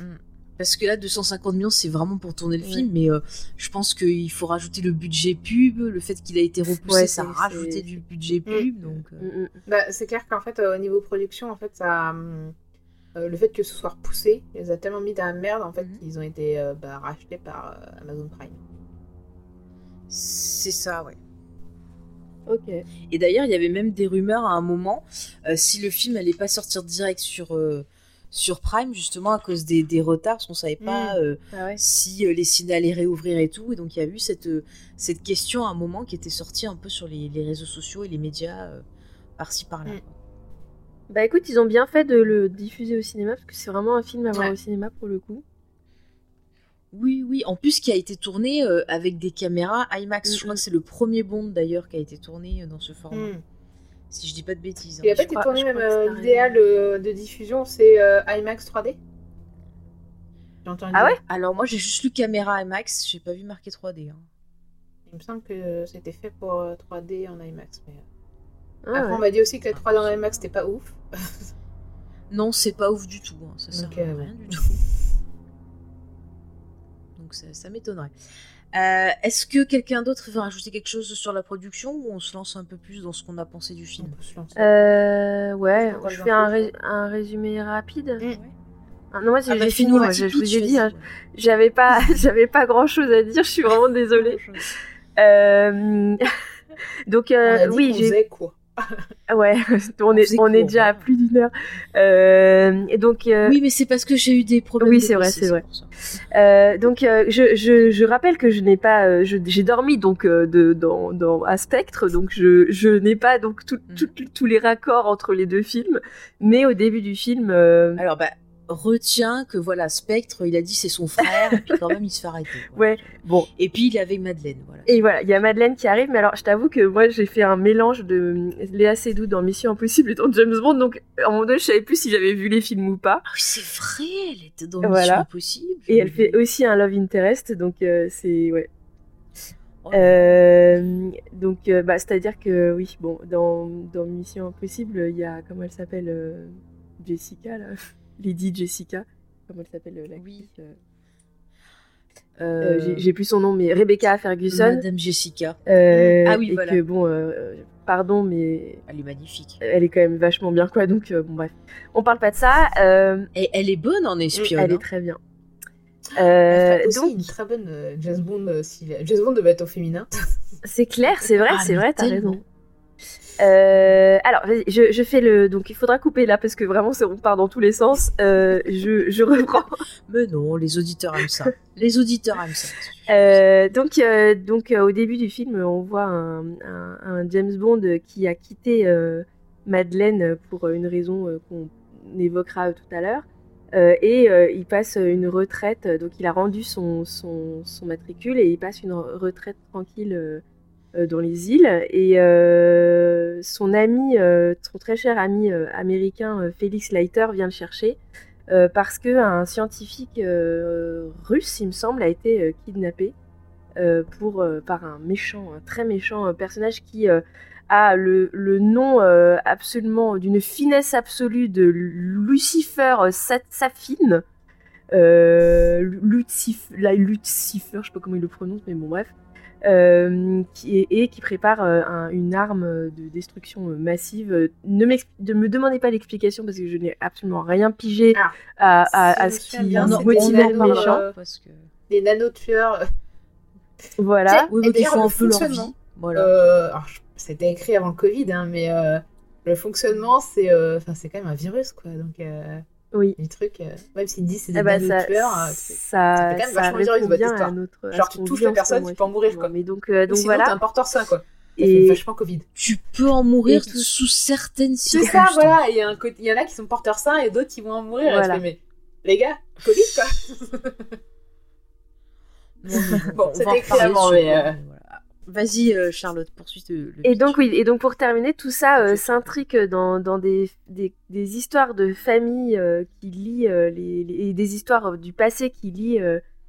euh, Parce que là 250 millions c'est vraiment pour tourner le film, mais euh, je pense qu'il faut rajouter le budget pub, le fait qu'il a été repoussé Ouais, ça a rajouté du budget Mm. pub, donc. euh, mm, mm. Bah, c'est clair qu'en fait, euh, au niveau production, en fait, ça, le fait que ce soit repoussé, il les a tellement mis dans la merde, en fait, Mhm. qu'ils ont été bah, rachetés par Amazon Prime. C'est ça, ouais. Ok. Et d'ailleurs, il y avait même des rumeurs à un moment si le film allait pas sortir direct sur sur Prime justement à cause des, des retards, parce qu'on savait pas euh, Ah ouais. si euh, les ciné allaient réouvrir et tout. Et donc il y a eu cette euh, cette question à un moment qui était sortie un peu sur les, les réseaux sociaux et les médias par-ci par-là. Mm. Bah écoute, ils ont bien fait de le diffuser au cinéma parce que c'est vraiment un film à voir Ouais. au cinéma pour le coup. Oui, oui. En plus, qui a été tourné euh, avec des caméras IMAX. Je Mm, crois mm. que c'est le premier Bond d'ailleurs qui a été tourné euh, dans ce format. Si je dis pas de bêtises. Il a hein. été crois- tourné même euh, l'idéal euh, de diffusion, c'est euh, IMAX 3D J'ai entendu Ah ouais? Alors moi, j'ai juste lu caméra IMAX. J'ai pas vu marqué 3D. hein. Il me semble que c'était fait pour euh, 3D en IMAX. Mais... Ah Après, ouais. on m'a dit aussi que la 3D en IMAX, c'était pas ouf. *laughs* Non, c'est pas ouf du tout. hein. Ça sert Donc, à rien du *laughs* tout. Donc ça, ça m'étonnerait. Euh, Est-ce que quelqu'un d'autre veut rajouter quelque chose sur la production ou on se lance un peu plus dans ce qu'on a pensé du On film. Euh, ouais, Je fais un, infos, ré- un résumé rapide. Mm. Ah, non, moi c'est- Ah bah, j'ai fini, moi, je, vous ai dit, hein, j'avais pas, *laughs* j'avais pas grand chose à dire, je suis vraiment *laughs* désolée. Euh, *laughs* Donc, On euh, a dit oui, j'ai quoi? Ouais, *laughs* on est, on est déjà à plus d'une heure. Euh, et donc, euh, Oui, mais c'est parce que j'ai eu des problèmes. Oui, c'est vrai, c'est vrai. euh, donc euh, je, je, je rappelle que je n'ai pas, j'ai dormi donc euh, de, dans, dans à Spectre, donc je, je n'ai pas donc tout- Mhm. tout- tous les raccords entre les deux films. Mais au début du film, euh, Alors, bah, retiens que voilà, Spectre, il a dit c'est son frère, et puis quand même, il se fait arrêter. Ouais, bon. Et puis, il est avec Madeleine, voilà. Et voilà, il y a Madeleine qui arrive, mais alors je t'avoue que moi j'ai fait un mélange de euh, Léa Seydoux dans Mission Impossible et dans James Bond, donc à un moment donné je savais plus si j'avais vu les films ou pas. Ah oui, c'est vrai, elle était dans Voilà. Mission Impossible. Et elle fait aussi un love interest, donc euh, c'est ouais. Oh, Euh, donc euh, bah c'est à dire que oui bon dans, dans Mission Impossible il y a comment elle s'appelle Jessica là, Lady Jessica, comment elle s'appelle euh, l'actrice Oui. euh, euh, j'ai- plus son nom mais Rebecca Ferguson. Madame Jessica. Euh, Ah oui, et voilà. que bon, euh, pardon, mais Elle est magnifique. elle est quand même vachement bien, quoi. Donc, euh, bon, bref. On parle pas de ça. euh, Et elle est bonne en espionne. elle hein. est très bien. Euh, donc, une très bonne euh, James Bond euh, si James Bond devait être au féminin. c'est clair, c'est vrai, Ah, c'est vrai, t'as raison. Euh, alors, je, je fais le. Donc, il faudra couper là parce que vraiment, c'est- on part dans tous les sens. Euh, je, je reprends. *laughs* Mais non, les auditeurs aiment ça. les auditeurs aiment ça. Euh, donc, donc au début du film, on voit un, un- un James Bond qui a quitté Madeleine pour une raison qu'on évoquera tout à l'heure. Et il passe une retraite, donc il a rendu son, son, son matricule et il passe une re- retraite tranquille dans les îles. Et euh, son ami, euh, son très cher ami euh, américain euh, Félix Leiter vient le chercher euh, parce que un scientifique euh, russe, il me semble, a été euh, kidnappé euh, pour, euh, par un méchant, un très méchant euh, personnage qui euh, a le, le nom euh, absolument d'une finesse absolue de Lucifer euh, Sa- Safine. Euh, Lucifer, Lucifer, je sais pas comment il le prononce, mais bon bref. Euh, qui est, et qui prépare euh, un- une arme de destruction massive. Ne, me demandez pas l'explication parce que je n'ai absolument rien pigé Ah. à, ce qui motivait le méchant. euh, Parce que... Les nanotueurs. Voilà. Oui, Et mais qui font le un peu leur vie. Voilà. Euh, c'était écrit avant le Covid, hein, mais euh, le fonctionnement, c'est euh, enfin, c'est quand même un virus, quoi. Donc, euh, Oui. les trucs, euh, même s'ils disent c'est des Eh ben, ça, nanotueurs, euh, ça, c'est- ça, fait quand même vachement virus, votre bien histoire. notre. Genre, tu touches la personne, tu peux en mourir, quoi. Mais donc, euh, donc sinon, t'es voilà. un porteur sain, quoi. Et, vachement Covid. Tu peux en mourir Et sous certaines C'est circonstances. ça, voilà. Il y, a un côté- il y en a qui sont porteurs sains et d'autres qui vont en mourir. Voilà. mais les gars, Covid, quoi. *laughs* Bon, on va c'était écrit avant, mais, euh. Vas-y, euh, Charlotte, poursuis le, Et donc, oui, et donc pour terminer, tout ça euh, s'intrique dans, dans des, des, des, histoires de famille euh, qui lient les, les, des histoires du passé qui lient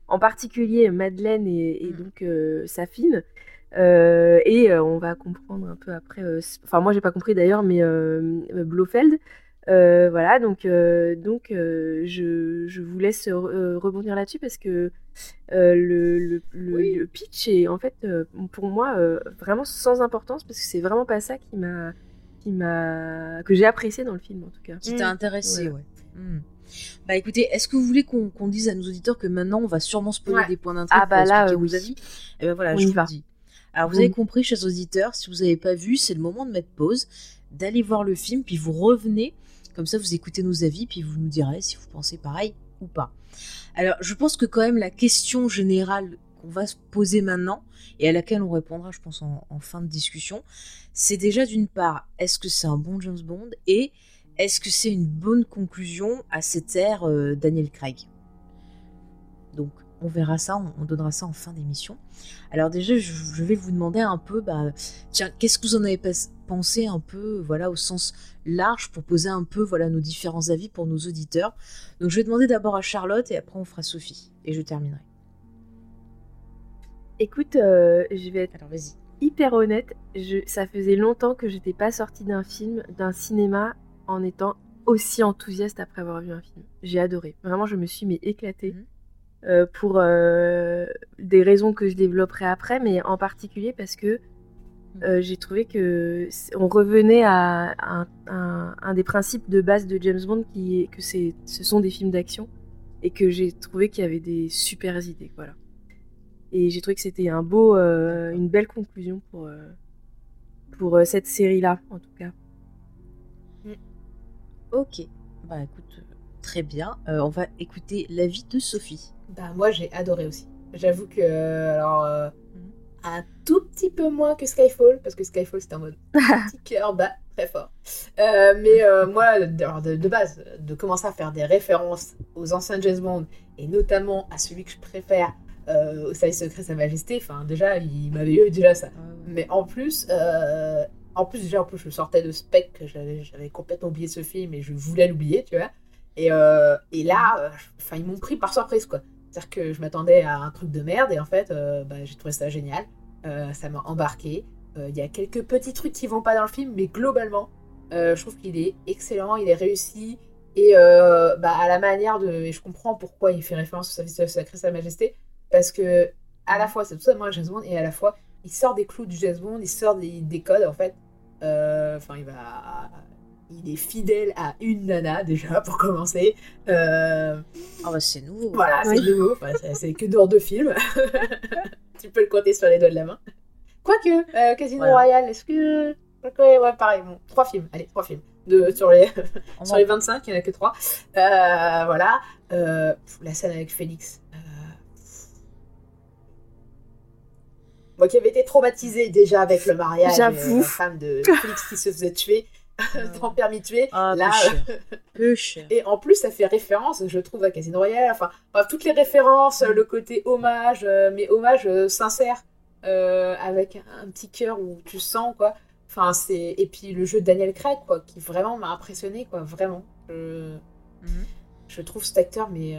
en particulier Madeleine et, et mm. donc Safine. et on va comprendre un peu après, enfin, moi j'ai pas compris d'ailleurs, mais Blofeld. voilà, donc, donc je, je, vous laisse rebondir là-dessus parce que euh, le, le, pitch est en fait euh, pour moi euh, vraiment sans importance parce que c'est vraiment pas ça qui m'a qui m'a que j'ai apprécié dans le film en tout cas. Qui t'a intéressé, ouais. Hmm. Bah écoutez, est-ce que vous voulez qu'on dise à nos auditeurs que maintenant on va sûrement spoiler des points d'intrigue ah, bah là, vos avis? Et eh ben voilà, je vous le dis. Alors vous avez compris, chers auditeurs, si vous n'avez pas vu, c'est le moment de mettre pause, d'aller voir le film, puis vous revenez, comme ça vous écoutez nos avis, puis vous nous direz si vous pensez pareil ou pas. Alors, je pense que quand même la question générale qu'on va se poser maintenant, et à laquelle on répondra, je pense, en, fin de discussion, c'est déjà d'une part, est-ce que c'est un bon James Bond et est-ce que c'est une bonne conclusion à cette ère euh, Daniel Craig? Donc, on verra ça, on, donnera ça en fin d'émission. Alors déjà, je, vais vous demander un peu, bah, tiens, qu'est-ce que vous en avez pensé un peu, voilà, au sens large, pour poser un peu, voilà, nos différents avis pour nos auditeurs. Donc je vais demander d'abord à Charlotte et après on fera Sophie et je terminerai. Écoute, euh, je vais être hyper honnête. ça faisait longtemps que j'étais pas sortie d'un film, d'un cinéma, en étant aussi enthousiaste après avoir vu un film. J'ai adoré. Vraiment, je me suis mais éclatée. Mhm. Euh, pour euh, des raisons que je développerai après, mais en particulier parce que. Euh, j'ai trouvé que on revenait à, un, des principes de base de James Bond qui est que c'est ce sont des films d'action et que j'ai trouvé qu'il y avait des super idées voilà et j'ai trouvé que c'était un beau une belle conclusion pour pour cette série là en tout cas mm. ok bah écoute très bien on va écouter l'avis de Sophie bah, moi, j'ai adoré aussi. J'avoue que, alors, euh, mhm. Un tout petit peu moins que Skyfall, parce que Skyfall, c'était en mode *laughs* petit cœur bas, très fort. Euh, mais euh, moi, de, de, base, de commencer à faire des références aux anciens James Bond, et notamment à celui que je préfère, au service secret Sa Majesté, enfin, déjà, il m'avait eu déjà ça. Mais en plus, en plus, déjà, en plus, je sortais de Spec, j'avais complètement oublié ce film et je voulais l'oublier, tu vois. Et, et là, enfin, ils m'ont pris par surprise, quoi. C'est-à-dire que je m'attendais à un truc de merde et en fait, euh, bah, j'ai trouvé ça génial. Euh, ça m'a embarqué. Euh, il y a quelques petits trucs qui vont pas dans le film, mais globalement, je trouve qu'il est excellent, il est réussi. Et bah, à la manière de. Et je comprends pourquoi il fait référence au service sacré Sa Majesté. Parce que, à la fois, c'est tout ça, moi, James Bond, et à la fois, il sort des clous du James Bond, il sort des codes, en fait. Enfin, il va il est fidèle à une nana déjà pour commencer. Euh... Oh bah c'est nouveau. Voilà, c'est nouveau. c'est que dehors de film. *laughs* tu peux le compter sur les doigts de la main. Quoique, euh, Casino Royale, est-ce que. Ouais, pareil, bon, trois films. Allez, trois films. De, sur, les, *laughs* sur les 25, il n'y en a que trois. Euh, voilà. Euh, la scène avec Félix. Euh, moi qui avais été traumatisée déjà avec le mariage. J'avoue. La femme de Félix qui se faisait tuer. Dans Permis tuer. Ah, là, *laughs* Et en plus, ça fait référence, je trouve, à Casino Royale. Enfin, toutes les références, le côté hommage, euh, mais hommage euh, sincère, euh, avec un petit cœur où tu sens, quoi. Enfin, c'est... Et puis le jeu de Daniel Craig, quoi, qui vraiment m'a impressionné, quoi, vraiment. Je, mhm. je trouve cet acteur, mais...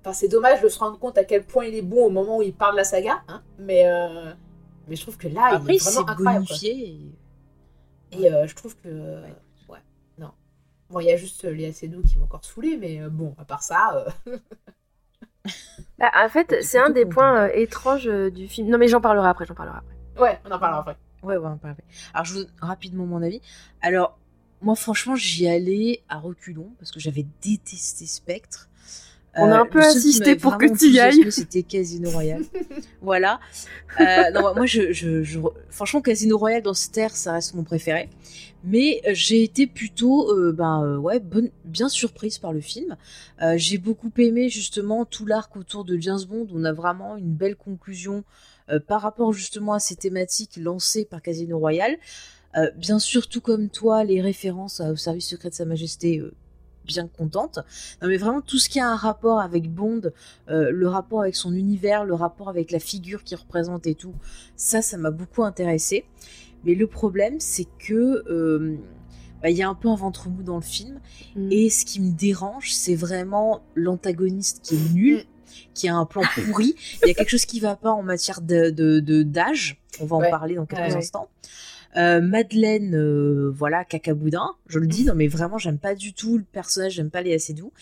Enfin, c'est dommage de se rendre compte à quel point il est bon au moment où il parle de la saga, hein, mais... Mais je trouve que là, il est vraiment incroyable. Et euh, je trouve que. Ouais. non. Bon, il y a juste Léa Seydoux qui m'a encore saoulé, mais euh, bon, à part ça. Euh, *laughs* bah, en fait, c'est un des points étranges du film. Non, mais j'en parlerai après, j'en parlerai après. Ouais, on en parlera après. Ouais, ouais, on en parlera après. Alors, je vous donne rapidement mon avis. Alors, moi, franchement, j'y allais à reculons parce que j'avais détesté Spectre. On a un peu insisté pour que tu y ailles. C'était Casino Royale. *laughs* voilà. Euh, non, moi, je, je, franchement, Casino Royale dans cette ère, ça reste mon préféré. Mais euh, j'ai été plutôt, euh, ben ouais, bonne, bien surprise par le film. j'ai beaucoup aimé justement tout l'arc autour de James Bond. On a vraiment une belle conclusion par rapport justement à ces thématiques lancées par Casino Royale. bien sûr, tout comme toi, les références au service secret de Sa Majesté bien contente. Non mais vraiment tout ce qui a un rapport avec Bond, euh, le rapport avec son univers, le rapport avec la figure qu'il représente et tout, ça, ça m'a beaucoup intéressé. Mais le problème, c'est que euh, bah, il y a un peu un ventre mou dans le film. Mm. Et ce qui me dérange, c'est vraiment l'antagoniste qui est nul, qui a un plan pourri. Il y a quelque chose qui va pas en matière de d'âge. On va en parler dans quelques ouais. instants. Euh, Madeleine, euh, voilà, cacaboudin, je le dis, non mais vraiment, j'aime pas du tout le personnage, j'aime pas les assez doux.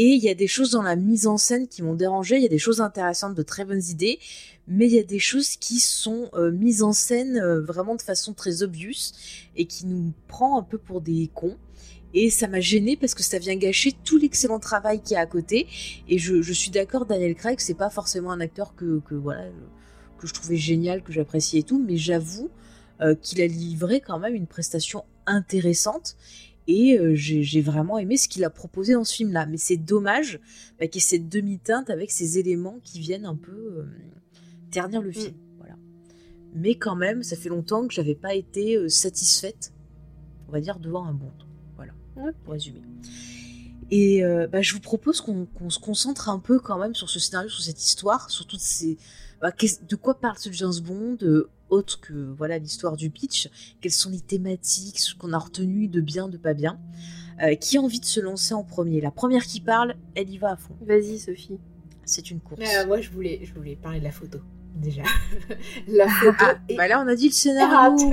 Et il y a des choses dans la mise en scène qui m'ont dérangé, il y a des choses intéressantes, de très bonnes idées, mais il y a des choses qui sont euh, mises en scène euh, vraiment de façon très obvious et qui nous prend un peu pour des cons. Et ça m'a gêné parce que ça vient gâcher tout l'excellent travail qu'il y a à côté. Et je, suis d'accord, Daniel Craig, c'est pas forcément un acteur que, que voilà que je trouvais génial, que j'appréciais et tout, mais j'avoue euh, qu'il a livré quand même une prestation intéressante. Et euh, j'ai vraiment aimé ce qu'il a proposé dans ce film-là. Mais c'est dommage bah, qu'il y ait cette demi-teinte avec ces éléments qui viennent un peu euh, ternir le film. Voilà. Mais quand même, ça fait longtemps que j'avais pas été satisfaite, on va dire, devant un Bond. Voilà, pour résumer. Et euh, bah, je vous propose qu'on se concentre un peu quand même sur ce scénario, sur cette histoire, sur toutes ces... bah, de quoi parle ce James Bond, euh, autre que voilà l'histoire du pitch, quelles sont les thématiques, ce qu'on a retenu de bien, de pas bien. Euh, qui a envie de se lancer en premier? La première qui parle, elle y va à fond. Vas-y, Sophie. C'est une course. Mais, euh, moi, je voulais, je voulais parler de la photo, déjà. *laughs* la photo Ah, est bah là on a dit le scénario.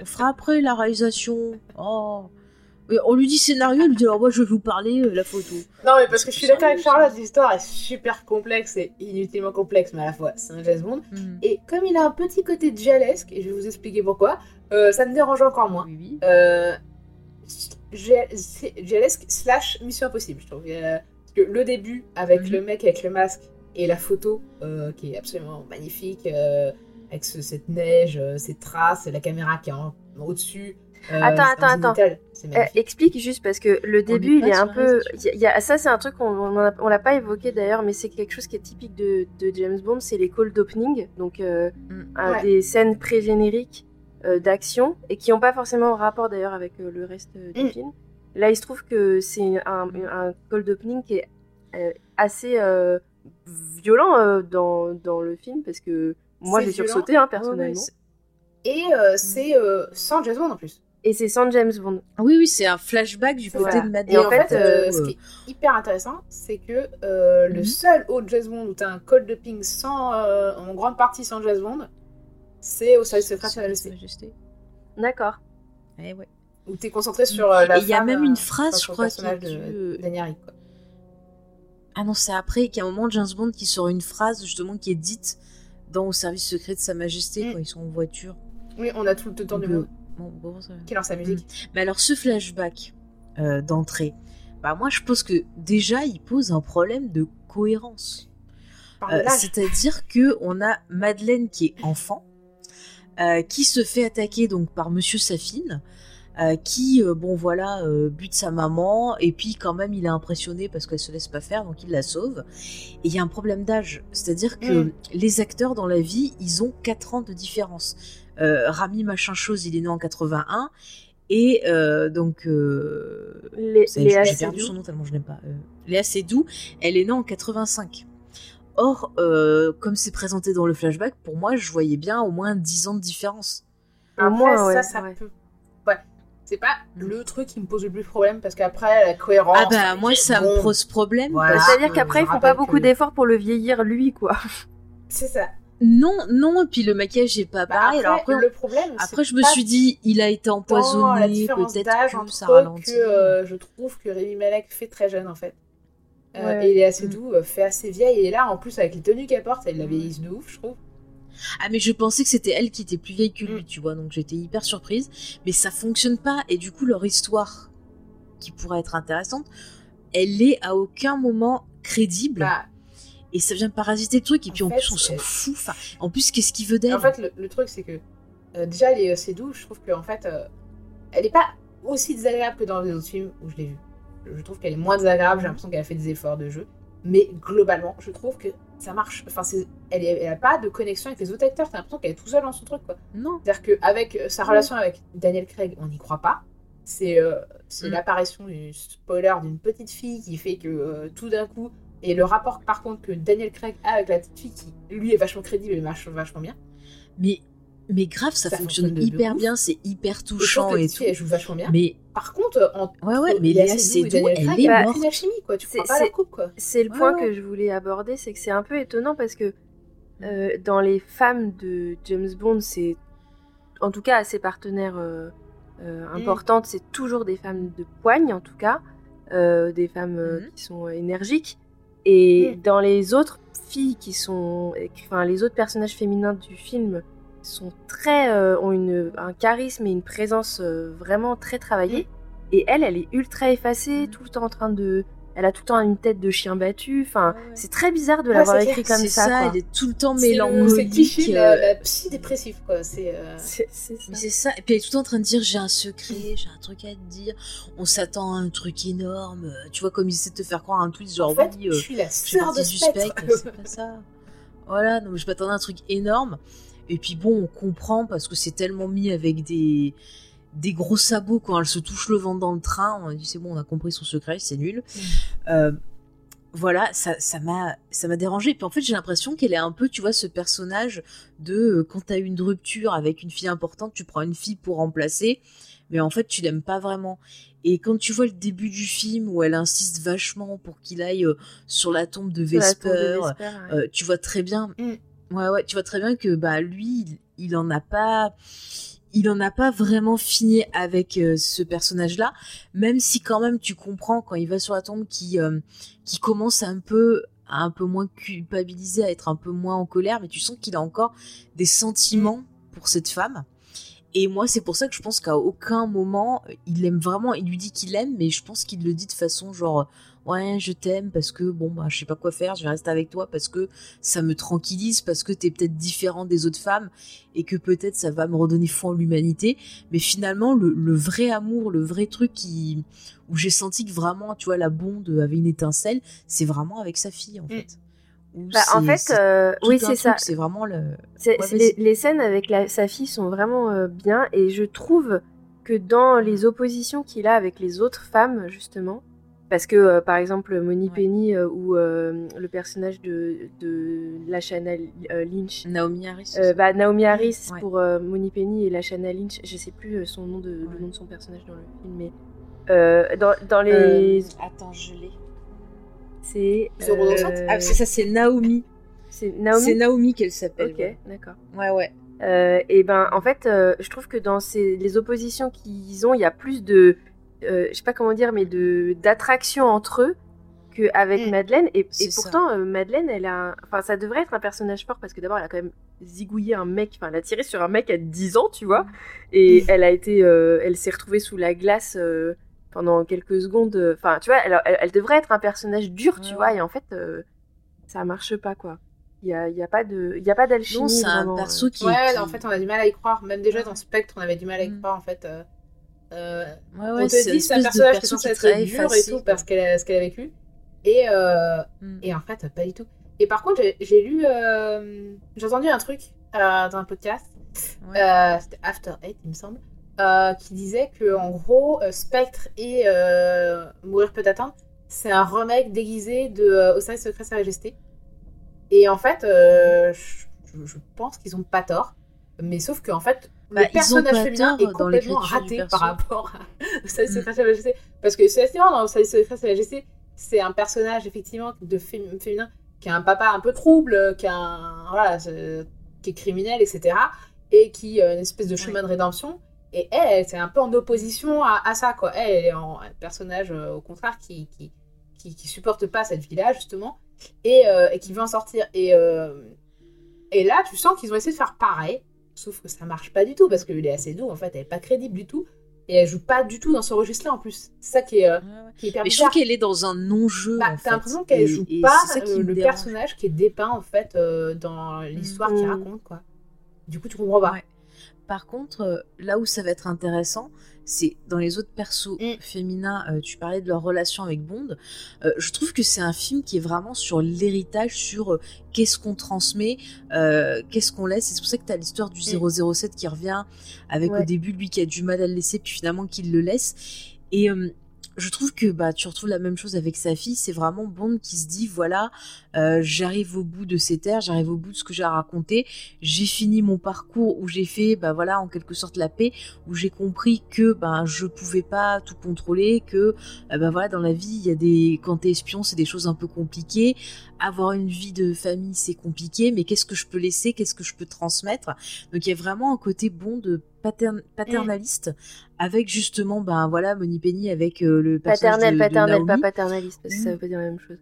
On fera après la réalisation. Oh. On lui dit scénario, elle lui dit alors moi je vais vous parler euh, la photo. Non, mais parce que je suis d'accord avec Charlotte, l'histoire est super complexe et inutilement complexe, mais à la fois, c'est un James Bond. Mhm. Et comme il a un petit côté jalesque, et je vais vous expliquer pourquoi, euh, ça me dérange encore moins. Oui, oui. Euh, slash Mission Impossible, je trouve. Euh, parce que le début, avec Mhm. le mec avec le masque et la photo, euh, qui est absolument magnifique, avec ce- cette neige, ces traces, la caméra qui est en- au-dessus. Euh, Attends, attends, C'est Euh, explique juste parce que le début, il est un peu. y a- ça, c'est un truc qu'on on l'a pas évoqué d'ailleurs, mais c'est quelque chose qui est typique de, de James Bond, c'est les cold opening, donc euh, Mm. un- Ouais. des scènes pré-génériques euh, d'action et qui n'ont pas forcément rapport d'ailleurs avec euh, le reste euh, du Mm. film. Là, il se trouve que c'est un, un cold opening qui est euh, assez euh, violent euh, dans, dans le film parce que moi j'ai sursauté hein, ouais, personnellement. Et euh, c'est euh, sans James Bond en plus. Et c'est sans James Bond. oui, oui, c'est un flashback du côté Voilà. de Et Madeleine. Et en fait, euh, ce qui est hyper intéressant, c'est que euh, le Mhm. seul autre James Bond où tu as un code de ping sans, euh, en grande partie sans James Bond, c'est au service secret de Sa Service Majesté. D'accord. Eh ouais. Où tu es concentré sur la Et il y a même une phrase, je crois, qui est de Craig, quoi. Ah non, c'est après qu'il y a un moment de James Bond qui sort une phrase justement qui est dite dans Au service secret de Sa Majesté Mm. quand ils sont en voiture. Oui, on a tout le temps du monde Bon, bon, ça- qui lance sa musique. Mais alors ce flashback euh, d'entrée, bah moi je pense que déjà il pose un problème de cohérence. Euh. C'est-à-dire que on a Madeleine qui est enfant, euh, qui se fait attaquer donc par Monsieur Safine, euh, qui euh, bon voilà euh, bute sa maman et puis quand même il est impressionné parce qu'elle se laisse pas faire donc il la sauve. Et il y a un problème d'âge, c'est-à-dire que Mm. les acteurs dans la vie ils ont 4 ans de différence. Euh, Rami machin chose il est né en 81 et euh, donc euh, j'ai perdu son nom tellement je n'aime pas. Euh, Léa Seydoux, elle est née en 85. Or, euh, comme c'est présenté dans le flashback, pour moi, je voyais bien au moins 10 ans de différence. Au moins, ça, ouais, ça ouais. peut. Ouais. C'est pas le truc qui me pose le plus problème parce qu'après, la cohérence. ah bah, moi, ça me pose problème. Voilà. C'est-à-dire qu'après, ils font pas beaucoup que- d'efforts pour le vieillir, lui, quoi. C'est ça. Non, non, et puis le maquillage est pas Bah, pareil. après, Alors après, le problème, après, je me suis dit, il a été empoisonné, peut-être que ça ralentit. que euh, je trouve que Rémi Malek fait très jeune en fait. Euh. Et Léa Mm. Seydoux euh, fait assez vieille et là en plus avec les tenues qu'elle porte elle la vieillisse de ouf je trouve. Ah mais je pensais que c'était elle qui était plus vieille que lui, Mm. tu vois, donc j'étais hyper surprise. Mais ça fonctionne pas, et du coup leur histoire, qui pourrait être intéressante, elle est à aucun moment crédible, Bah, et ça vient parasiter le truc, et puis En en, fait, plus on s'en c'est- fout. Enfin, en plus qu'est-ce qu'il veut d'elle? En fait le, le truc c'est que euh, déjà Léa Seydoux je trouve qu'en fait euh, elle est pas aussi désagréable que dans les autres films où je l'ai vue. Je trouve qu'elle est moins désagréable, j'ai l'impression qu'elle a fait des efforts de jeu. Mais globalement, je trouve que ça marche. Enfin, c'est, elle, est- elle a pas de connexion avec les autres acteurs. T'as l'impression qu'elle est tout seule dans son truc, quoi. Non. C'est-à-dire qu'avec euh, sa relation avec Daniel Craig, on n'y croit pas. c'est euh, c'est Mm. l'apparition du spoiler d'une petite fille qui fait que tout d'un coup, et le rapport par contre que Daniel Craig a avec la petite fille qui lui est vachement crédible et marche vachement bien. Mais, mais grave, ça, Ça fonctionne hyper bien, c'est hyper Et touchant la et petite tout. elle joue vachement bien. Mais Par contre, en ouais, ouais, mais Léa Seydoux et elle Craig, est morte. aucune alchimie quoi. Tu C'est- prends pas la coupe quoi. C'est le Ouais, point ouais. que je voulais aborder, c'est que c'est un peu étonnant parce que euh, dans les femmes de James Bond, c'est en tout cas à ses partenaires euh, euh, Mm. importantes, c'est toujours des femmes de poigne en tout cas, euh, des femmes euh, Mhm. qui sont énergiques. Et Mm. dans les autres filles qui sont, enfin les autres personnages féminins du film sont très, euh, ont une, un charisme et une présence euh, vraiment très travaillée. Mm. Et elle, elle est ultra effacée, tout le temps en train de, elle a tout le temps une tête de chien battu. Enfin, Ouais, ouais. c'est très bizarre de Ouais, l'avoir écrit comme C'est ça. ça, quoi. elle est tout le temps C'est le- C'est mélancolique. cliché euh, la, la psy dépressive quoi. C'est euh, C'est ça. Et puis elle est tout le temps en train de dire j'ai un secret, j'ai un truc à te dire. On s'attend à un truc énorme. euh, Tu vois, comme ils essaient de te faire croire un tweet genre en fait, oui, euh, je suis la sœur de spectre. c'est pas ça. Voilà, donc je m'attendais à un truc énorme. Et puis bon, on comprend parce que c'est tellement mis avec des des gros sabots quand elle se touche le ventre dans le train. On a dit c'est bon, on a compris son secret, c'est nul. Euh, voilà, ça ça m'a ça m'a dérangé. Puis en fait, j'ai l'impression qu'elle est un peu, tu vois, ce personnage de euh, quand t'as une rupture avec une fille importante, tu prends une fille pour remplacer, mais en fait, tu l'aimes pas vraiment. Et quand tu vois le début du film où elle insiste vachement pour qu'il aille euh, sur la tombe de tombe Vesper, ouais. euh, tu vois très bien. Mm. Ouais, ouais, tu vois très bien que bah lui, il, il en a pas. Il en a pas vraiment fini avec euh, ce personnage-là, même si quand même tu comprends quand il va sur la tombe qui euh, commence un peu à un peu moins culpabiliser, à être un peu moins en colère, mais tu sens qu'il a encore des sentiments pour cette femme. Et moi, c'est pour ça que je pense qu'à aucun moment il aime vraiment. Il lui dit qu'il aime, mais je pense qu'il le dit de façon genre ouais, je t'aime parce que bon bah je sais pas quoi faire, je vais rester avec toi parce que ça me tranquillise, parce que t'es peut-être différent des autres femmes et que peut-être ça va me redonner foi en l'humanité. Mais finalement, le, le vrai amour, le vrai truc qui où j'ai senti que vraiment, tu vois, la bonde avait une étincelle, c'est vraiment avec sa fille en Mm. fait. Bah, en fait, euh, oui, c'est ça. C'est vraiment le. Ouais, les, les scènes avec la- sa fille sont vraiment euh, bien et je trouve que dans les oppositions qu'il a avec les autres femmes justement parce que euh, par exemple Moni Ouais. Penny euh, ou euh, le personnage de, de Lashana euh, Lynch Naomi Harris. euh, bah, Naomi Harris Ouais. pour euh, Moni Penny et Lashana Lynch je sais plus son nom de, Ouais. le nom de son personnage dans le film mais euh, dans, dans les Euh, Attends, je l'ai. c'est euh, Ah, c'est ça, c'est Naomi. c'est C'est Naomi Naomi qu'elle s'appelle. ok ouais. d'accord Ouais, ouais. Euh, et ben en fait euh, je trouve que dans ces, les oppositions qu'ils ont il y a plus de euh, je sais pas comment dire mais de d'attraction entre eux qu'avec Mm. Madeleine et, pourtant euh, Madeleine elle a un- enfin ça devrait être un personnage fort parce que d'abord elle a quand même zigouillé un mec enfin elle a tiré sur un mec à 10 ans tu vois et elle a été euh, elle s'est retrouvée sous la glace euh, pendant quelques secondes enfin tu vois elle, elle, elle devrait être un personnage dur tu Ouais, vois et en fait euh, ça marche pas quoi il y a, y a pas de il y a pas d'alchimie Non, c'est un perso qui. Ouais, qui- en fait, on a du mal à y croire. Même déjà dans Spectre, on avait du mal à y Mm. croire en fait. Euh, euh, Ouais, on ouais, te dit c'est un personnage qui est censé être dur et tout parce qu'elle a ce qu'elle a vécu. Et, euh, Mm. et en fait, pas du tout. Et par contre, j'ai- lu, euh, j'ai entendu un truc euh, dans un podcast, Ouais. c'était After Eight, il me semble, qui disait que en gros, Spectre et Mourir peut attendre, c'est un remake déguisé de Au service secret Sa Majesté. Et en fait, je, je pense qu'ils ont pas tort. Mais sauf qu'en fait, Bah, le ont personnage féminin est complètement raté par rapport à *laughs* Au service Mm. secret Sa Majesté. Parce que c'est assez marrant dans Au service secret Sa Majesté, c'est un personnage effectivement de fém- féminin qui a un papa un peu trouble, qui a un, voilà, c'est- qui est criminel, etc. Et qui a une espèce de chemin de rédemption. Et elle, c'est un peu en opposition à, à ça, quoi. Elle, elle est en, un personnage, euh, au contraire, qui, qui, qui, qui supporte pas cette vie-là, justement, et, euh, et qui veut en sortir. Et, euh, et là, tu sens qu'ils ont essayé de faire pareil, sauf que ça marche pas du tout, parce qu'il est assez doux, en fait, elle est pas crédible du tout, et elle joue pas du tout dans ce registre-là, en plus. C'est ça qui est, euh, qui est hyper Mais je trouve qu'elle est dans un non-jeu. Bah, t'as l'impression qu'elle joue et pas c'est ça qui euh, le dérange. personnage qui est dépeint en fait euh, dans l'histoire qu'il Mm. raconte quoi. Du coup, tu comprends pas. Ouais. Par contre, euh, là où ça va être intéressant, c'est dans les autres persos Mm. féminins, euh, tu parlais de leur relation avec Bond, euh, je trouve que c'est un film qui est vraiment sur l'héritage, sur euh, qu'est-ce qu'on transmet, qu'est-ce qu'on laisse. Et C'est pour ça que tu as l'histoire du 007 qui revient, avec Ouais. au début lui qui a du mal à le laisser, puis finalement qu'il le laisse. Et je trouve que bah, tu retrouves la même chose avec sa fille, c'est vraiment Bond qui se dit, voilà, euh, j'arrive au bout de ces terres, j'arrive au bout de ce que j'ai à raconter, j'ai fini mon parcours où j'ai fait, bah voilà, en quelque sorte la paix, où j'ai compris que ben je pouvais pas tout contrôler, que euh, ben voilà dans la vie il y a des quand t'es espion c'est des choses un peu compliquées, avoir une vie de famille c'est compliqué, mais qu'est-ce que je peux laisser, qu'est-ce que je peux transmettre, donc il y a vraiment un côté bon de patern- paternaliste avec justement ben voilà Moni Penny avec euh, le Paternel, de, de paternel, pas paternaliste, parce que ça Mm. veut pas dire la même chose.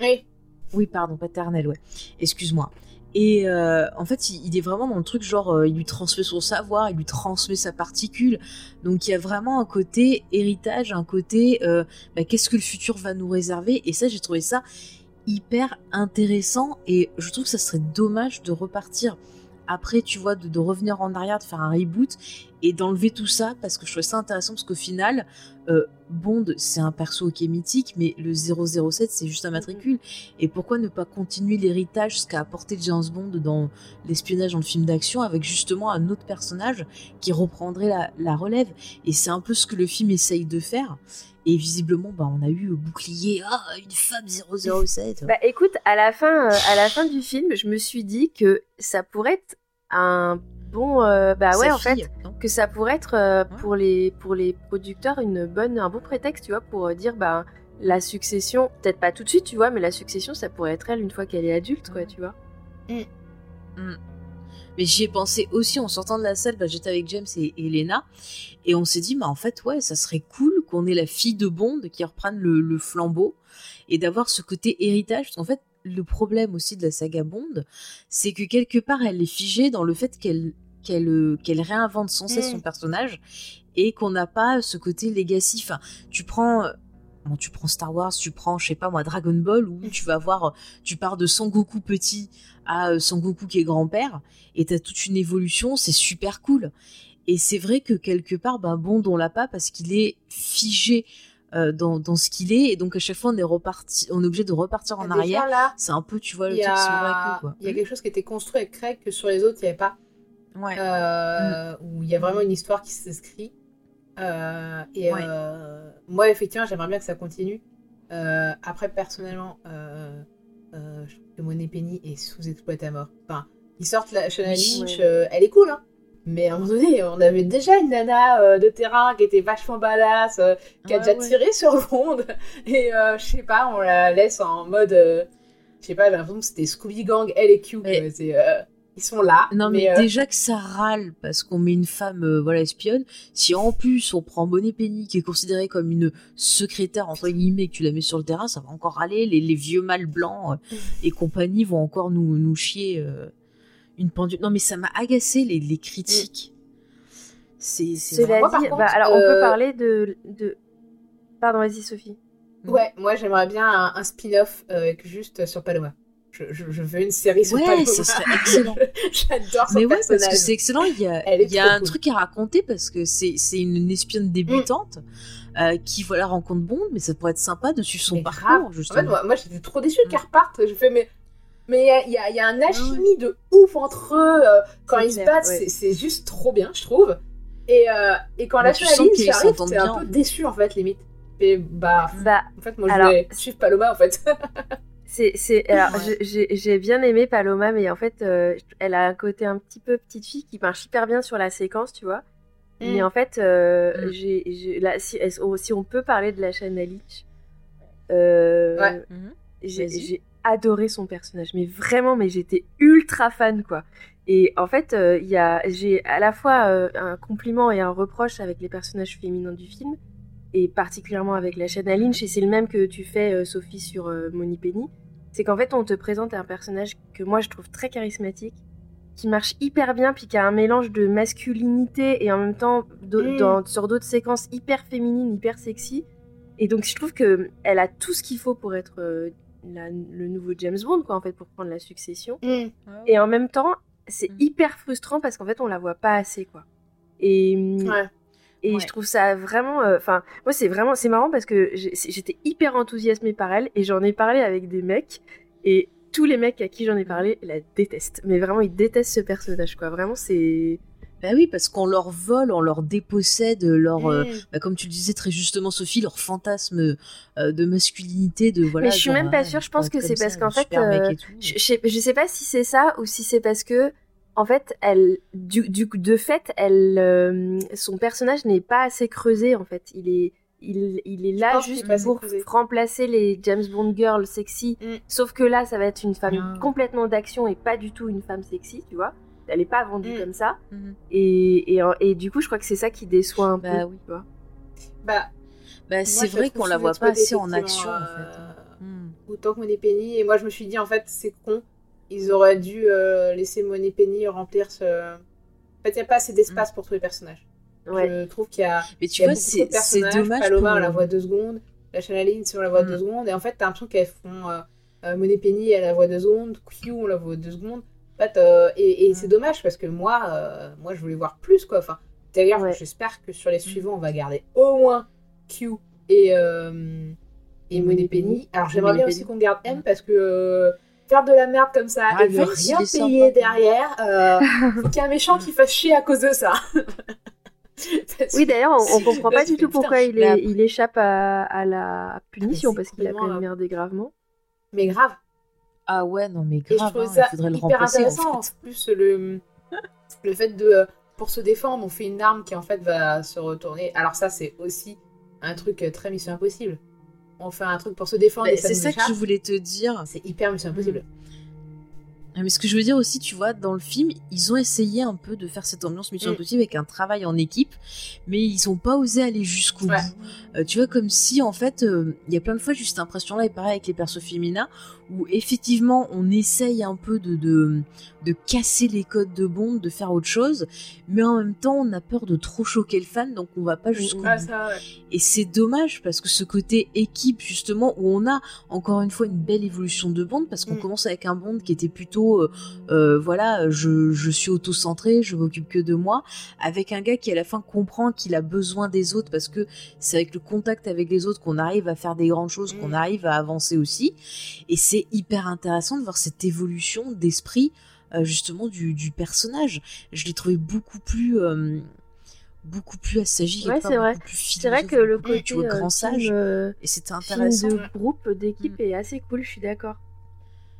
Oui. Oui, pardon, paternel, ouais. Excuse-moi. Et euh, en fait, il, il est vraiment dans le truc, genre, euh, il lui transmet son savoir, il lui transmet sa particule. Donc, il y a vraiment un côté héritage, un côté euh, bah, qu'est-ce que le futur va nous réserver? Et ça, j'ai trouvé ça hyper intéressant. Et je trouve que ça serait dommage de repartir après, tu vois, de, de revenir en arrière, de faire un reboot et d'enlever tout ça parce que je trouvais ça intéressant parce qu'au final, euh, Bond, c'est un perso qui est mythique, mais le 007, c'est juste un matricule. Et pourquoi ne pas continuer l'héritage, ce qu'a apporté James Bond dans l'espionnage dans le film d'action, avec justement un autre personnage qui reprendrait la, la relève? Et c'est un peu ce que le film essaye de faire. Et visiblement, bah, on a eu au bouclier, ah, une femme 007. Bah écoute, à la fin, euh, à la fin du film, je me suis dit que ça pourrait être un bon, euh, bah ouais, Sa en fait, fille, que ça pourrait être euh, Ouais. pour les pour les producteurs une bonne, un bon prétexte, tu vois, pour dire bah la succession, peut-être pas tout de suite, tu vois, mais la succession, ça pourrait être elle une fois qu'elle est adulte, quoi, tu vois. Mais j'y ai pensé aussi en sortant de la salle, bah, j'étais avec James et Elena, et on s'est dit, bah, en fait, ouais, ça serait cool qu'on ait la fille de Bond qui reprenne le, le flambeau, et d'avoir ce côté héritage, parce qu'en fait, le problème aussi de la saga Bond, c'est que quelque part, elle est figée dans le fait qu'elle qu'elle euh, réinvente sans cesse Mm. son personnage, et qu'on n'a pas ce côté legacy. Enfin, tu prends... euh, Bon, tu prends Star Wars, tu prends, je sais pas moi, Dragon Ball, où tu vas voir, euh, tu pars de Sangoku petit à Sangoku qui est grand-père, et t'as toute une évolution, c'est super cool. Et c'est vrai que quelque part, ben Bond on l'a pas parce qu'il est figé euh, dans, dans ce qu'il est, et donc à chaque fois on est reparti, on est obligé de repartir en Déjà, arrière. là, C'est un peu, tu vois, le truc mord la il y a quelque chose qui était construit avec Craig que sur les autres, il n'y avait pas. Ouais. Euh, Où il y a vraiment une histoire qui s'inscrit. Euh, et Ouais. euh, moi, effectivement, j'aimerais bien que ça continue. Après, personnellement, je trouve que Monet Penny est sous-exploitée à mort. Enfin, ils sortent la Oui, Lynch, ouais. elle est cool, hein. Mais à un moment donné, on avait déjà une nana euh, de terrain qui était vachement badass, euh, qui a Ouais, déjà ouais. tiré sur Bond. *laughs* Et euh, je sais pas, on la laisse en mode. je sais pas, j'ai l'impression que c'était Scooby Gang, elle et Q. Mais- ils sont là. Non mais, déjà que ça râle parce qu'on met une femme voilà espionne, si en plus on prend Monet Penny qui est considérée comme une secrétaire entre guillemets que tu la mets sur le terrain, ça va encore râler, les, les vieux mâles blancs *laughs* et compagnie vont encore nous, nous chier une pendule. Non mais ça m'a agacé les, les critiques. C'est c'est Cela dit, contre, bah, alors on euh, peut parler de, de... Pardon, vas-y Sophie. Ouais, moi j'aimerais bien un, un spin-off euh, juste sur Paloma. Je, je, je veux une série sur Ouais, Paloma. ça serait *laughs* excellent. J'adore son Mais ouais, parce que c'est excellent. Il y a, il y a un cool. truc à raconter parce que c'est c'est une espionne débutante euh, qui voilà rencontre Bond, mais ça pourrait être sympa de suivre son Mais parcours grave. En justement. fait, moi, moi, j'étais trop déçue Mm. qu'elle reparte. Je fais, mais mais il y a- y, y un alchimie de ouf entre eux. euh, quand ils se battent, ouais. c'est- juste trop bien, je trouve. Et, euh, et quand Mais la qu'ils arrive, t'es un peu déçu en fait, limite. Et bah, Bah, en fait, moi je voulais suivre Paloma en fait. *laughs* c'est, c'est, alors, Ouais. j'ai, j'ai bien aimé Paloma, mais en fait, euh, elle a un côté un petit peu petite fille qui marche hyper bien sur la séquence, tu vois. Mais Mm. en fait, euh, Mm. j'ai, j'ai- là, si, est-ce- oh, si on peut parler de la euh, Ouais. Mhm. j'ai adoré son personnage, mais vraiment, mais j'étais ultra fan, quoi. Et en fait, euh, il j'ai à la fois euh, un compliment et un reproche avec les personnages féminins du film, et particulièrement avec la chaîne Lynch, et c'est le même que tu fais, euh, Sophie, sur Moni Penny. C'est qu'en fait, on te présente un personnage que moi je trouve très charismatique, qui marche hyper bien, puis qui a un mélange de masculinité et en même temps, Mm. dans- sur d'autres séquences hyper féminines, hyper sexy. Et donc, je trouve que elle a tout ce qu'il faut pour être la- le nouveau James Bond, quoi, en fait, pour prendre la succession. Mm. Et en même temps, c'est Mm. hyper frustrant parce qu'en fait, on la voit pas assez, quoi. Et, Ouais. et je trouve ça vraiment. euh, Enfin, moi, c'est vraiment. C'est marrant parce que j'ai- j'étais hyper enthousiasmée par elle et j'en ai parlé avec des mecs. Et tous les mecs à qui j'en ai parlé la détestent. Mais vraiment, ils détestent ce personnage, quoi. Vraiment, c'est. Bah oui, parce qu'on leur vole, on leur dépossède leur, euh, Mm. bah, comme tu le disais très justement Sophie, leur fantasme euh, de masculinité, de voilà. Mais je suis genre, même pas euh, sûre, je pense que c'est parce qu'en fait, euh, tout. Je, je sais, je sais pas si c'est ça ou si c'est parce que, en fait, elle, du, du, de fait, elle, euh, son personnage n'est pas assez creusé, en fait. Il est, il, il est là est juste pour remplacer les James Bond girls sexy. Mm. Sauf que là, ça va être une femme complètement d'action et pas du tout une femme sexy, tu vois. Elle est pas vendue Mm. comme ça. Mhm. Et, et, et du coup, je crois que c'est ça qui déçoit un Bah peu. oui. tu vois. Bah, Bah, c'est vrai qu'on la voit pas assez en action en effectivement, fait. euh, Hmm. Autant que Money Penny. Et moi, je me suis dit, en fait, c'est con. Ils auraient dû euh, laisser Money Penny remplir ce. En fait, il n'y a pas assez d'espace pour tous les personnages. Ouais. Je trouve qu'il y a, Mais tu y a vois, c'est dommage Paloma, pour... on la voit deux secondes. La Chanaline, on la voit Mm. deux secondes. Et en fait, t'as l'impression qu'elles font. Euh, euh, Money Penny, elle la voit deux secondes. Q, on la voit deux secondes. Fait, euh, et et Mm. c'est dommage parce que moi, euh, moi, je voulais voir plus, quoi. Enfin, d'ailleurs, Ouais. j'espère que sur les suivants, on va garder au moins Q et, euh, et Money Penny. Alors, j'aimerais bien aussi qu'on garde M parce que. euh, Faire de la merde comme ça Ah, et ne rien payer derrière, euh, *laughs* faut qu'il y ait un méchant qui fasse chier à cause de ça. *laughs* Oui, d'ailleurs, on, Si, comprend pas du tout pourquoi il, est, il échappe à, à la punition c'est parce qu'il a quand même merdé gravement. Mais grave. Ah ouais, non mais Et je grave, trouve hein, ça il faudrait le hyper remplacer intéressant. En, fait. plus, le, le fait de. Pour se défendre, on fait une arme qui en fait va se retourner. Alors, ça, c'est aussi un truc euh, très Mission Impossible. On fait un truc pour se défendre Bah, c'est ça que je voulais te dire. C'est hyper Mission Impossible. Ah, Mais ce que je veux dire aussi, tu vois, dans le film, ils ont essayé un peu de faire cette ambiance Mission Mm. Impossible avec un travail en équipe, mais ils ont pas osé aller jusqu'au Ouais. bout. Euh, tu vois, comme si en fait, euh, il y a plein de fois juste cette impression-là, et pareil avec les persos féminins, où effectivement on essaye un peu de, de, de casser les codes de Bond, de faire autre chose, mais en même temps on a peur de trop choquer le fan, donc on va pas jusqu'au Ah, bout. ça, ouais. Et c'est dommage parce que ce côté équipe, justement, où on a encore une fois une belle évolution de Bond, parce qu'on Mm. commence avec un Bond qui était plutôt, euh, euh, voilà, je, je suis auto-centré, je m'occupe que de moi, avec un gars qui à la fin comprend qu'il a besoin des autres, parce que c'est avec le contact avec les autres qu'on arrive à faire des grandes choses, qu'on Mm. arrive à avancer aussi. Et c'est hyper intéressant de voir cette évolution d'esprit, euh, justement, du, du personnage. Je l'ai trouvé beaucoup plus. euh, beaucoup plus assagi, Ouais, c'est vrai. C'est vrai que le côté tu vois, grand sage. euh, Et c'était film intéressant. de groupe, d'équipe Mm. est assez cool, je suis d'accord.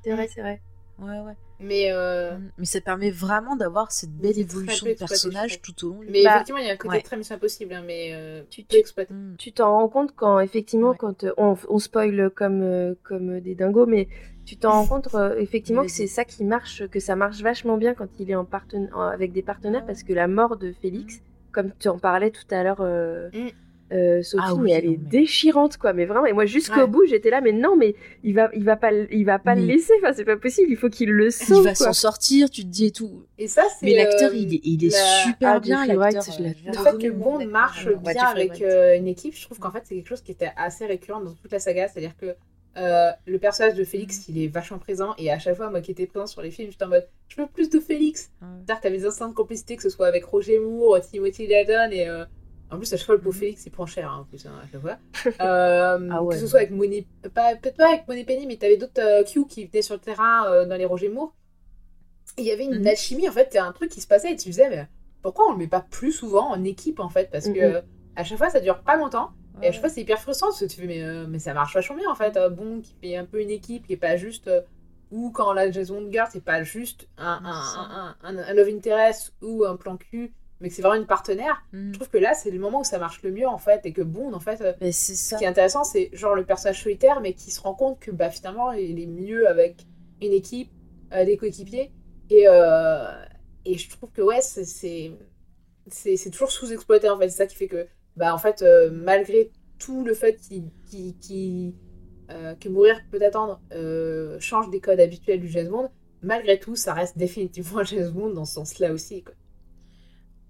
C'est vrai, c'est vrai. Ouais, ouais. Mais, euh, Mm. Mais ça permet vraiment d'avoir cette belle évolution de personnage tout au long. du mais Bah, effectivement, il y a un côté ouais. très Mission Impossible, hein, mais euh, Tu-. Mm. Tu t'en rends compte quand, effectivement, Ouais. quand euh, on, on spoil comme, euh, comme des dingos, mais tu t'en rends compte, euh, effectivement, que c'est ça qui marche, que ça marche vachement bien quand il est en parten- en- avec des partenaires, parce que la mort de Félix, comme tu en parlais tout à l'heure, euh, Mm. Euh, Sophie, Ah oui, mais elle non, est mais- déchirante, quoi. Mais vraiment, et moi, jusqu'au Ouais. bout, j'étais là, mais non, mais il va, il va pas, le- il va pas le laisser, enfin, c'est pas possible, il faut qu'il le Il sauve, va quoi. s'en sortir, tu te dis et tout. Et ça, c'est. Mais l'acteur, euh, il est, il est la- super Ah, bien. Wright, je euh, Le fait que Bond marche euh, bien avec euh, une équipe, je trouve qu'en fait c'est quelque chose qui était assez récurrent dans toute la saga, c'est-à-dire que euh, le personnage de Félix il est vachement présent et à chaque fois moi qui étais présent sur les films j'étais en mode je veux plus de Félix. Ouais. C'est-à-dire que t'avais des instants de complicité que ce soit avec Roger Moore, Timothy Dalton et euh, en plus à chaque fois le pauvre Mhm. Félix il prend cher hein, en plus hein, à chaque fois. *laughs* Euh, Ah ouais. Que ce soit avec Money, pas- peut-être pas avec Money Penny mais t'avais d'autres euh, Q qui venaient sur le terrain euh, dans les Roger Moore. Il y avait une Mhm. alchimie en fait, c'est un truc qui se passait et tu disais mais pourquoi on le met pas plus souvent en équipe en fait? Parce que Mhm. à chaque fois ça dure pas longtemps et à chaque fois c'est hyper frustrant parce que tu fais mais, mais ça marche vachement bien en fait bon qui fait un peu une équipe qui est pas juste ou quand la Jason Girl c'est pas juste un, un, un, un, un love interest ou un plan cul mais que c'est vraiment une partenaire Mm. je trouve que là c'est le moment où ça marche le mieux en fait et que Bond en fait euh, Mais c'est ce qui est intéressant c'est genre le personnage solitaire mais qui se rend compte que bah finalement il est mieux avec une équipe euh, des coéquipiers et, euh, et je trouve que ouais c'est- c'est c'est c'est toujours sous-exploité en fait c'est ça qui fait que bah en fait euh, malgré tout le fait qu'il qu'il- qu'il, que mourir peut attendre change des codes habituels du James Bond malgré tout ça reste définitivement un *laughs* James Bond dans ce sens là aussi quoi.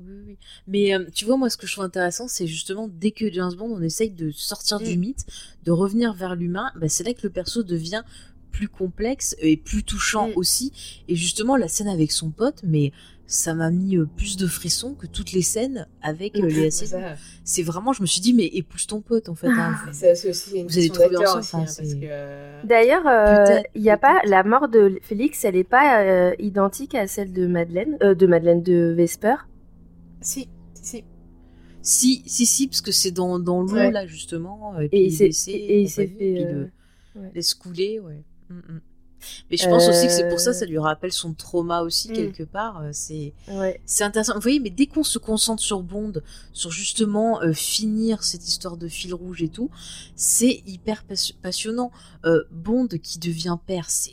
Oui, oui. Mais euh, tu vois, moi, ce que je trouve intéressant, c'est justement dès que James Bond, on essaye de sortir du Mm. mythe, de revenir vers l'humain, bah, c'est là que le perso devient plus complexe et plus touchant Mm. aussi. Et justement, la scène avec son pote, mais ça m'a mis euh, plus de frissons que toutes les scènes avec euh, Seydoux. *laughs* Ça, C'est vraiment, je me suis dit, mais épouse ton pote en fait. hein. mais ça, c'est aussi une Vous allez question trouver ensemble, hein, que, D'ailleurs, euh, il y a pas la mort de Félix, elle est pas euh, identique à celle de Madeleine, euh, de Madeleine de Vesper. Si, si, si. Si, si, parce que c'est dans, dans l'eau Ouais. là justement. Et, Et puis il s'est- et il s'est fait, puis euh, ouais. laisse couler, ouais. Mm, mm. Mais je pense aussi que c'est pour ça, Euh. ça lui rappelle son trauma aussi Mm. quelque part. euh, C'est Ouais. intéressant. Vous voyez, mais dès qu'on se concentre sur Bond, sur justement euh, finir cette histoire de fil rouge et tout, c'est hyper pas- passionnant. Euh, Bond qui devient père, c'est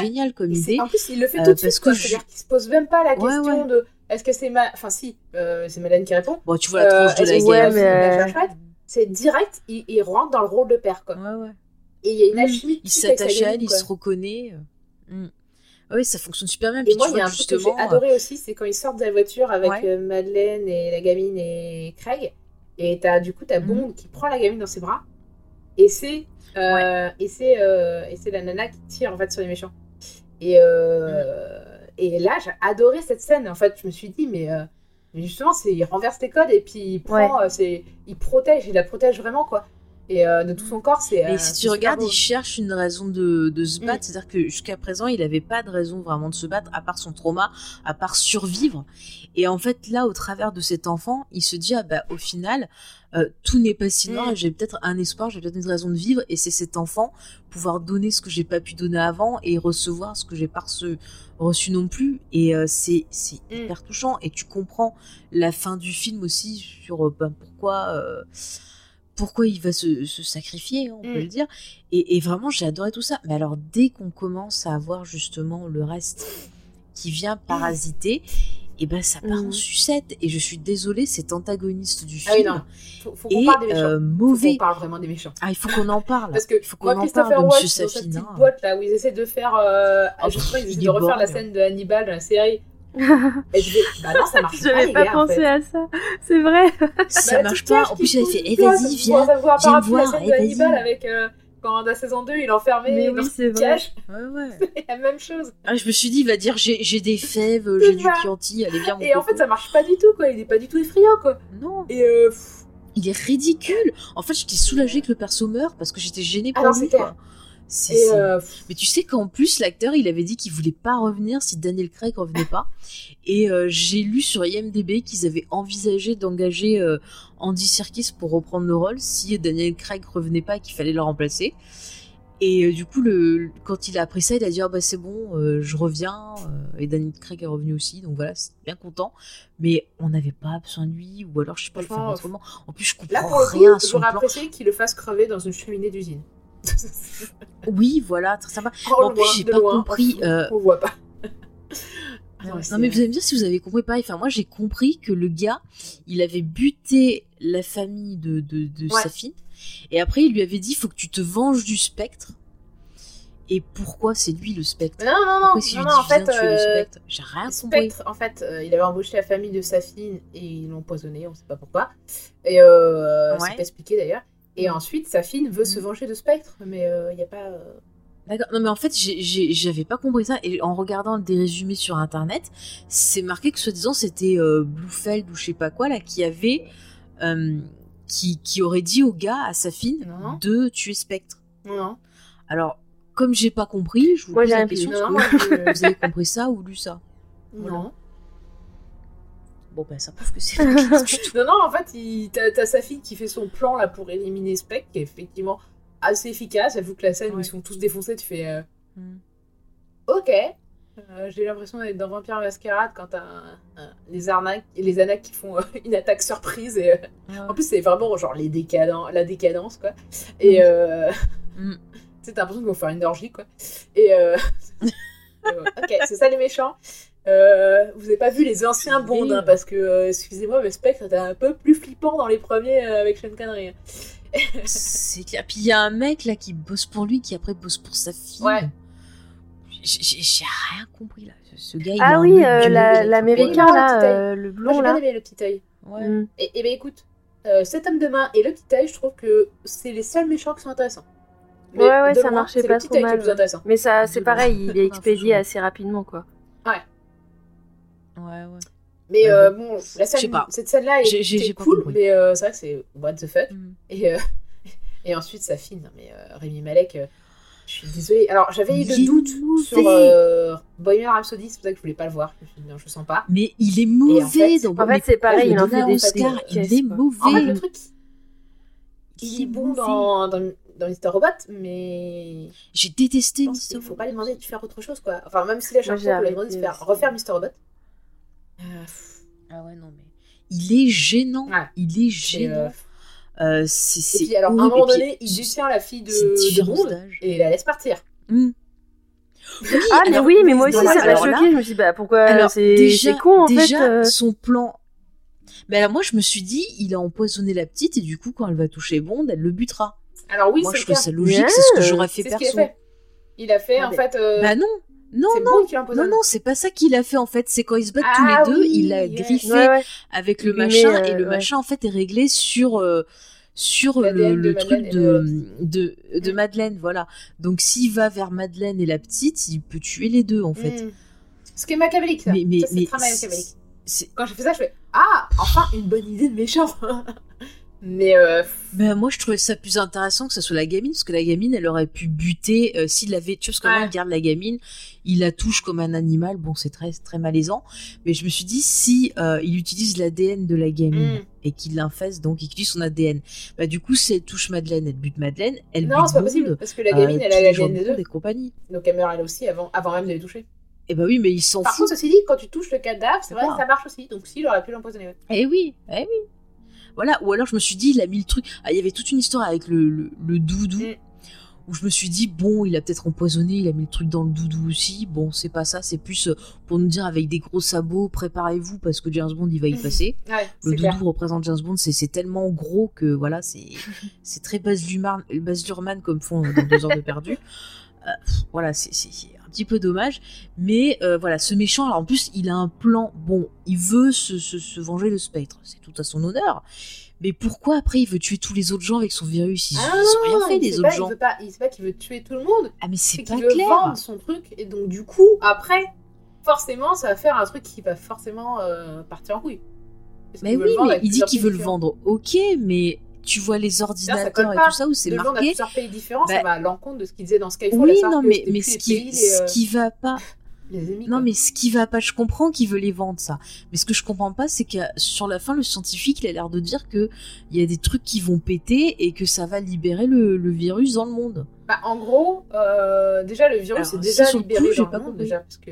génial comme Et idée. En plus, il le fait Euh, tout de parce suite, que quoi. je- qu'il se pose même pas la Ouais, question ouais. de est-ce que c'est ma. Enfin, si, euh, c'est Madeleine qui répond. Bon, tu vois la Euh, tronche de la ouais, mais, euh, C'est direct, il, il rentre dans le rôle de père, quoi. Ouais, ouais. Et il y a une Mm. alchimie. Il s'attache à elle, il se reconnaît. Mm. Oui, ça fonctionne super bien. Et Puis moi, il y a un truc que j'ai adoré aussi, c'est quand ils sortent de la voiture avec Ouais. Madeleine et la gamine et Craig. Et t'as, du coup, t'as Mhm. Bond qui prend la gamine dans ses bras. Et c'est, euh, et c'est, euh, et c'est la nana qui tire en fait sur les méchants. Et, euh, et là, j'ai adoré cette scène. En fait, je me suis dit, mais, euh, mais justement, c'est, il renverse les codes et puis il prend, euh, c'est, il protège, il la protège vraiment quoi. Et euh, de tout son corps, c'est. Et euh, si tu regardes, il cherche une raison de, de se Mm. battre. C'est-à-dire que jusqu'à présent, il n'avait pas de raison vraiment de se battre, à part son trauma, à part survivre. Et en fait, là, au travers de cet enfant, il se dit, ah bah, au final, euh, tout n'est pas si noir, Mm. j'ai peut-être un espoir, j'ai peut-être une raison de vivre, et c'est cet enfant, pouvoir donner ce que j'ai pas pu donner avant, et recevoir ce que j'ai pas reçu, reçu non plus. Et euh, c'est Mm. hyper touchant, et tu comprends la fin du film aussi sur ben, pourquoi... euh, pourquoi il va se, se sacrifier, on Mm. peut le dire. Et, et vraiment, j'ai adoré tout ça. Mais alors, dès qu'on commence à avoir justement le reste qui vient parasiter, et ben ça part Mm. en sucette. Et je suis désolée, cet antagoniste du Ah oui, film non. Faut, faut qu'on est parle des euh, Faut mauvais. qu'on parle vraiment des méchants. Ah, il faut qu'on en parle. Parce que il faut qu'on en Christopher parle de Monsieur Safin. petite hein. boîte là où ils essaient de faire, euh, Oh, justement, ils il essaient de refaire la scène de Hannibal dans la série. Et je vais, bah non, ça marche *laughs* pas, J'avais les pas gars, en pensé fait. à ça. C'est vrai. Ça Bah, marche pas. En plus, pousse, fait, eh, vas-y, viens. Viens par me rapport à la voir, eh, vas-y. avec, euh, quand dans la saison 2, il est enfermé Mais dans oui, c'est vrai. Ouais, ouais. *laughs* C'est la même chose. Ah, je me suis dit, il va dire, j'ai des fèves, j'ai du. Chianti, allez, viens, mon Et en fait, ça marche pas du tout, quoi. Il est pas du tout effrayant, quoi. Non. Et euh, Il est ridicule. En fait, j'étais soulagée que le perso meure parce que j'étais gênée Ah pour non, lui. c'est quoi. Euh, Mais tu sais qu'en plus, l'acteur, il avait dit qu'il voulait pas revenir si Daniel Craig revenait pas. Et euh, j'ai lu sur IMDb qu'ils avaient envisagé d'engager euh, Andy Serkis pour reprendre le rôle si Daniel Craig revenait pas et qu'il fallait le remplacer. Et du coup, le, quand il a appris ça, il a dit ah bah c'est bon, je reviens. Et Daniel Craig est revenu aussi, donc voilà, c'est bien content. Mais on n'avait pas besoin de lui, ou alors je sais pas le faire autrement. En plus, je là, comprends pour le rien j'aurais apprécié qu'il le fasse crever dans une cheminée d'usine. *laughs* Oui, voilà, très sympa. Oh, en plus, j'ai pas loin, compris, on- euh, On voit pas. Non, Ouais, mais vous allez me dire si vous avez compris pareil. Enfin, moi, j'ai compris que le gars, il avait buté la famille de, de, de Ouais. sa fille. Et après, il lui avait dit, faut que tu te venges du spectre. Et pourquoi c'est lui le spectre? Non, non, non, Pourquoi non, non, dit, en fait, euh, spectre? J'ai rien compris. Spectre, en fait, euh, il avait embauché la famille de sa fille et ils l'ont empoisonné, on sait pas pourquoi. Et euh, Ouais. c'est pas expliqué d'ailleurs. Et ensuite, sa fille veut se Mhm. venger de Spectre, mais il n'y a pas. euh, D'accord. Non, mais en fait, j'avais pas compris ça. Et en regardant des résumés sur internet, c'est marqué que soi-disant c'était euh, Blufeld ou je sais pas quoi, là, qui avait. euh, qui, qui aurait dit au gars, à sa fille, Non. de tuer Spectre. Non, non. Alors, comme j'ai pas compris, je vous Moi, pose j'ai la question. Non, est-ce non, que *laughs* vous avez compris ça ou lu ça? Voilà. Non. Bon, ben, ça prouve que c'est. *laughs* Non, non, en fait, il... t'as t'as sa fille qui fait son plan là pour éliminer Spectre, qui est effectivement assez efficace. J'avoue que la scène où Ouais. ils sont tous défoncés, tu fais euh, Hmm. Ok. Euh, J'ai l'impression d'être dans Vampire Masquerade quand t'as les arnaques, les anacs qui font euh, une attaque surprise. Et, euh, en plus, c'est vraiment genre les décadents, la décadence quoi. Et euh, *laughs* Mm. t'as l'impression qu'ils vont faire une orgie quoi. Et *laughs* ok, c'est ça les méchants. Euh, vous avez pas vu les anciens Bonds hein, parce que, euh, excusez-moi, mais Spectre était un peu plus flippant dans les premiers euh, avec Sean Connery. hein. *laughs* C'est clair. Puis il y a un mec là qui bosse pour lui, qui après bosse pour sa fille. Ouais. J'ai- rien compris là. Ce- Ce gars, il Ah oui, euh, la- l'américain il a un là, euh, le Moi blond j'ai bien là. aimé le petit œil. Ouais. Mm. Et, et ben écoute, euh, cet homme de main et le petit œil, je trouve que c'est les seuls méchants qui sont intéressants. Mais Ouais, ouais, ça loin, marchait c'est pas trop mal, le plus ouais. intéressant. Mais ça, c'est pareil, il est *laughs* expédié assez rapidement, quoi. Ouais, ouais. Mais Ouais, euh, bon. bon, la sais scène, pas. cette scène-là J'ai- est cool, mais euh, c'est vrai que c'est what the fuck. Mm. Et, euh, *laughs* et ensuite, ça fine. Mais euh, Rémi Malek, euh, je suis désolée. Alors, j'avais eu Il est le doute mauvais. sur euh, Bohemian Rhapsody, c'est pour ça que je voulais pas le voir. Je me suis dit, non, je le sens pas. Mais il est mauvais fait, dans en fait, c'est pareil, il il en fait un des- Oscar, des il est mauvais. En fait, le truc, il Il est bon dans, dans, dans Mr. Robot, mais J'ai détesté pense qu'il Mr. faut pas lui demander de faire autre chose, quoi. Enfin, même si la chanson, j'ai on lui a demandé de faire refaire Mr. Robot. Euh, Ah ouais, non, mais. Il est gênant. Ouais. Il est c'est, euh, gênant. Euh, c'est alors, à un moment puis, donné, il la fille de, de et il la laisse partir. Hmm. Ah, mais alors, oui, mais moi aussi, ça m'a choqué. Je me suis dit, bah pourquoi Alors, c'est con en déjà, fait. euh. son plan. Mais alors, moi, je me suis dit, il a empoisonné la petite et du coup, quand elle va toucher Bond, elle le butera. Alors, oui, moi, c'est je trouve ça logique, c'est ce que j'aurais fait perso. Il a fait, Ah, en fait. euh, Bah non, non, non. Non, non, c'est pas ça qu'il a fait en fait. C'est quand ils se battent Ah tous les deux, oui, il a griffé Ouais, ouais. avec le machin et euh, le ouais. machin en fait est réglé sur euh, sur le, de truc de de, de Mm. Madeleine voilà donc s'il va vers Madeleine et la petite il peut tuer les deux en fait Hmm. Ce qui est machiavélique, ça. mais mais ça, mais machiavélique. Quand j'ai fait ça, je fais Ah, enfin une bonne idée de méchant. *laughs* Mais euh, ben, moi je trouvais ça plus intéressant que ce soit la gamine parce que la gamine elle aurait pu buter euh, s'il avait tu vois parce que Ouais. moi, il garde la gamine il la touche comme un animal bon c'est très très malaisant mais je me suis dit si euh, il utilise l'ADN de la gamine hmm. et qu'il l'infeste donc qu'il utilise son ADN bah du coup si elle touche Madeleine elle bute Madeleine elle non, c'est pas possible parce que la euh, gamine, elle a l'ADN de des deux. et compagnie Donc elle meurt elle aussi avant, avant même de les toucher. et bah oui mais il s'en Par fout contre, ceci dit, quand tu touches le cadavre, c'est vrai que ça marche aussi. Donc si, il aurait pu l'empoisonner. Eh oui, eh oui. Voilà, ou alors je me suis dit, il a mis le truc. Ah, il y avait toute une histoire avec le, le, le doudou. Mm. Où je me suis dit, bon, il a peut-être empoisonné, il a mis le truc dans le doudou aussi. Bon, c'est pas ça, c'est plus euh, pour nous dire avec des gros sabots, préparez-vous parce que James Bond, il va y *laughs* passer. Ouais, Le clair. doudou représente James Bond, c'est c'est tellement gros que voilà, c'est *laughs* c'est très Baz Luhrmann, comme font dans deux heures de perdu. Euh, voilà, c'est petit peu dommage, mais euh, voilà, ce méchant, alors en plus, il a un plan. Bon, il veut se, se, se venger de Spectre, c'est tout à son honneur. Mais pourquoi après il veut tuer tous les autres gens avec son virus? Ils, Ah ils ont rien fait il les autres pas, gens. Il veut pas, il sait pas qu'il veut tuer tout le monde. Ah mais c'est pas qu'il veut clair. vendre son truc. Et donc, du coup, après, forcément, ça va faire un truc qui va forcément euh, partir en couille. Mais veut oui, mais il dit qu'il veut le vendre. Ok, mais tu vois les ordinateurs et pas. tout ça où c'est marqué. plusieurs pays différents, ça Bah, va à l'encontre de ce qu'il disait dans Skyfall. Oui, non, mais, ce qui, pays, euh, qui va pas. Non, mais ce qui va pas, je comprends qu'il veut les vendre, ça. Mais ce que je comprends pas, c'est que sur la fin, le scientifique, il a l'air de dire que il y a des trucs qui vont péter et que ça va libérer le, le virus dans le monde. Bah, en gros, euh, déjà, le virus Alors, est déjà ça, libéré j'ai dans pas le monde, compris. déjà, parce que...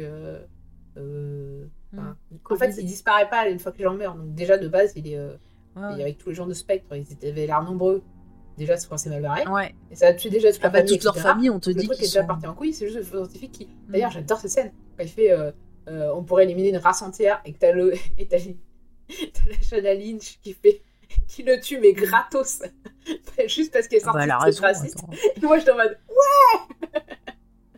euh, enfin, en fait, il disparaît pas une fois que les gens meurent. Donc déjà, de base, il est... Ouais. et avec tous les gens de Spectre, ils avaient l'air nombreux. Déjà, c'est quand c'est mal barré. Ouais. Et ça a tué déjà toute Ah bah, famille, toute leur famille, on te Le dit truc est déjà sont... parti en couille, c'est juste le scientifique qui... D'ailleurs, j'adore cette scène. Quand il fait... euh, euh, on pourrait éliminer une race entière et que t'as le... *laughs* et t'as *laughs* la Shanna Lynch qui fait... *laughs* qui le tue, mais gratos. juste parce qu'elle est Ah bah, sortie de raison. raciste. Et moi, j'étais en mode...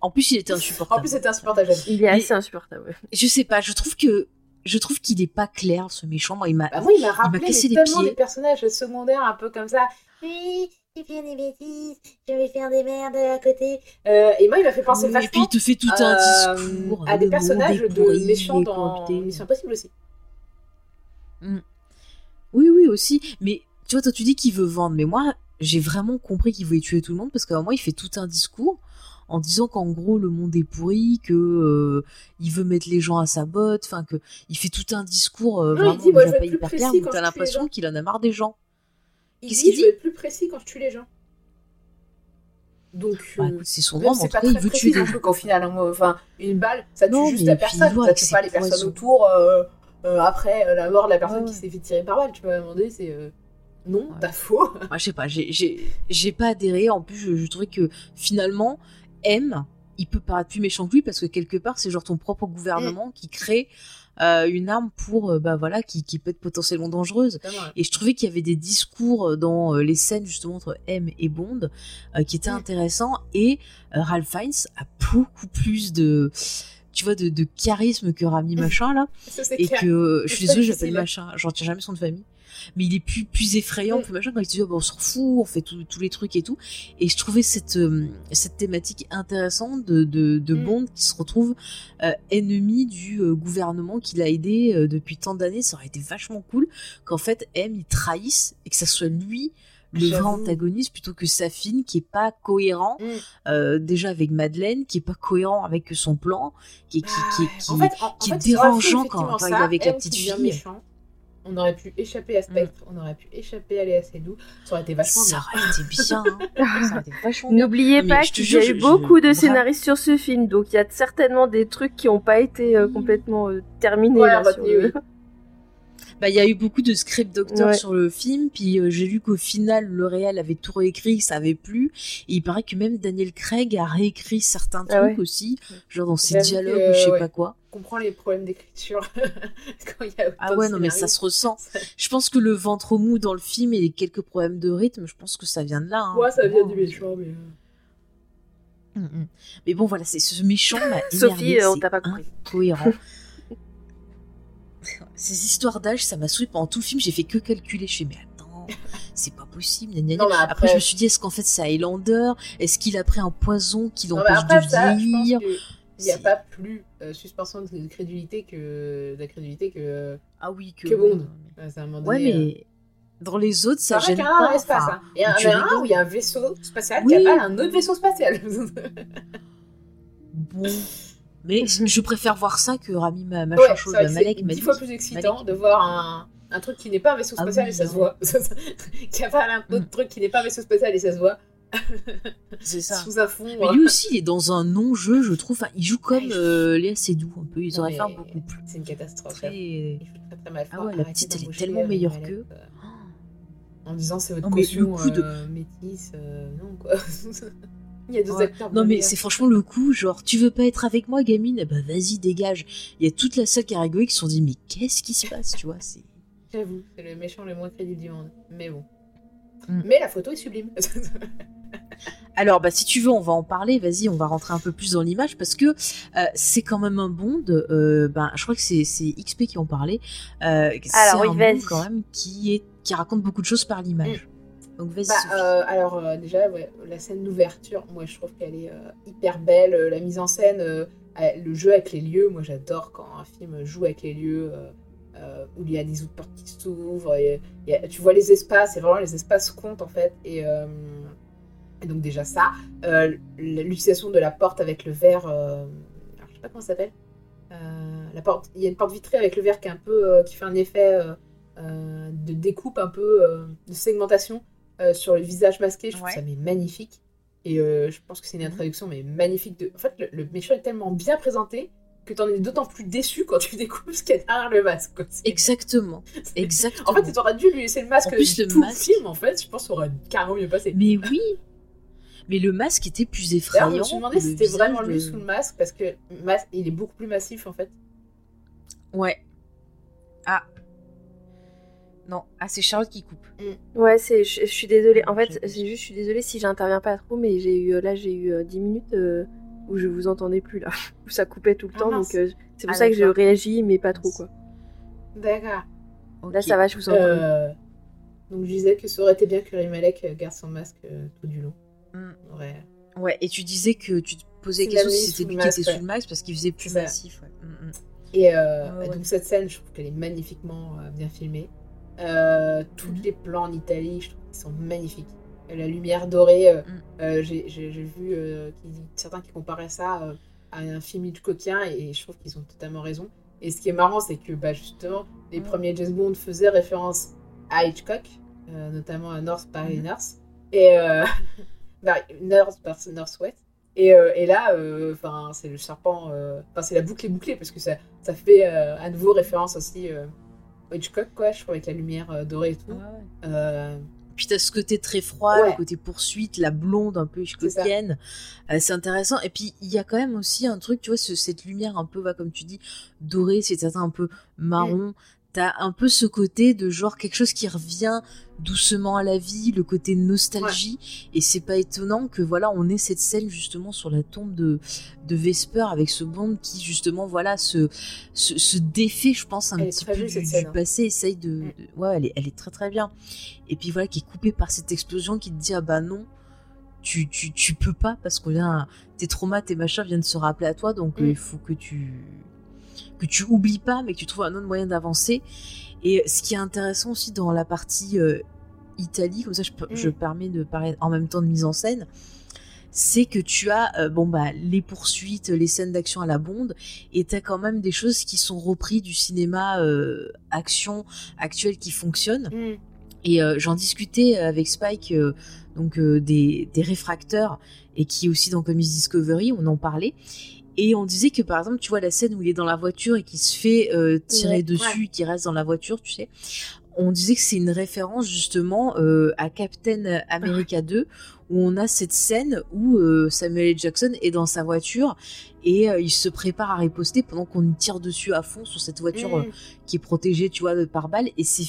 En plus, il était En insupportable. plus, c'était insupportable. Il est assez insupportable. ouais. Je sais pas, je trouve que je trouve qu'il est pas clair ce méchant. Moi, il m'a. Bah, moi, il m'a rappelé cassé mais les tellement pieds. des personnages secondaires un peu comme ça. Oui, j'ai fait des bêtises, je vais faire des merdes à côté. Euh, et moi, il m'a fait penser et puis vachement il te fait tout euh, un discours à des personnages monde est de méchants dans. Mission Impossible aussi. Oui, oui, aussi. Mais tu vois, toi, tu dis qu'il veut vendre. Mais moi, j'ai vraiment compris qu'il voulait tuer tout le monde parce qu'à un moment, il fait tout un discours en disant qu'en gros, le monde est pourri, que euh, il veut mettre les gens à sa botte. Enfin, que il fait tout un discours euh, Non, il vraiment dit, moi, déjà pas hyper clair quand t'as l'impression gens. qu'il en a marre des gens. Il dit, qu'il je être plus précis quand je tue les gens. Donc, Bah, euh, c'est son nom, mais en tout il veut tuer des qu'au final, enfin, une balle, ça tue Non, juste mais la personne, il ça tue pas les personnes autour. euh, après la mort de la personne qui s'est fait tirer par balle, tu peux me demander, c'est non, Ouais. t'as faux. Moi, je sais pas, j'ai- pas adhéré. En plus, je, je trouvais que finalement, M, il peut paraître plus méchant que lui parce que quelque part, c'est genre ton propre gouvernement qui crée euh, une arme pour, euh, bah voilà, qui, qui peut être potentiellement dangereuse. Et je trouvais qu'il y avait des discours dans euh, les scènes justement entre M et Bond euh, qui étaient intéressants. Et Ralph Fiennes a beaucoup plus de tu vois de, de charisme que Rami *laughs* machin là. Ça, et clair. que je suis désolée j'appelle machin j'en tiens jamais son de famille mais il est plus plus effrayant, plus machin quand il se dit oh, bah, on s'en fout, on fait tous les trucs et tout. Et je trouvais cette euh, cette thématique intéressante de de, de Mm. Bond qui se retrouve euh, ennemi du euh, gouvernement qui l'a aidé depuis tant d'années. Ça aurait été vachement cool qu'en fait M il trahisse et que ça soit lui le vrai antagoniste plutôt que Safine qui est pas cohérent Mm. euh, déjà avec Madeleine qui est pas cohérent avec son plan qui qui qui, qui, en fait, en, qui en est fait, il aurait fait dérangeant quand- il est avec la petite fille. méchant. On aurait pu échapper à Spectre, on aurait pu échapper à Léa Seydoux. Ça aurait été vachement ça bien. aurait été *laughs* bien hein. ça aurait été vachement bien N'oubliez pas qu'il y a eu je- beaucoup de scénaristes sur ce film, donc il y a certainement des trucs qui n'ont pas été euh, Mm. complètement euh, terminés. Ouais, là, sur retenus, le- oui. *laughs* bah il y a eu beaucoup de script docteurs Ouais. sur le film puis euh, j'ai lu qu'au final le réel avait tout réécrit ça avait plu et il paraît que même Daniel Craig a réécrit certains Ah trucs ouais. aussi genre dans ses dialogues ou je sais ouais. pas quoi Je comprends les problèmes d'écriture *laughs* quand il y a autant ah de ouais non mais ça se ressent *laughs* je pense que le ventre mou dans le film et les quelques problèmes de rythme je pense que ça vient de là hein, Ouais, ça vient du méchant, mais. euh, Mm, mm. Mais bon, voilà, c'est ce méchant m'a *laughs* Sophie, énervé, euh, on t'a pas compris. Ces histoires d'âge, ça m'a saoulé pendant tout le film. J'ai fait que calculer. Je fais, mais attends, c'est pas possible. gna, gna, gna. Non, mais après... après- je me suis dit, est-ce qu'en fait c'est Highlander? Est-ce qu'il a pris un poison qui l'empêche de vieillir? Qu'il n'y a pas plus euh, suspension de crédulité que d'incrédulité que, Ah oui, que, que Bond. À un moment Ouais, donné, euh, mais dans les autres, ça gêne pas. l'espace. enfin, hein. Il y en a un où il y a un vaisseau spatial Oui. qui avale un autre vaisseau spatial. Bon. Mais je préfère voir ça que Rami ma machin ouais, chose, Malek dix fois plus excitant Malek. de voir un, un truc qui n'est pas un vaisseau Ah spatial oui, et ça se non. *laughs* voit. qui avale un autre Mm. truc qui n'est pas un vaisseau spatial et ça se voit. C'est ça. Sous un fond. Mais euh, lui aussi, il est dans un non-jeu, je trouve. Enfin, il joue comme euh, Léa Seydoux, un peu. Ils auraient fait un beaucoup plus. C'est une catastrophe. Très... Il très très mal. Ah ouais, la petite, elle est tellement Rami meilleure qu'eux. euh, En disant c'est votre Non, mais le coup de- euh, métisse. euh, non, quoi. *laughs* Il y a deux Ouais. acteurs. Non, mais c'est franchement le coup, genre, tu veux pas être avec moi, gamine? Eh ben, vas-y, dégage. Il y a toute la salle qui a rigolé, qui se sont dit, mais qu'est-ce qui se passe, tu vois? C'est... J'avoue, c'est le méchant le moins crédible du monde. Mais bon. Mm. Mais la photo est sublime. *laughs* Alors, bah, si tu veux, on va en parler. Vas-y, on va rentrer un peu plus dans l'image parce que euh, c'est quand même un Bond. Euh, ben, je crois que c'est, c'est XP qui en parlait. Euh, c'est Alors, oui, un vas-y. Bond quand même qui est qui raconte beaucoup de choses par l'image. Donc vas-y. Bah, euh, alors euh, déjà, ouais, la scène d'ouverture, moi je trouve qu'elle est euh, hyper belle. La mise en scène, le jeu avec les lieux, moi j'adore quand un film joue avec les lieux, euh, où il y a des autres portes qui s'ouvrent. tu vois les espaces, et vraiment les espaces comptent en fait. Et, euh, et donc déjà ça, euh, l'utilisation de la porte avec le verre, euh, alors, je sais pas comment ça s'appelle. La porte, il y a une porte vitrée avec le verre qui est un peu, qui fait un effet de découpe un peu, de segmentation sur le visage masqué. Je trouve Ouais. ça mais magnifique. Et je pense que c'est une Mhm. introduction mais magnifique. De... En fait, le, le méchant est tellement bien présenté que t'en es d'autant plus déçu quand tu *laughs* découvres ce qu'il y a derrière le masque. quoi. Exactement. *laughs* Exactement. En fait, tu aurais dû lui laisser le masque En plus, de le tout masque- le film, en fait. Je pense aurait carrément mieux passé. Mais oui. Mais le masque était plus effrayant. je me suis demandé si c'était vraiment de- lui sous le masque parce que mas- il est beaucoup plus massif en fait. Ouais. Ah. Non, ah c'est Charlotte qui coupe. Ouais, c'est, je, je suis désolée. En fait, c'est juste, je suis désolée si j'interviens pas trop, mais j'ai eu, là, j'ai eu euh, 10 minutes euh, où je vous entendais plus, là. Où *laughs* ça coupait tout le Ah, temps, mince. donc euh, c'est pour Ah, ça que j'ai d'accord. réagi, mais pas trop, quoi. D'accord. Là, ça va, je vous entends. Euh, donc je disais que ça aurait été bien que Rami Malek euh, garde son masque euh, tout du long. Mm. Ouais. Ouais, et tu disais que tu te posais question si c'était lui qui masque, était sous le masque parce qu'il faisait plus massif. Ouais. Mm, mm. Et euh, Ouais, ouais. donc cette scène, je trouve qu'elle est magnifiquement euh, bien filmée. Euh, tous Mhm. les plans en Italie, je trouve qu'ils sont magnifiques. Euh, La lumière dorée, euh, Mm. euh, j'ai vu qui- certains qui comparaient ça à un film Hitchcockien et je trouve qu'ils ont totalement raison. Et ce qui est marrant, c'est que bah, justement, les Mm. premiers James Bond faisaient référence à Hitchcock, euh, notamment à North Paris Mhm. Nurse. Et euh, *laughs* bah, North par Northwest. Et, euh, et là, enfin, c'est le serpent, enfin, c'est la boucle est bouclée parce que ça, ça fait à nouveau référence aussi au Hitchcock, quoi, je trouve, avec la lumière dorée et tout. Ouais. Puis t'as ce côté très froid, Ouais. le côté poursuite, la blonde un peu Hitchcockienne. Euh, c'est intéressant. Et puis il y a quand même aussi un truc, tu vois, ce- cette lumière un peu, bah, comme tu dis, dorée, c'est un peu marron, t'as un peu ce côté de genre quelque chose qui revient doucement à la vie, le côté nostalgie, et c'est pas étonnant que voilà on ait cette scène justement sur la tombe de de Vesper avec ce Bond qui justement voilà se se, défait, je pense un petit peu du, hein. passé, essaye mm. de, ouais elle est elle est très très bien, et puis voilà qui est coupé par cette explosion qui te dit ah bah non tu, tu, tu peux pas parce que vient tes traumas, tes machins viennent se rappeler à toi, donc euh, mm. il faut que tu que tu oublies pas, mais que tu trouves un autre moyen d'avancer. Et ce qui est intéressant aussi dans la partie euh, Italie, comme ça je, je mm. permets de parler en même temps de mise en scène, c'est que tu as euh, bon bah les poursuites, les scènes d'action à la bonde, et tu as quand même des choses qui sont reprises du cinéma action actuel qui fonctionnent. Mm. Et j'en discutais avec Spike donc euh, des, réfracteurs, et qui aussi dans Comics Discovery, on en parlait. Et on disait que par exemple, tu vois la scène où il est dans la voiture et qui se fait euh, tirer dessus, qui reste dans la voiture, tu sais. On disait que c'est une référence justement euh, à Captain America 2 où on a cette scène où Samuel L. Jackson est dans sa voiture et il se prépare à riposter pendant qu'on y tire dessus à fond sur cette voiture mm. qui est protégée, tu vois, par balle. Et c'est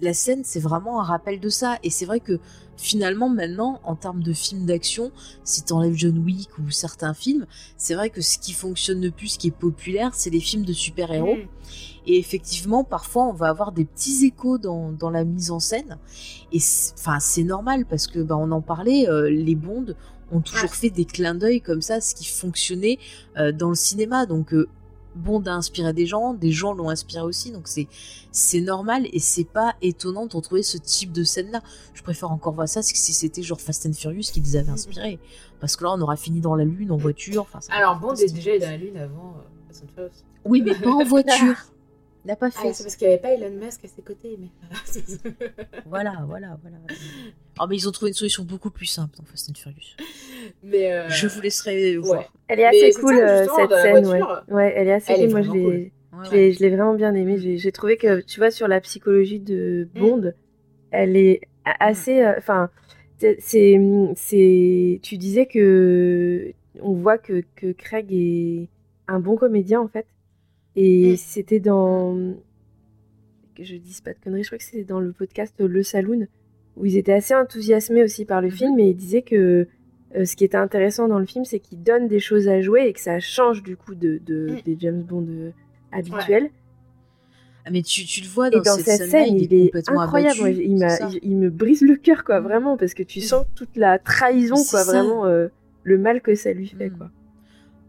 la scène, c'est vraiment un rappel de ça. Et c'est vrai que finalement, maintenant, en termes de films d'action, si t'enlèves John Wick ou certains films, c'est vrai que ce qui fonctionne le plus, ce qui est populaire, c'est les films de super-héros. Mm. Et effectivement, parfois, on va avoir des petits échos dans, la mise en scène. Et enfin, c'est normal parce que, bah, on en parlait, euh, les Bondes ont toujours fait des clins d'œil comme ça, ce qui fonctionnait euh, dans le cinéma. Donc, euh, Bond a inspiré des gens, des gens l'ont inspiré aussi, donc c'est c'est normal et c'est pas étonnant de retrouver ce type de scène là. Je préfère encore voir ça si c'était genre Fast and Furious qui les avait inspirés, parce que là on aura fini dans la lune en voiture. Enfin, Alors Bond est déjà dans la lune avant euh, Fast and Furious. Oui, mais pas en voiture. *laughs* Il n'a pas ah, fait. c'est parce qu'il n'y avait pas Elon Musk à ses côtés. Mais... *laughs* voilà, voilà, voilà. Oh, mais ils ont trouvé une solution beaucoup plus simple dans Fast and Furious. Mais euh, Je vous laisserai voir. Elle est assez cool, euh, cette scène. Ouais. ouais. elle est assez cool. Moi, je l'ai, je l'ai vraiment bien aimée. J'ai trouvé que, tu vois, sur la psychologie de mm. Bond, elle est assez. Euh, enfin, c'est, c'est. Tu disais que on voit que, que Craig est un bon comédien en fait. Et mm. c'était dans. Que je dise pas de conneries, je crois que c'était dans le podcast Le Saloon, où ils étaient assez enthousiasmés aussi par le mm-hmm. film, et ils disaient que euh, ce qui était intéressant dans le film, c'est qu'il donne des choses à jouer et que ça change du coup de, mm. des James Bond euh, habituels. Ah, mais tu, tu, le vois dans, et dans cette, scène, il, est, incroyable. il, il, me brise le cœur, quoi, vraiment, parce que tu sens toute la trahison, quoi, vraiment, euh, le mal que ça lui fait, quoi.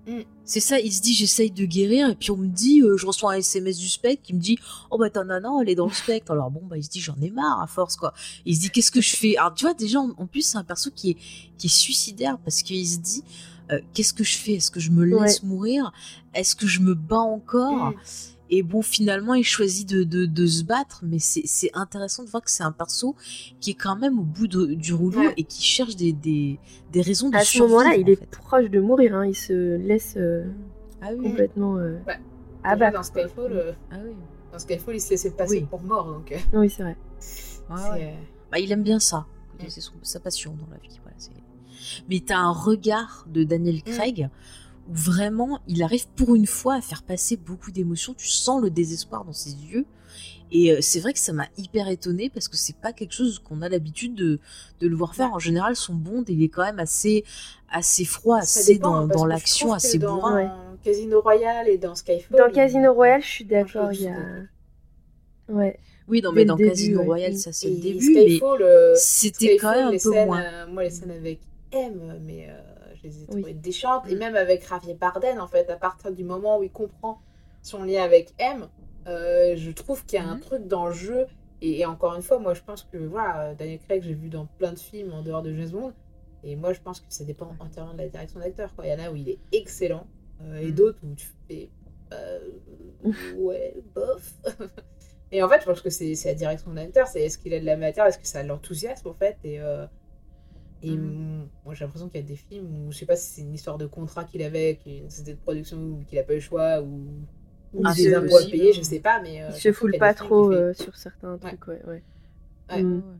Mm. C'est ça, il se dit j'essaye de guérir et puis on me dit, euh, je reçois un SMS du spectre qui me dit oh bah ta nana elle est dans le spectre. Alors bon bah il se dit j'en ai marre à force quoi. Il se dit qu'est-ce que je fais? Alors tu vois déjà en, plus c'est un perso qui est qui est suicidaire parce qu'il se dit euh, qu'est-ce que je fais? Est-ce que je me laisse mourir? Est-ce que je me bats encore? Mm. Et bon, finalement, il choisit de, de, se battre, mais c'est intéressant de voir que c'est un perso qui est quand même au bout du rouleau et qui cherche des, des, des raisons de À ce moment-là, il est proche de mourir, hein. il se laisse euh, ah complètement euh, abattre. Dans Skyfall, euh, ah oui. dans Skyfall, il s'est laissé passer pour mort. Donc... Oui, c'est vrai. Bah, il aime bien ça. C'est sa passion dans la vie. Voilà, mais t'as un regard de Daniel mm. Où vraiment il arrive pour une fois à faire passer beaucoup d'émotions. Tu sens le désespoir dans ses yeux. Et euh, c'est vrai que ça m'a hyper étonné parce que c'est pas quelque chose qu'on a l'habitude de, de, le voir faire. En général, son Bond, il est quand même assez, assez froid, assez dans, dans l'action, assez bourrin. Dans Casino Royale et dans Skyfall. Dans Casino Royale, je suis d'accord. Il y a... Ouais. Oui, non, mais dans Casino Royale, ça c'est le début. Skyfall, mais c'était quand même un peu moins. Euh, moi, les scènes avec M, mais. Euh, je les ai trouvées déchantes. Et mm. même avec Javier Bardem, en fait, à partir du moment où il comprend son lien avec M, euh, je trouve qu'il y a un mm. truc dans le jeu. Et, encore une fois, moi, je pense que, voilà, Daniel Craig, j'ai vu dans plein de films en dehors de James Bond. Et moi, je pense que ça dépend entièrement de la direction d'acteur. Il y en a où il est excellent, euh, et mm. d'autres où tu fais. Euh, *laughs* ouais, bof. *laughs* et en fait, je pense que c'est la direction d'acteur. C'est est-ce qu'il a de la matière, est-ce que ça l'enthousiasme, en fait. Et. Et mm. moi, j'ai l'impression qu'il y a des films où je sais pas si c'est une histoire de contrat qu'il avait, une société de production qu'il a pas eu le choix, ou, ou ah, des impôts à payer, je sais pas. Mais, euh, il se foule pas trop euh, sur certains trucs, ouais. ouais. ouais. Mm.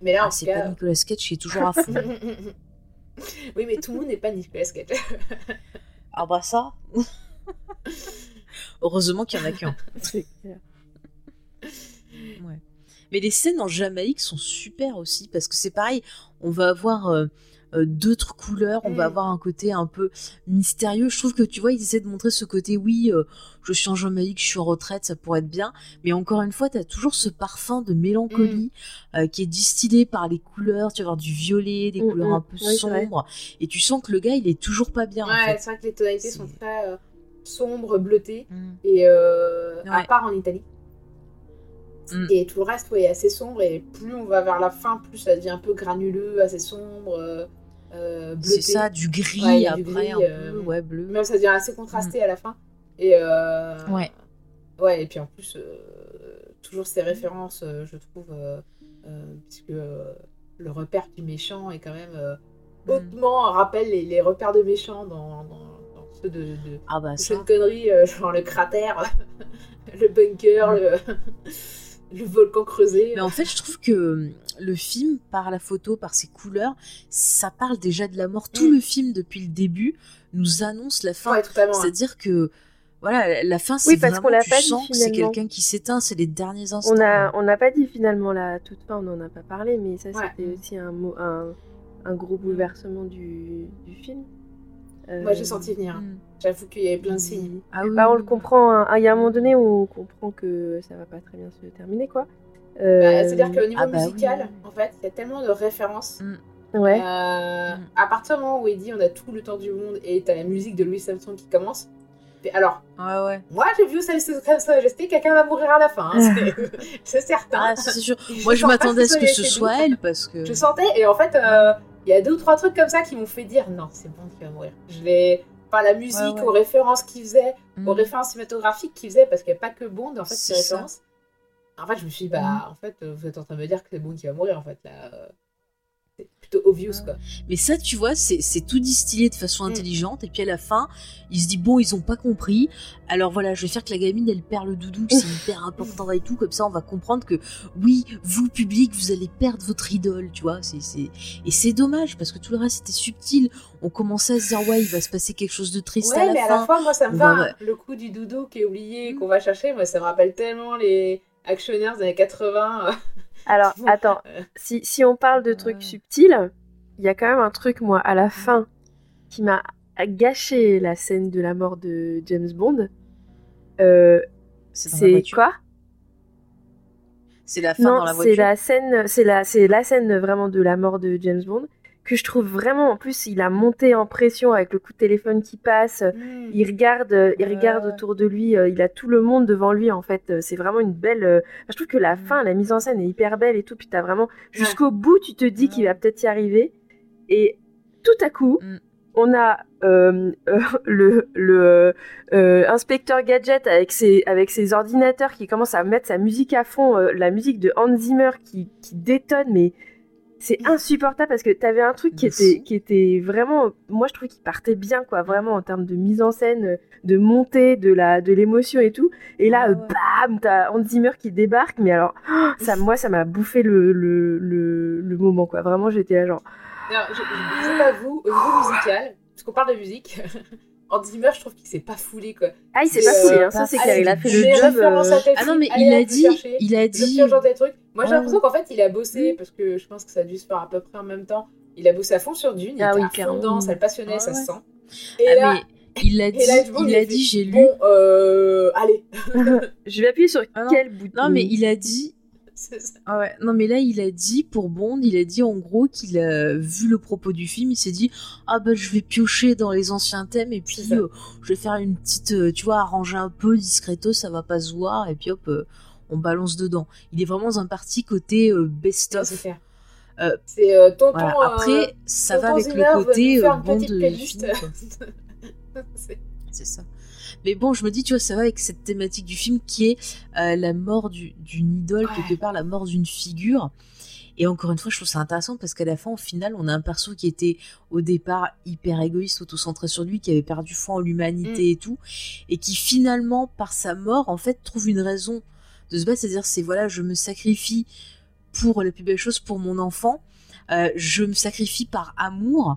Mais là, ah, c'est cas... pas Nicolas Cage qui est toujours à fond. *laughs* oui, mais tout le monde n'est pas Nicolas Cage. *laughs* ah bah ça *laughs* Heureusement qu'il y en a qu'un. Mais les scènes en Jamaïque sont super aussi parce que c'est pareil, on va avoir euh, euh, d'autres couleurs, on va Mm. avoir un côté un peu mystérieux. Je trouve que tu vois, ils essaient de montrer ce côté, oui, euh, je suis en Jamaïque, je suis en retraite, ça pourrait être bien. Mais encore une fois, tu as toujours ce parfum de mélancolie euh, qui est distillé par les couleurs. Tu vas avoir du violet, des Mm, couleurs mm. un peu Oui, sombres. Et tu sens que le gars, il est toujours pas bien en Ouais, fait. c'est vrai que les tonalités sont très sombres, bleutées. Mm. Et à part en Italie. Mm. Et tout le reste, ouais, est assez sombre. Et plus on va vers la fin, plus ça devient un peu granuleux, assez sombre, euh, euh. C'est ça, du gris Ouais, après, du gris, un peu, euh, ouais, bleu. Même ça devient assez contrasté à la fin. Et euh, Ouais. Ouais, et puis en plus, toujours ces références, je trouve, puisque le repère du méchant est quand même Mm. hautement rappelle les, les repères de méchants dans, dans, dans ceux de, de, Ah bah de ça. Euh, *laughs* genre le cratère, *laughs* le bunker, le, *laughs* le volcan creusé. Mais en fait, je trouve que euh, le film, par la photo, par ses couleurs, ça parle déjà de la mort. Tout Mm. le film, depuis le début, nous annonce la fin. ouais, hein. C'est-à-dire que, voilà, la fin, c'est Oui, parce vraiment, qu'on tu pas dit sens que c'est quelqu'un qui s'éteint, c'est les derniers instants. On a, on n'a pas dit finalement la toute fin, on n'en a pas parlé, mais ça Ouais. c'était aussi un, mot- un, un gros bouleversement du, du film. Euh, Moi, j'ai senti venir. hein. Mm. J'avoue qu'il y avait plein de signes. Ah oui. Bah, on le comprend. hein. Il y a un moment donné où on comprend que ça va pas très bien se terminer, quoi. Euh, Bah, C'est-à-dire qu'au niveau ah bah oui. musical, en fait, il y a tellement de références. Ouais. Euh, Mm. À partir du moment où il dit on a tout le temps du monde et t'as la musique de Louis Samson qui commence. Alors, Ouais, ouais. moi j'ai vu ça, ça, sa majesté, quelqu'un va mourir à la fin, hein, c'est- *laughs* certain. Ah, sûr. *laughs* Moi, je m'attendais à ce que ce soit elle, parce que. Je sentais, et en fait, euh, il y a deux ou trois trucs comme ça qui m'ont fait dire non, c'est bon qui va mourir. Je l'ai. Enfin, la musique, Ouais, ouais. aux références qu'il faisait, Mm. aux références cinématographiques qu'il faisait, parce qu'il n'y a pas que Bond, en fait, ces ça. références. En fait, je me suis dit, bah, en fait, euh, vous êtes en train de me dire que c'est Bond qui va mourir, en fait, là. Plutôt obvious, quoi. Mais ça, tu vois, c'est tout distillé de façon Mm. intelligente. Et puis à la fin, il se dit bon, ils ont pas compris. Alors voilà, je vais faire que la gamine elle perd le doudou, c'est *laughs* hyper important et tout. Comme ça, on va comprendre que oui, vous public, vous allez perdre votre idole, tu vois. C'est et c'est dommage parce que tout le reste était subtil. On commençait à se dire ouais, il va se passer quelque chose de triste Ouais, à la mais à fin. la fois, moi, ça me On va. va-. Le coup du doudou qui est oublié, Mm. qu'on va chercher, moi, ça me rappelle tellement les actionnaires des années 80. Euh. Alors, attends. euh, *laughs* Si, si on parle de trucs Ouais. subtils, il y a quand même un truc, moi, à la fin, qui m'a gâché la scène de la mort de James Bond. Euh, C'est c'est quoi? C'est la fin dans Non, la c'est voiture. la scène, c'est la, c'est la scène vraiment de la mort de James Bond que je trouve vraiment. En plus, il a monté en pression avec le coup de téléphone qui passe. mm. Il regarde, il regarde autour de lui. euh, il a tout le monde devant lui. En fait, Euh, c'est vraiment une belle. euh, Je trouve que la Mm. fin, la mise en scène est hyper belle et tout. Puis t'as vraiment jusqu'au bout, tu te dis qu'il va peut-être y arriver. Et tout à coup, Mm. on a euh, *laughs* euh, le, le inspecteur gadget avec ses avec ses ordinateurs qui commence à mettre sa musique à fond, la musique de Hans Zimmer qui qui détonne, mais c'est insupportable parce que t'avais un truc qui était qui était vraiment, moi je trouvais qu'il partait bien quoi, vraiment en termes de mise en scène, euh, de montée, de la de l'émotion et tout. Et là, Ouais, euh, ouais. bam, t'as Hans Zimmer qui débarque, mais alors ça, moi ça m'a bouffé le, le le le moment quoi. Vraiment, j'étais là genre. Non, je, je pas vous, au niveau musical, parce qu'on parle de musique, *laughs* Hans Zimmer, je trouve qu'il s'est pas foulé, quoi. Ah, il s'est Et, pas euh, foulé, hein, ça c'est pas clair. Il a fait le job. euh, Ah non, mais allez, il a dit, chercher. il a dit. genre des trucs. Moi, j'ai Ouais. l'impression qu'en fait, il a bossé, parce que je pense que ça a dû se faire à peu près en même temps. Il a bossé à fond sur Dune, il Ah était oui, à fond clairement. dedans, ça le passionnait, ça se ouais. sent. Et Ah, là, mais il a dit, et là, il a dit, j'ai lu. Bon, euh, allez. *laughs* Je vais appuyer sur Ah quel bouton? Non, mais il a dit, *laughs* C'est ça. Ah ouais, non mais là il a dit pour Bond, il a dit en gros qu'il a vu le propos du film, il s'est dit ah bah je vais piocher dans les anciens thèmes et puis euh, je vais faire une petite, euh, tu vois, arranger un peu discreto, ça va pas se voir et puis hop, euh, on balance dedans. Il est vraiment dans un parti côté euh, best Non, of. c'est tonton. Voilà. Après, ça va avec le côté Bond *laughs* C'est ça. Mais bon, je me dis, tu vois, ça va avec cette thématique du film qui est euh, la mort du- d'une idole, Ouais. quelque part, la mort d'une figure. Et encore une fois, je trouve ça intéressant parce qu'à la fin, au final, on a un perso qui était au départ hyper égoïste, auto-centré sur lui, qui avait perdu foi en l'humanité et tout, et qui finalement, par sa mort, en fait, trouve une raison de se battre, c'est-à-dire, c'est voilà, je me sacrifie pour la plus belle chose, pour mon enfant, Euh, je me sacrifie par amour.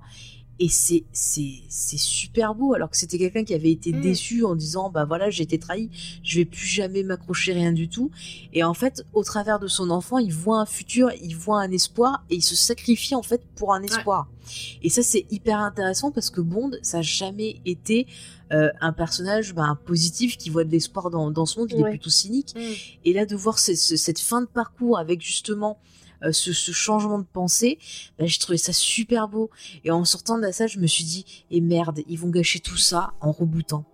Et c'est c'est c'est super beau alors que c'était quelqu'un qui avait été Mm. déçu en disant bah voilà j'ai été trahi je vais plus jamais m'accrocher rien du tout. Et en fait au travers de son enfant il voit un futur il voit un espoir et il se sacrifie en fait pour un espoir. Et ça c'est hyper intéressant parce que Bond ça a jamais été euh, un personnage bah, positif qui voit de l'espoir dans, dans ce monde. Il est plutôt cynique. Mm. et là de voir ce- ce- cette fin de parcours avec justement euh, ce, changement de pensée, bah, j'ai trouvé ça super beau. Et en sortant de la salle, je me suis dit, et merde, ils vont gâcher tout ça en rebootant.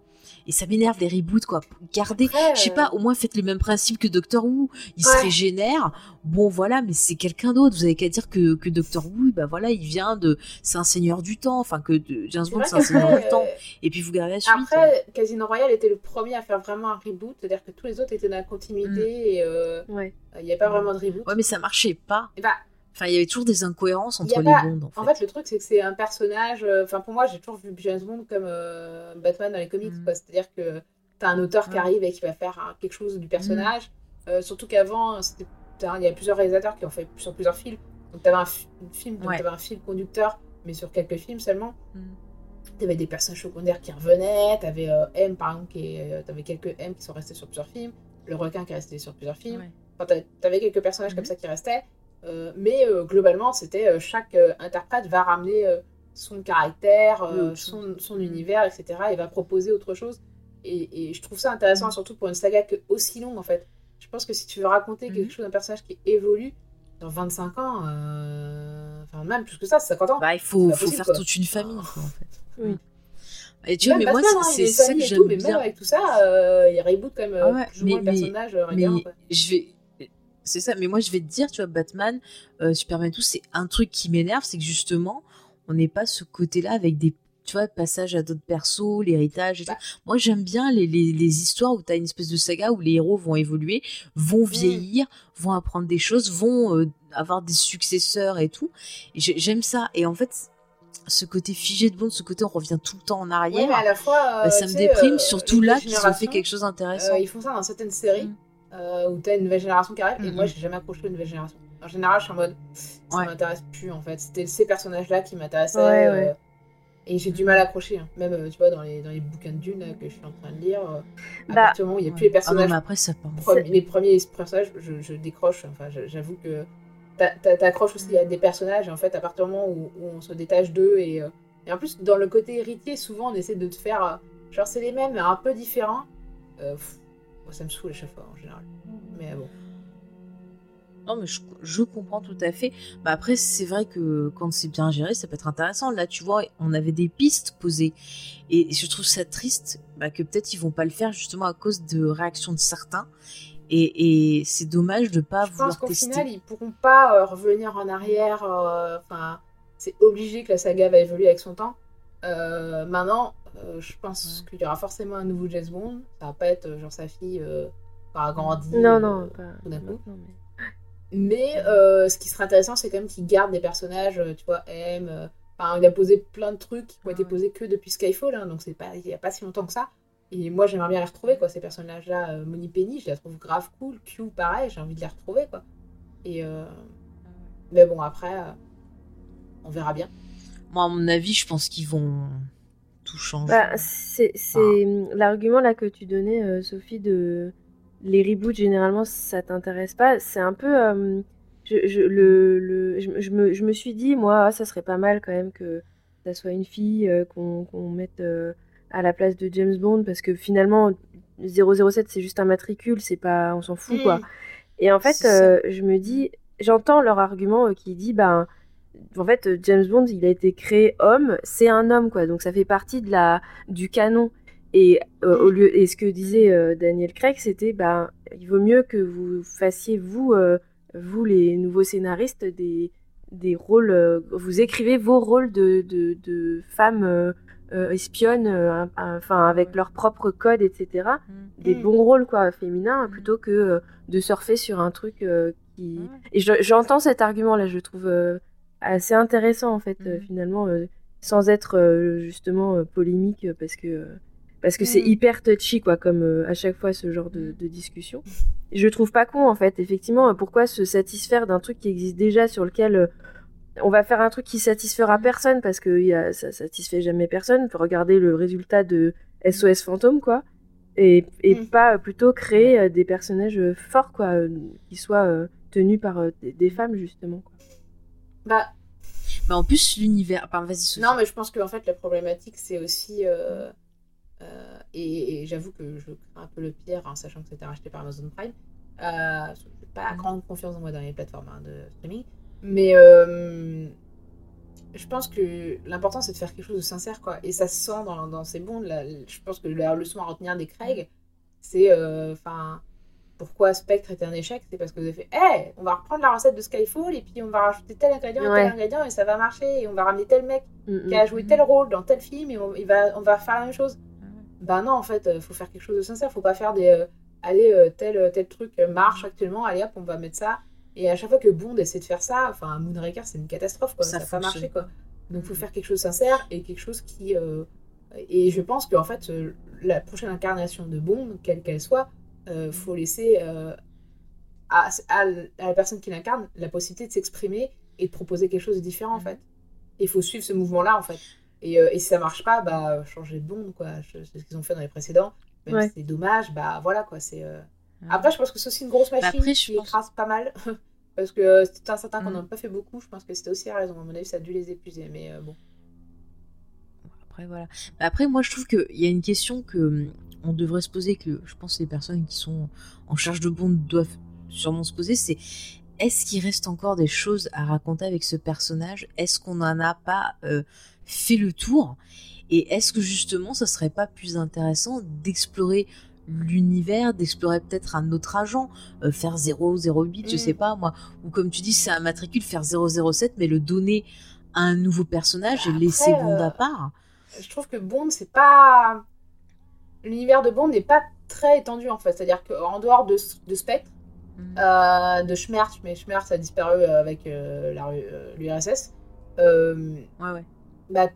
Et ça m'énerve les reboots, quoi. Gardez, je sais pas, au moins faites le même principe que Doctor Who. Il se régénère. Bon, voilà, mais c'est quelqu'un d'autre. Vous avez qu'à dire que, que Doctor Who, bah voilà, il vient de, c'est un seigneur du temps. Enfin, que de, James c'est Bond, c'est un seigneur du temps. Et puis vous gardez la suite. Après, Casino Royale était le premier à faire vraiment un reboot, c'est-à-dire que tous les autres étaient dans la continuité et euh, Ouais. il n'y avait pas vraiment de reboot. Ouais, mais ça marchait pas. Et bah, Enfin, il y avait toujours des incohérences entre les pas- mondes, en fait. En fait, le truc, c'est que c'est un personnage. euh, Enfin, pour moi, j'ai toujours vu James Bond comme euh, Batman dans les comics. Quoi. C'est-à-dire que t'as un auteur qui arrive et qui va faire hein, quelque chose du personnage. Euh, surtout qu'avant, il y a plusieurs réalisateurs qui ont fait sur plusieurs films. Donc, t'avais un fi- film, donc Ouais. t'avais un fil conducteur, mais sur quelques films seulement. Mhm. T'avais des personnages secondaires qui revenaient. T'avais euh, M, par exemple, qui t'avais quelques M qui sont restés sur plusieurs films. Le requin qui est resté sur plusieurs films. Ouais. Enfin, t'a- t'avais quelques personnages Mhm. comme ça qui restaient, mais euh, globalement, c'était euh, chaque euh, interprète va ramener euh, son caractère, euh, son, son univers, etc. et va proposer autre chose. Et, et je trouve ça intéressant, surtout pour une saga que aussi longue en fait. Je pense que si tu veux raconter quelque Mhm. chose d'un personnage qui évolue dans 25 ans, euh, enfin même plus que ça, c'est 50 ans. Bah, il faut, possible, faire quoi. toute une famille, quoi, en fait. Oui. Et tu vois, mais moi, hein, c'est c'est ça que j'aime tout, mais même bien. avec tout ça, euh, il reboot quand même euh, Ah ouais, plus ou moins mais- le personnage euh, Mais je vais. C'est ça, mais moi, je vais te dire, tu vois, Batman, euh, Superman, tout, c'est un truc qui m'énerve, c'est que justement, on n'est pas ce côté-là avec des. Tu vois, passage à d'autres persos, l'héritage et Bah. tout. Moi, j'aime bien les, les, les histoires où tu as une espèce de saga où les héros vont évoluer, vont Mm. vieillir, vont apprendre des choses, vont euh, avoir des successeurs et tout. Et j'ai- j'aime ça. Et en fait, ce côté figé de Bond, ce côté on revient tout le temps en arrière, Ouais, mais à la fois, euh, bah, ça me déprime, euh, surtout là qu'ils ont fait quelque chose d'intéressant. Ils font ça dans certaines séries Mm. Euh, où t'as une nouvelle génération qui arrive et Mhm. moi j'ai jamais accroché une nouvelle génération. En général, je suis en mode ça Ouais. m'intéresse plus en fait. C'était ces personnages-là qui m'intéressaient Ouais, euh, et j'ai du mal à accrocher. hein. Même euh, tu vois dans les, dans les bouquins de Dune là, que je suis en train de lire, euh, à Bah, partir du moment où il n'y a plus les Ah non, personnages, mais après, ça premi- les premiers personnages, je, je décroche. Enfin, j'avoue que t'a- t'a- t'accroches aussi à des personnages et en fait à partir du moment où, où on se détache d'eux et, et en plus dans le côté héritier, souvent on essaie de te faire genre c'est les mêmes mais un peu différents. Euh, pff, moi, ça me saoule à chaque fois en général. Mais bon. Non, mais je, je comprends tout à fait. Bah après, c'est vrai que quand c'est bien géré, ça peut être intéressant. Là, tu vois, on avait des pistes posées. Et je trouve ça triste bah, que peut-être ils vont pas le faire justement à cause de réactions de certains. Et, et c'est dommage de pas je pense vouloir qu'au tester. final ils pourront pas euh, revenir en arrière. euh, c'est obligé que la saga va évoluer avec son temps. Euh, maintenant, euh, je pense qu'il y aura forcément un nouveau James Bond. Ça va pas être euh, genre sa fille aura grandi. Non, non, pas. coup. maintenant, mais- Mais ce qui serait intéressant, c'est quand même qu'il garde des personnages, tu vois, M. Enfin, il a posé plein de trucs qui ont été posés que depuis Skyfall, hein, donc c'est pas, il y a pas si longtemps que ça. Et moi, j'aimerais bien les retrouver, quoi, ces personnages-là. Euh, Moni Penny, je la trouve grave cool. Q, pareil, j'ai envie de les retrouver, quoi. Et euh, mais bon, après, euh, on verra bien. Moi, à mon avis, je pense qu'ils vont tout changer. Bah, c'est l'argument là que tu donnais, euh, Sophie, de les reboots généralement ça t'intéresse pas. C'est un peu, euh, je, je- le, le, je, me- je me, je me suis dit moi, ah, ça serait pas mal quand même que ça soit une fille euh, qu'on mette euh, à la place de James Bond parce que finalement 007 c'est juste un matricule, c'est pas, on s'en fout quoi. Et en fait, euh, je me dis, j'entends leur argument euh, qui dit, ben, en fait, euh, James Bond, il a été créé homme, c'est un homme, quoi. Donc ça fait partie de la, du canon. Et, euh, au lieu, et ce que disait euh, Daniel Craig, c'était, ben, il vaut mieux que vous fassiez, vous, euh, vous les nouveaux scénaristes, des, des rôles, vous écrivez vos rôles de, de, de femmes espionnes, enfin, avec leur propre code, etc Mm. des bons rôles quoi féminins Mm. plutôt que de surfer sur un truc qui Ouais. et je- j'entends cet argument là je trouve assez intéressant en fait euh, Mm. finalement euh, sans être euh, justement polémique parce que parce que c'est Mm. hyper touchy quoi comme à chaque fois ce genre de, de discussion je trouve pas con en fait effectivement pourquoi se satisfaire d'un truc qui existe déjà sur lequel on va faire un truc qui satisfera personne parce que y a, ça satisfait jamais personne. Faut regarder le résultat de SOS Fantôme, quoi. Et, et pas plutôt créer des personnages forts, quoi, qui soient tenus par des, des femmes, justement. quoi. Bah, Bah, en plus, l'univers. Enfin, vas-y, Sophie. non, mais je pense qu'en fait, la problématique, c'est aussi. euh, euh, et, et j'avoue que je crains un peu le pire en sachant que c'était racheté par Amazon Prime. Euh, je n'ai pas Mhm. grande confiance en moi dans les plateformes hein, de streaming. Mais euh, je pense que l'important, c'est de faire quelque chose de sincère, quoi. Et ça se sent dans, dans ces bondes. là. Je pense que la leçon à retenir des Craig, c'est. euh, Enfin. Pourquoi Spectre était un échec C'est parce que vous avez fait Hé, on va reprendre la recette de Skyfall et puis on va rajouter tel ingrédient et Ouais. tel ingrédient et ça va marcher. Et on va ramener tel mec Mm, qui mm. a joué tel rôle dans tel film et on, il va, on va faire la même chose. Bah non, en fait, il faut faire quelque chose de sincère. faut pas faire des. euh, allez, euh, tel, tel truc euh, marche actuellement, allez hop, on va mettre ça. Et à chaque fois que Bond essaie de faire ça, enfin, Moonraker, c'est une catastrophe, quoi. Ça n'a pas marché, quoi. Donc, faut faire quelque chose de sincère et quelque chose qui. euh, Et je pense qu'en fait, euh, la prochaine incarnation de Bond, quelle qu'elle soit, euh, faut laisser euh, à, la personne qui l'incarne la possibilité de s'exprimer et de proposer quelque chose de différent, en fait. Il faut suivre ce mouvement-là, en fait. Et, euh, et si ça marche pas, bah, changer de Bond, quoi. C'est ce qu'ils ont fait dans les précédents. Même Ouais. si c'est dommage, bah voilà, quoi. C'est. euh, Après, je pense que c'est aussi une grosse machine après, je qui pense- écrase pas mal. *laughs* Parce que euh, c'est un certain qu'on Mm. n'en a pas fait beaucoup. Je pense que c'était aussi la raison. À mon avis, ça a dû les épuiser. Mais bon. Après, voilà. Mais Après, moi, je trouve qu'il y a une question que hum, on devrait se poser, que je pense que les personnes qui sont en charge de Bond doivent sûrement se poser, c'est est-ce qu'il reste encore des choses à raconter avec ce personnage? Est-ce qu'on n'en a pas euh, fait le tour? Et est-ce que justement, ça serait pas plus intéressant d'explorer l'univers, d'explorer peut-être un autre agent, euh, faire 008, je Mm. sais pas moi, ou comme tu dis, c'est un matricule, faire 007, mais le donner à un nouveau personnage et Après, laisser Bond euh, à part? Je trouve que Bond, c'est pas. L'univers de Bond n'est pas très étendu en fait. C'est-à-dire qu'en dehors de, de Spectre, Mm. euh, de Schmerz, mais Schmerz a disparu euh, avec euh, euh, l'URSS, euh, Ouais, ouais. bah,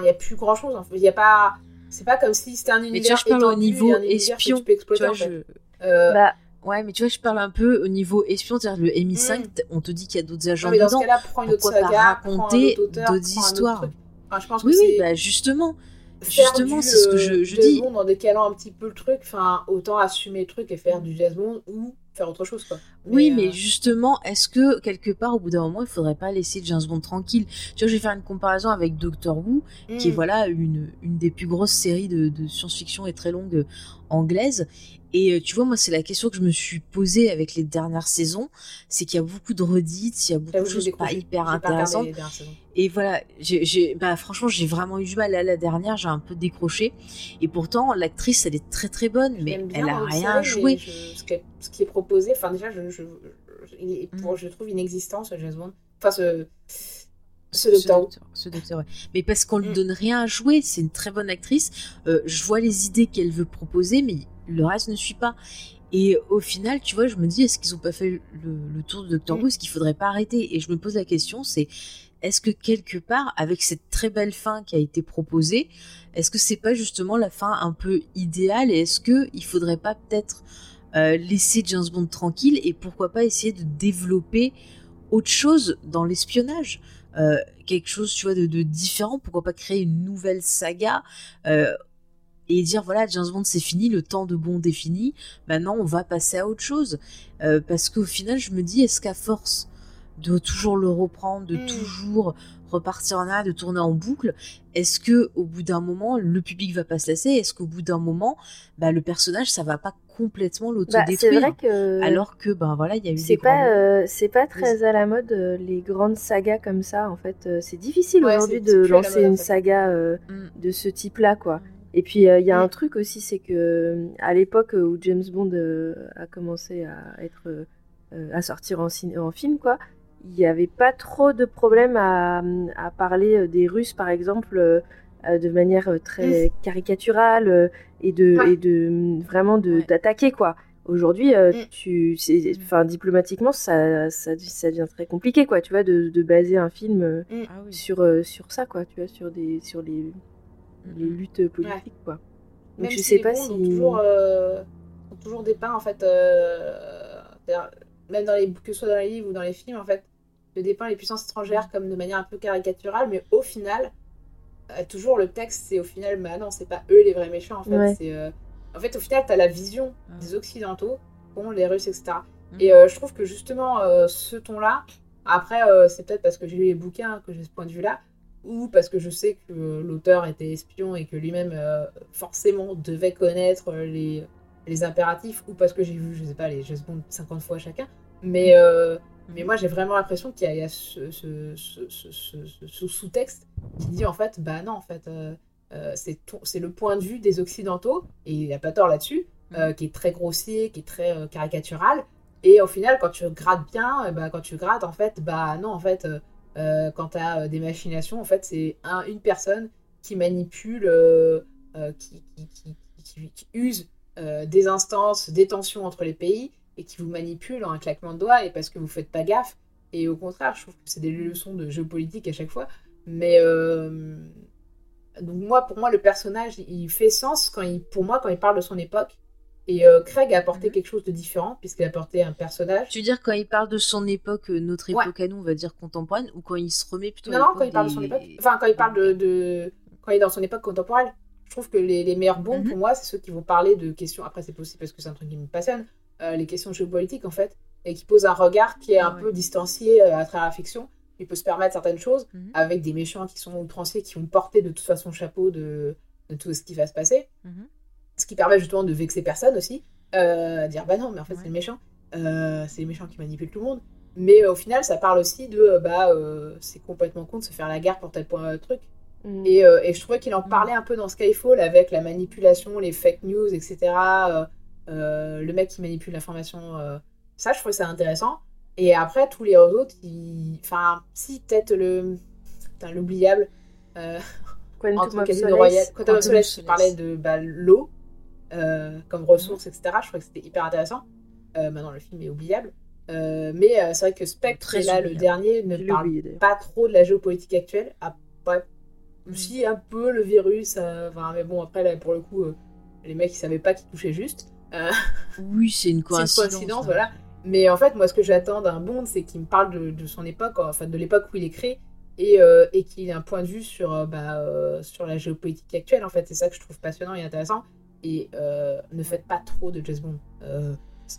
il n'y a plus grand chose. En fait. Y a pas. C'est pas comme si c'était un univers. Mais tu vois, je parle au étendu niveau et un que espion. Tu peux Tu exploiter, vois, en fait. je... Euh, Bah, Ouais, mais tu vois, je parle un peu au niveau espion, c'est-à-dire le MI5, Mm. on te dit qu'il y a d'autres agents non, mais dans ce dedans. cas-là, prends une autre Pourquoi pas saga, un raconter d'autres histoires? Enfin, je pense Oui, que oui, c'est bah justement. Justement, c'est ce que je- euh, je jazz dis. bond en décalant un petit peu le truc. Enfin, autant assumer le truc et faire du jazz bond ou faire autre chose, quoi. Oui, euh, mais justement, est-ce que quelque part, au bout d'un moment, il faudrait pas laisser James Bond tranquille? Tu vois, je vais faire une comparaison avec Doctor Who, qui est hmm. voilà une, une des plus grosses séries de, de science-fiction et très longue euh, anglaise. Et euh, tu vois, moi, c'est la question que je me suis posée avec les dernières saisons, c'est qu'il y a beaucoup de redites, il y a beaucoup de choses pas hyper pas intéressantes. Et voilà, j'ai, bah, franchement, j'ai vraiment eu du mal. Là, la dernière, j'ai un peu décroché. Et pourtant, l'actrice, elle est très très bonne, mais elle a rien mais je- ce, qui est, ce qui est proposé, enfin déjà, je, je, Mm. je trouve inexistant ce James Bond. Enfin, ce, ce docteur, ce docteur, ouais. Mais parce qu'on lui Mm. donne rien à jouer, c'est une très bonne actrice. Euh, je vois les idées qu'elle veut proposer, mais le reste ne suit pas. Et au final, tu vois, je me dis, est-ce qu'ils ont pas fait le, le tour de Doctor Mm. Who? Est-ce qu'il faudrait pas arrêter? Et je me pose la question, c'est est-ce que quelque part, avec cette très belle fin qui a été proposée, est-ce que c'est pas justement la fin un peu idéale? Et est-ce que il faudrait pas peut-être euh, laisser James Bond tranquille et pourquoi pas essayer de développer autre chose dans l'espionnage? Quelque chose tu de différent. Pourquoi pas créer une nouvelle saga euh, et dire voilà James Bond c'est fini le temps de Bond est fini. Maintenant on va passer à autre chose. Euh, parce qu'au final je me dis est-ce qu'à force de toujours le reprendre de Mm. toujours repartir en arrière de tourner en boucle est-ce que au bout d'un moment le public va pas se lasser? Est-ce qu'au bout d'un moment bah, le personnage ça va pas complètement bah, l'autodétruire? vrai que alors que ben voilà il y a eu c'est pas euh, c'est pas très à la mode euh, les grandes sagas comme ça en fait. Euh, c'est difficile Ouais, aujourd'hui de la lancer mode, une saga euh, Mm. de ce type là quoi et puis euh, il y a Mm. un truc aussi c'est que à l'époque où James Bond euh, a commencé à être à sortir en, en film quoi il n'y avait pas trop de problème à, à parler euh, des Russes par exemple euh, euh, de manière très caricaturale euh, et de Ouais. et de vraiment de Ouais. d'attaquer quoi Aujourd'hui, euh, Mm. tu, c'est- enfin, diplomatiquement, ça, ça, ça devient très compliqué, quoi, tu vois, de, de baser un film Ah oui. sur, euh, sur ça, quoi, tu vois, sur des, sur les, les luttes politiques, quoi. Donc, Même je si sais les pas si. toujours, euh, toujours dépeints, en fait, euh, même dans les, que ce soit dans les livres ou dans les films, en fait, de dépeindre les puissances étrangères comme de manière un peu caricaturale, mais au final, euh, toujours le texte, c'est au final, bah non, c'est pas eux les vrais méchants en fait. Ouais. C'est, euh, En fait, au final, t'as la vision des Occidentaux, qu'ont les Russes, etc. Et euh, je trouve que justement, euh, ce ton-là, après, euh, c'est peut-être parce que j'ai lu les bouquins que j'ai ce point de vue-là, ou parce que je sais que l'auteur était espion et que lui-même, euh, forcément, devait connaître les, les impératifs, ou parce que j'ai vu, je sais pas, les James Bond 50 fois chacun. Mais, euh, mais moi, j'ai vraiment l'impression qu'il y a, il y a ce, sous-texte qui dit, en fait, bah non, en fait, euh, euh, c'est le point de vue des Occidentaux, et il n'y a pas tort là-dessus, euh, qui est très grossier, qui est très euh, caricatural. Et au final, quand tu grattes bien, ben, quand tu grattes, en fait, bah non, en fait, quand tu as des machinations, en fait, c'est un, une personne qui manipule, qui, qui, qui, qui- qui use des instances, des tensions entre les pays, et qui vous manipule en un claquement de doigts, et parce que vous faites pas gaffe. Et au contraire, je trouve que c'est des leçons de géopolitique à chaque fois. Mais euh, donc moi, pour moi, le personnage, il fait sens quand il, pour moi, quand il parle de son époque. Et euh, Craig a apporté Mhm. quelque chose de différent, puisqu'il a apporté un personnage. Tu veux dire quand il parle de son époque, euh, notre Ouais. époque à nous, on va dire contemporaine, ou quand il se remet plutôt Non, non, quand il parle de son époque. Enfin, quand il parle de, de- Quand il est dans son époque contemporaine. Je trouve que les, les meilleurs bons, Mhm. pour moi, c'est ceux qui vont parler de questions. Après, c'est possible parce que c'est un truc qui me passionne. Euh, les questions géopolitiques, en fait. Et qui posent un regard qui est un Ah ouais. peu distancié euh, à travers la fiction. Il peut se permettre certaines choses Mhm. avec des méchants qui sont outranciers, qui vont porter de toute façon le chapeau de, de tout ce qui va se passer. Mhm. Ce qui permet justement de vexer personne aussi. Euh, dire bah non, mais en fait, Ouais. c'est le méchant. Euh, c'est les méchants qui manipulent tout le monde. Mais au final, ça parle aussi de bah c'est complètement con de se faire la guerre pour tel point euh, truc. Mm. Et, euh, et je trouvais qu'il en parlait un peu dans Skyfall avec la manipulation, les fake news, etc. Euh, le mec qui manipule l'information. euh, ça, je trouvais ça intéressant. Et après, tous les autres, ils... enfin, si, peut-être le. Putain, l'oubliable. Euh, Quantum entre of Solace. Quantum of Solace, parlait de bah, l'eau euh, comme ressource, etc. Je trouvais que c'était hyper intéressant. Euh, maintenant, le film est oubliable. Euh, mais euh, c'est vrai que Spectre, là, le dernier, ne parle oublié, pas trop de la géopolitique actuelle. Ah, ouais. Mhm. Si, un peu le virus. euh, mais bon, après, là, pour le coup, euh, les mecs, ils savaient pas qu'ils touchaient juste. Euh, Oui, c'est une *laughs* c'est coïncidence. une coïncidence, hein. voilà. Mais en fait, moi, ce que j'attends d'un Bond, c'est qu'il me parle de, de son époque, enfin, de l'époque où il est créé, et, euh, et qu'il ait un point de vue sur, euh, bah, euh, sur la géopolitique actuelle, en fait. C'est ça que je trouve passionnant et intéressant. Et ne faites pas trop de James Bond.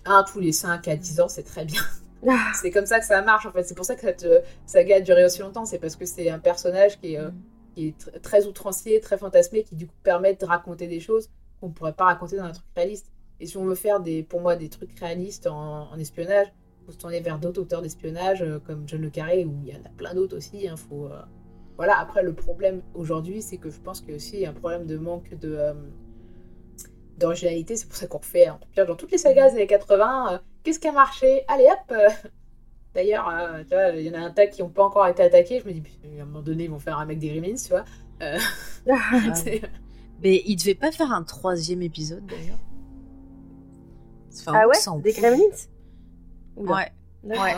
Un tous les 5 à 10 ans, c'est très bien. *laughs* Ah, C'est comme ça que ça marche en fait. C'est pour ça que cette saga a duré aussi longtemps. C'est parce que c'est un personnage qui est, qui est tr- très outrancier, très fantasmé, qui du coup permet de raconter des choses qu'on ne pourrait pas raconter dans un truc réaliste. Et si on veut faire des, pour moi des trucs réalistes en, en espionnage, il faut se tourner vers d'autres auteurs d'espionnage euh, comme John Le Carré, où il y en a plein d'autres aussi. hein. faut, euh, Voilà, après le problème aujourd'hui, c'est que je pense qu'il y a aussi un problème de manque de. euh, d'originalité, c'est pour ça qu'on refait, on pioche dans toutes les sagas des années 80. euh, Qu'est-ce qui a marché? Allez hop. D'ailleurs, il y en a un tas qui n'ont pas encore été attaqués. Je me dis, à un moment donné, ils vont faire un mec des Gremlins, tu vois. *laughs* *laughs* Ah, Mais il devait pas faire un troisième épisode d'ailleurs. Enfin, Ah ouais? Des. Gremlins Ouais. d'accord. ouais.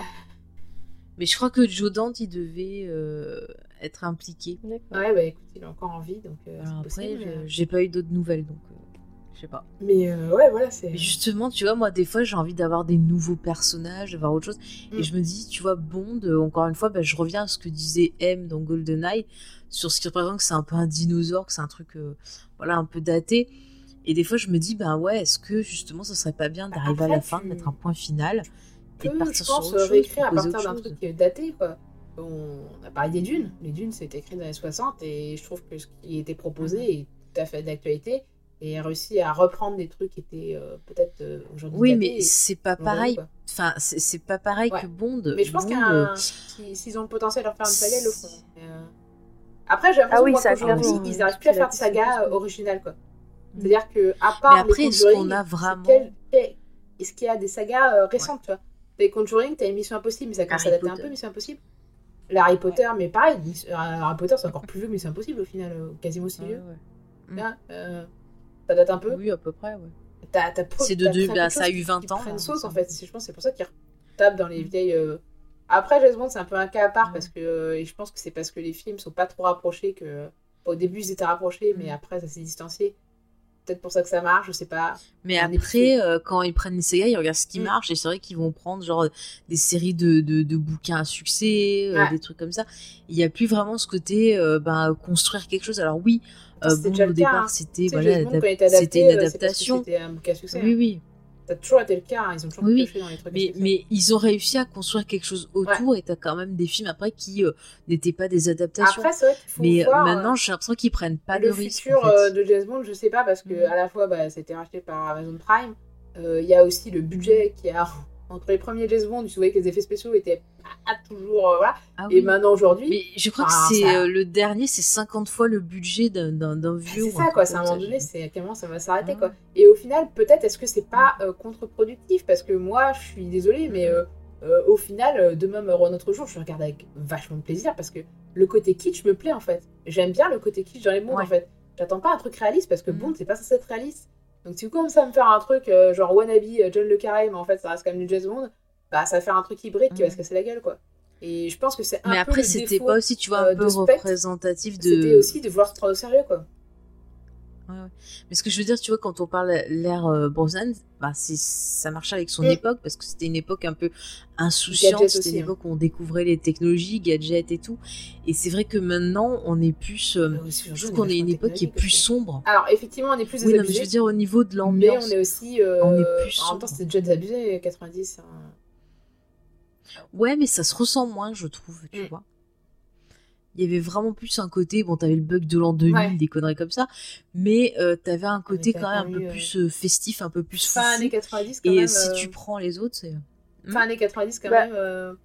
Mais je crois que Joe Dante, il devait euh, être impliqué. Ouais, bah écoute, il est encore en vie, donc euh, Alors après, possible. je- j'ai pas eu d'autres nouvelles, donc euh, je sais pas. Mais euh, ouais, voilà, c'est. Mais justement, tu vois, moi, des fois, j'ai envie d'avoir des nouveaux personnages, d'avoir autre chose. Mm. Et je me dis, tu vois, Bond, encore une fois, bah, je reviens à ce que disait M dans GoldenEye, sur ce qui représente que c'est un peu un dinosaure, que c'est un truc, euh, voilà, un peu daté. Et des fois, je me dis, bah ouais, est-ce que justement, ça serait pas bien d'arriver à la fin, de mettre un point final et de partir je sur pense, autre euh, chose, réécrire à partir d'un truc qui est daté, quoi. On a parlé des dunes. Les dunes, c'était écrit dans les années 60 et je trouve que ce qui était proposé Mhm. est tout à fait d'actualité et a réussi à reprendre des trucs qui étaient euh, peut-être euh, aujourd'hui Oui, mais et c'est pas pareil. Enfin, c'est pas pareil Ouais. que Bond. Mais je pense Bond, a euh, un... si- S'ils ont le potentiel de refaire une saga, ils le euh, Après, j'ai l'impression Ah oui, qu'aujourd'hui, ils n'arrivent plus à faire de saga originale, quoi. C'est-à-dire que, à part Mais après, les est-ce Conjuring, qu'on a c'est vraiment- Est-ce qu'il y a des sagas euh, récentes, tu vois? Les Conjuring, t'as Mission Impossible, mais ça commence à Harry dater un Potter. peu, Mission Impossible. L'Harry Potter, mais pareil, Miss- euh, Harry Potter, c'est encore plus vieux que Mission Impossible, au final, euh, quasiment aussi ouais, vieux. ouais. Là, euh, ça date un peu. Oui, à peu près, ouais. T'as- t'as pro- C'est de deux- bah, ça a eu qui- 20 qui ans, prennent hein, sauce, en fait. C'est- Je pense que c'est pour ça qu'ils tapent dans les Mm. vieilles... euh, Après, James Bond, c'est un peu un cas à part, Ouais. parce que... euh, Et je pense que c'est parce que les films sont pas trop rapprochés que... Au début, ils étaient rapprochés, mais Mm. après, ça s'est distancié. Peut-être pour ça que ça marche, je sais pas. Mais après, euh, quand ils prennent les sagas, ils regardent ce qui Mm. marche et c'est vrai qu'ils vont prendre genre des séries de, de, de bouquins à succès, euh, des trucs comme ça. Il y a plus vraiment ce côté euh, ben, construire quelque chose. Alors oui, euh, bon, au départ hein. c'était voilà, une adaptation. C'était un bouquin à succès. Oui hein. oui. Ça a toujours été le cas, hein, ils ont toujours Oui, pioché dans les trucs. Mais, ils ont réussi à construire quelque chose autour et t'as quand même des films après qui euh, n'étaient pas des adaptations. Après, c'est vrai qu'il faut mais euh, voir. maintenant euh, j'ai l'impression qu'ils prennent pas le de risque. futur en fait. euh, de James Bond, je sais pas, parce que Mhm. à la fois, bah, c'était racheté par Amazon Prime. Il y a aussi le budget qui a. *laughs* Entre les premiers James Bond, tu voyais que les effets spéciaux étaient toujours. euh, voilà. Ah Et maintenant, aujourd'hui. Mais je crois Ah, que c'est ça- euh, le dernier, c'est 50 fois le budget d'un bah, vieux. c'est ou ça, quoi. C'est à un moment donné, c'est à quel moment ça va s'arrêter, Ouais. quoi. Et au final, peut-être, est-ce que c'est pas euh, contre-productif? Parce que moi, je suis désolée, mais euh, euh, au final, demain meurt un autre jour, je regarde avec vachement de plaisir parce que le côté kitsch me plaît, en fait. J'aime bien le côté kitsch dans les mondes, Ouais. en fait. J'attends pas un truc réaliste parce que Mhm. Bond, c'est pas censé être réaliste. Donc, si vous commencez à me faire un truc genre wannabe John Le Carré, mais en fait, ça reste quand même du James Bond, bah, ça va faire un truc hybride qui va se casser la gueule, quoi. Et je pense que c'est un Mais peu après, c'était pas aussi, tu vois, euh, un peu de représentatif de. C'était aussi de vouloir se prendre au sérieux, quoi. Mais ce que je veux dire, tu vois, quand on parle l'ère euh, Brosnan, bah, ça marchait avec son Mm. époque parce que c'était une époque un peu insouciante, c'était une hein. époque où on découvrait les technologies, gadgets et tout. Et c'est vrai que maintenant, on est plus. euh, aussi, je trouve qu'on on est une époque qui est plus sombre. Alors, effectivement, on est plus Oui, non, mais je veux dire, au niveau de mais l'ambiance. on est aussi. euh, on est plus En même temps, sombre. c'était déjà désabusé, 90. hein. Ouais, mais ça se ressent moins, je trouve, tu Mm. vois. Il y avait vraiment plus un côté, bon, t'avais le bug de l'an 2000, Ouais. des conneries comme ça, mais euh, t'avais un côté quand même un peu eu, euh, plus euh, festif, un peu plus Fin foufou. années 90, quand Et même. si euh, tu prends les autres, c'est... Fin années 90, quand Bah. même.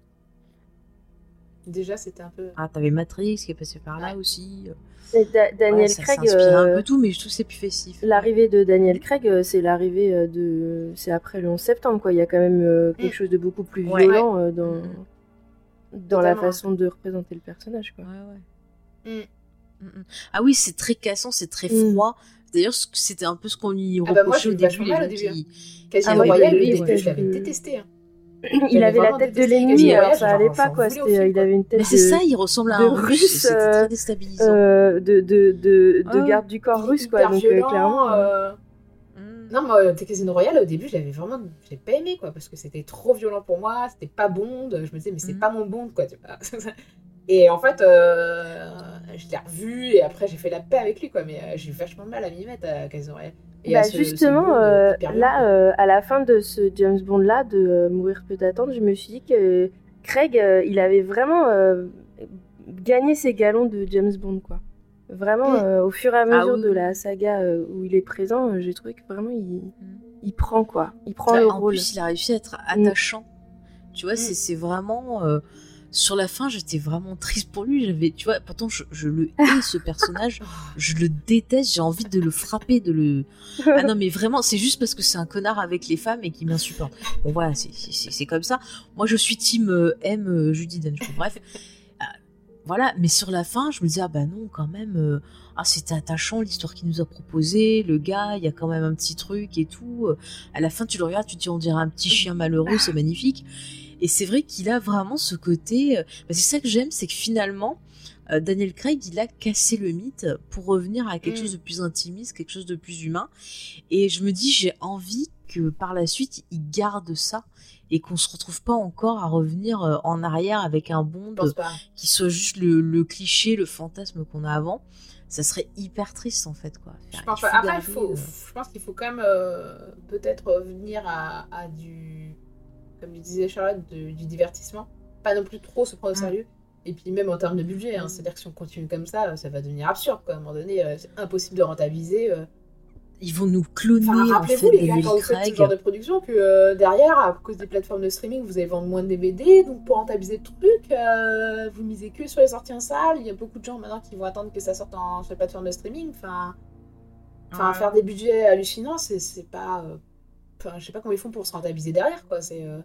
Euh, Déjà, c'était un peu. Ah, t'avais Matrix qui est passé par là Ouais. aussi. Et Da- Daniel Voilà, ça Craig, s'inspirait un euh, peu tout, mais je trouve que c'est plus festif. l'arrivée de Daniel Craig, euh, c'est l'arrivée euh, de, c'est après le 11 septembre quoi. Il y a quand même euh, quelque Mm. chose de beaucoup plus Ouais. violent euh, dans dans la façon de représenter le personnage quoi. Ouais, ouais. Mm. Mm. Ah oui, c'est très cassant, c'est très Mm. froid. D'ailleurs, c'était un peu ce qu'on lui Ah bah moi, reprochait j'ai au début. gens qui- Casino Ah, Royale, je l'avais ouais. détesté. hein. Il avait la tête de l'ennemi, Casino alors Royale, ça allait pas quoi. film, il avait une tête Mais c'est de, ça, il ressemble à un russe. Russe, C'était euh, très déstabilisant. euh, de de de, de Ah garde du corps russe quoi. Hyper Donc euh, violent, clairement. euh, euh, Mm. Non, moi, Casino Royale, au début, j'avais vraiment. J'ai pas aimé, quoi, parce que c'était trop violent pour moi, c'était pas Bond. Je me disais, mais c'est Mhm. pas mon Bond, quoi, tu vois. *laughs* Et en fait, euh, je l'ai revu, et après, j'ai fait la paix avec lui, quoi, mais euh, j'ai eu vachement mal à m'y mettre à Casino Royale. Et Bah, ce- justement, euh, là, euh, à la fin de ce James Bond là, de euh, Mourir peut attendre, je me suis dit que Craig, il avait vraiment gagné ses galons de James Bond, quoi. Vraiment, Mm. euh, au fur et à Ah mesure oui, de la saga euh, où il est présent, euh, j'ai trouvé que vraiment il, il prend quoi, il prend Bah, le en rôle. plus, il a réussi à être Mm. attachant. Tu vois, c'est c'est vraiment. Sur la fin, j'étais vraiment triste pour lui. J'avais, tu vois, pourtant, je, je le hais ce *laughs* personnage. je le déteste. J'ai envie de le frapper, de le. Ah non, mais vraiment, c'est juste parce que c'est un connard avec les femmes et qui m'insupporte. Bon, voilà, c'est- comme ça. Moi, je suis team euh, M, euh, Judy Dench. Bref. Euh, voilà, mais sur la fin, je me disais, ah bah non, quand même. euh, ah, c'était attachant l'histoire qu'il nous a proposée. Le gars, il y a quand même un petit truc et tout. À la fin, tu le regardes, tu te dis, on dirait un petit chien malheureux, c'est magnifique. Et c'est vrai qu'il a vraiment ce côté. euh, bah, c'est ça que j'aime, c'est que finalement, euh, Daniel Craig, il a cassé le mythe pour revenir à quelque Mm. chose de plus intimiste, quelque chose de plus humain. Et je me dis, j'ai envie que par la suite, il garde ça et qu'on se retrouve pas encore à revenir euh, en arrière avec un Bond qui soit juste le, le cliché, le fantasme qu'on a avant. Ça serait hyper triste en fait, quoi. Je pense il pas. faut Après, il faut, euh, je pense qu'il faut quand même euh, peut-être revenir à, à du, comme tu disais Charlotte, de- du divertissement. Pas non plus trop se prendre au Mm. sérieux. Et puis même en termes de budget, hein, c'est-à-dire que si on continue comme ça, ça va devenir absurde. Quoi. À un moment donné, euh, c'est impossible de rentabiliser. euh. Ils vont nous cloner Enfin, en fait rappelez-vous les gars, quand vous faites ce genre de production, que euh, derrière, à cause des plateformes de streaming, vous allez vendre moins de DVD, donc pour rentabiliser le truc, euh, vous misez que sur les sorties en salle. Il y a beaucoup de gens maintenant qui vont attendre que ça sorte en, sur les plateformes de streaming. Enfin, enfin Ouais. faire des budgets hallucinants, c'est c'est pas. Euh, Enfin, je sais pas comment ils font pour se rentabiliser derrière, quoi. C'est. euh,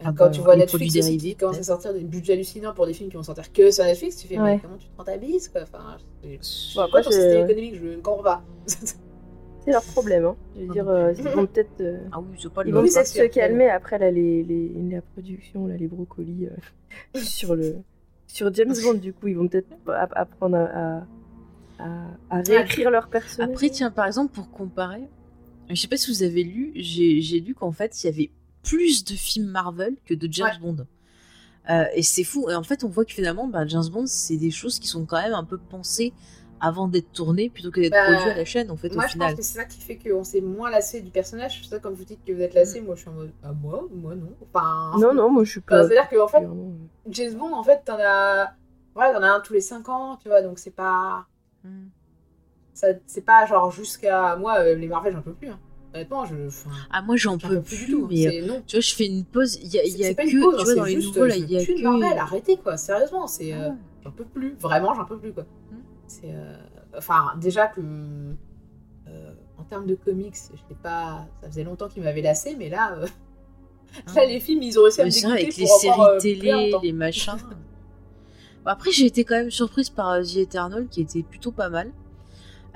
Ah quand bah, tu vois Netflix aussi qui commence à sortir des budgets hallucinants pour des films qui vont sortir que sur Netflix, tu fais Ouais. mais comment tu te rentabilises quoi enfin, c'est- Bon, après, ton c'est- système économique Je ne comprends pas. *laughs* C'est leur problème. Hein. Je veux dire, euh, ils vont peut-être euh, Ah oui, Ils vont peut-être se calmer après là, les, les, la production, là, les brocolis euh, *laughs* sur le sur James *laughs* Bond. Du coup, ils vont peut-être app- apprendre à, à- à, à réécrire leur personnage. Après, tiens, par exemple, pour comparer, je sais pas si vous avez lu, j'ai lu qu'en fait, il y avait plus de films Marvel que de James Ouais. Bond. Euh, et c'est fou. Et en fait, on voit que finalement, bah, James Bond, c'est des choses qui sont quand même un peu pensées avant d'être tournées plutôt que d'être Bah, produites à la chaîne, en fait, Moi, au je final. pense que c'est ça qui fait qu'on s'est moins lassé du personnage. C'est ça, comme vous dites que vous êtes lassé, moi je suis en mode Ah, moi Moi non. Enfin. Non, non, moi je suis Enfin, pas. C'est-à-dire qu'en fait, James Bond, en fait, t'en as. Ouais, t'en as un tous les 5 ans, tu vois, donc c'est pas. Mm. C'est pas genre jusqu'à. Moi, euh, les Marvel, j'en peux plus. hein. Honnêtement, je. enfin, Ah, moi, j'en peux peux plus, plus du tout. mais euh, non. tu vois, je fais une pause. Il y a, y a que, pas une pause, tu vois, dans les nouveaux, là, je il y a plus de que. Marvel, arrêtez quoi, sérieusement, c'est. Ah euh, ouais. J'en peux plus, vraiment, j'en peux plus quoi. C'est. euh, Enfin, déjà que. en termes de comics, j'étais pas. Ça faisait longtemps qu'ils m'avaient lassé, mais là. euh, Là, les films, ils ont réussi à me vrai, avec dégoûter les séries télé, les machins. Après, j'ai été quand même surprise par The Eternal, qui était plutôt pas mal,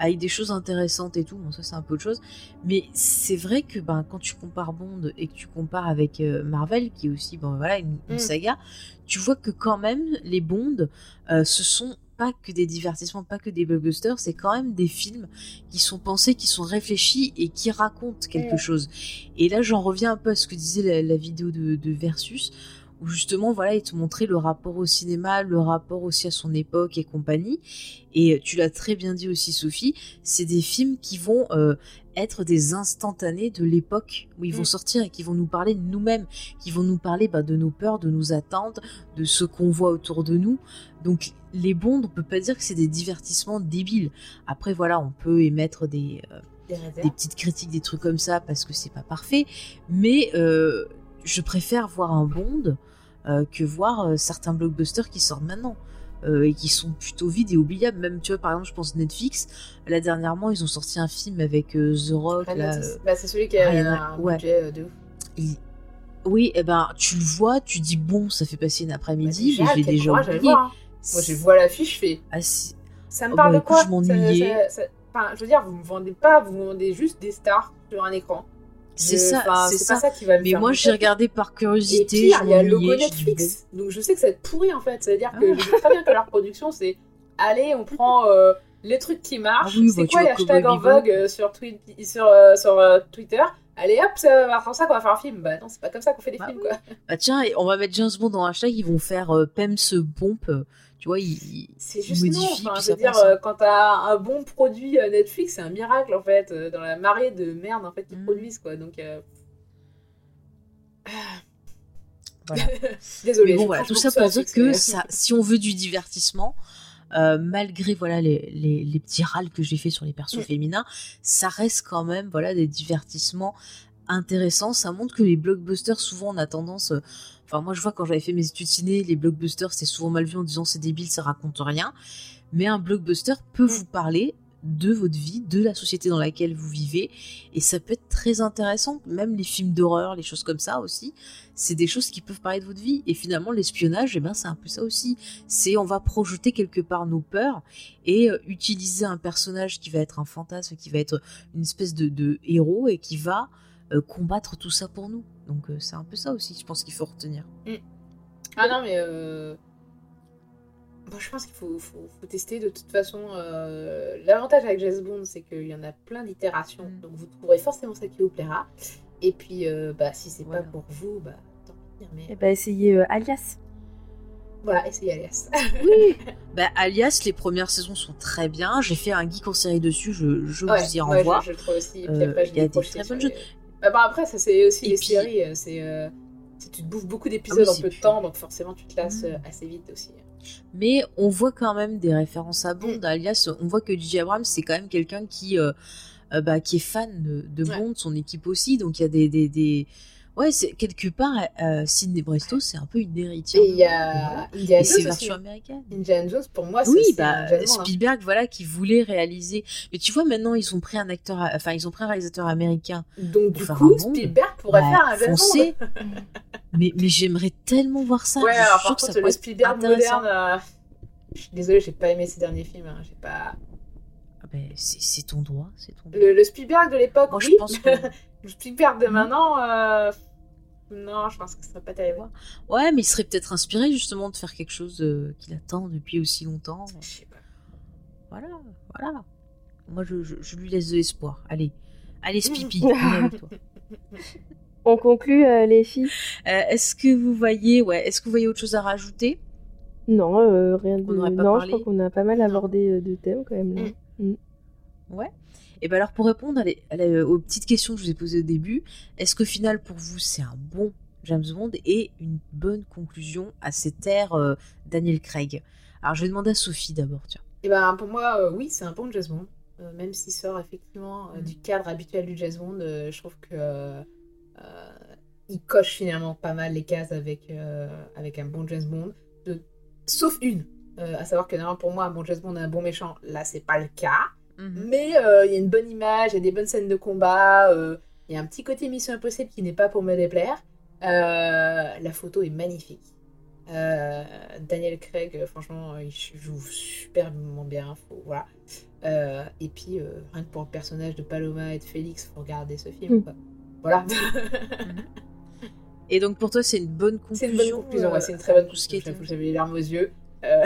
avec des choses intéressantes et tout. Bon, ça, c'est un peu autre chose. Mais c'est vrai que ben, quand tu compares Bond et que tu compares avec euh, Marvel, qui est aussi bon, voilà, une, une Mm. saga, tu vois que quand même, les Bonds, euh, ce sont pas que des divertissements, pas que des blockbusters, c'est quand même des films qui sont pensés, qui sont réfléchis et qui racontent quelque Mm. chose. Et là, j'en reviens un peu à ce que disait la, la vidéo de, de Versus, où justement, voilà, il te montrait le rapport au cinéma, le rapport aussi à son époque et compagnie. Et tu l'as très bien dit aussi, Sophie, c'est des films qui vont euh, être des instantanés de l'époque où ils vont Mm. sortir et qui vont nous parler de nous-mêmes, qui vont nous parler bah, de nos peurs, de nos attentes, de ce qu'on voit autour de nous. Donc les bondes, on peut pas dire que c'est des divertissements débiles. Après voilà, on peut émettre des, euh, Des petites critiques, des trucs comme ça parce que c'est pas parfait. Mais euh, je préfère voir un Bond euh, que voir euh, certains blockbusters qui sortent maintenant. euh, et qui sont plutôt vides et oubliables. Même, tu vois, par exemple, je pense Netflix. Là, dernièrement, ils ont sorti un film avec euh, The Rock. Euh, Bah, c'est celui qui a un ouais. budget euh, de ouf. Oui, et ben, tu le vois, tu dis bon, ça fait passer une Bah, après-midi, mais quel déjà oublié. voir, hein. Moi, je vois l'affiche, je fais. Ah, si- Ça me Oh, parle bah, de écoute, quoi? je m'ennuyais. Ça- Enfin, je veux dire, vous me vendez pas, vous me vendez juste des stars sur un écran. C'est Je- ça, c'est c'est ça. pas ça qui va me Mais faire moi, j'ai regardé par Et curiosité. pire, je il y a le logo Netflix. Donc je sais que ça va être pourri en fait. C'est-à-dire que Ah. je sais très bien que leur production, c'est allez, on prend euh, les trucs qui marchent. Ah oui, c'est bah, quoi les hashtags en vogue euh, sur, sur, euh, sur euh, Twitter? Allez hop, ça va faire ça qu'on va faire un film. Bah non, c'est pas comme ça qu'on fait des Bah films quoi. Bah tiens, et on va mettre James Bond dans hashtag, ils vont faire euh, Pems Pomp. Tu vois, ils- C'est juste non. modifient, Enfin, je veux dire, passe. euh, quand t'as un bon produit euh, Netflix, c'est un miracle en fait, euh, dans la marée de merde en fait qu'ils Mm. produisent quoi. Donc euh, Voilà. *laughs* désolé. Mais bon, voilà, tout ça pour dire que ça, *laughs* si on veut du divertissement, euh, malgré voilà les, les, les petits râles que j'ai fait sur les persos Mm. féminins, ça reste quand même voilà des divertissements intéressants. Ça montre que les blockbusters, souvent, on a tendance. euh, Enfin, moi, je vois quand j'avais fait mes études ciné, les blockbusters, c'était souvent mal vu en disant c'est débile, ça raconte rien. Mais un blockbuster peut Mm. vous parler de votre vie, de la société dans laquelle vous vivez, et ça peut être très intéressant. Même les films d'horreur, les choses comme ça aussi, c'est des choses qui peuvent parler de votre vie. Et finalement, l'espionnage, eh ben, c'est un peu ça aussi. C'est on va projeter quelque part nos peurs et euh, utiliser un personnage qui va être un fantasme, qui va être une espèce de, de héros et qui va euh, combattre tout ça pour nous. Donc euh, c'est un peu ça aussi, je pense qu'il faut retenir. Ah non, mais euh, moi, je pense qu'il faut, faut- faut tester de toute façon. euh, L'avantage avec James Bond, c'est qu'il y en a plein d'itérations, Mm. donc vous trouverez forcément celle qui vous plaira. Et puis, euh, bah, si c'est Voilà. pas pour vous, bah tant pis. Mais Eh ben, essayez euh, Alias. voilà, essayez Alias. Oui. *laughs* bah, alias, les premières saisons sont très bien. J'ai fait un geek en série dessus, je, je Ouais, vous y ouais, renvoie. je, je le trouve aussi. Et Euh, il y a des très bonnes les- Bah, bah, après, ça c'est aussi Et les puis- séries. euh, C'est euh, c'est- tu te bouffes beaucoup d'épisodes Ah oui, en peu de temps, donc forcément tu te lasses Mm. euh, assez vite aussi. Mais on voit quand même des références à Bond. Mm. Alias, on voit que J.J. Abrams, c'est quand même quelqu'un qui, euh, bah, qui est fan de, de Ouais. Bond, son équipe aussi. Donc il y a des. des, des... Ouais, c'est quelque part, euh, Sidney Bresto, c'est un peu une héritière. Et il y a Indiana Jones version américaine. Indiana Jones, pour moi, c'est Oui, bah, hein. Spielberg, voilà, qui voulait réaliser. Mais tu vois, maintenant, ils ont pris un acteur, enfin, ils ont pris un réalisateur américain. Donc du coup, Spielberg pourrait Bah, faire un foncez. *laughs* mais mais j'aimerais tellement voir ça. Ouais, alors par que ça contre, le Spielberg moderne, euh, je suis désolée, j'ai pas aimé ces derniers films. hein, J'ai pas... Ah ben, c'est c'est ton droit, c'est ton droit. le, le Spielberg de l'époque, Moi, je pense que. *laughs* le Spielberg de Mhm. maintenant, euh, non, je pense que ce serait pas terrible. Ouais, mais il serait peut-être inspiré justement de faire quelque chose euh, qu'il attend depuis aussi longtemps. Je sais pas. Voilà, voilà. Moi, je, je- je lui laisse de l'espoir. Allez, allez, Spipi, on est avec toi. *laughs* On conclut, euh, les filles Euh, est-ce que vous voyez, ouais, est-ce que vous voyez autre chose à rajouter? Non, euh, rien de. On non, parlé je crois qu'on a pas mal abordé euh, de thèmes quand même. Là. Mm. Ouais. Et ben alors pour répondre à les- à la- aux petites questions que je vous ai posées au début, est-ce qu'au final pour vous c'est un bon James Bond et une bonne conclusion à cette ère euh, Daniel Craig? Alors je vais demander à Sophie d'abord, tiens. Et ben pour moi, euh, oui, c'est un bon James Bond. Euh, même s'il sort effectivement euh, Mm. du cadre habituel du James Bond, euh, je trouve que euh, euh, il coche finalement pas mal les cases avec, euh, avec un bon James Bond. De... Sauf une. Euh, à savoir que normalement pour moi, un bon James Bond et un bon méchant, là c'est pas le cas. Mais euh, il y a une bonne image, il y a des bonnes scènes de combat, euh, il y a un petit côté Mission Impossible qui n'est pas pour me déplaire. Euh, la photo est magnifique. Euh, Daniel Craig, franchement, il joue superbement bien. Faut, voilà. Euh, et puis, euh, rien que pour le personnage de Paloma et de Félix, faut regarder ce film. Mm. quoi. Voilà. Et donc pour toi c'est une bonne conclusion c'est une bonne conclusion, ouais, c'est une très bonne conclusion. J'avais les larmes aux yeux. Euh,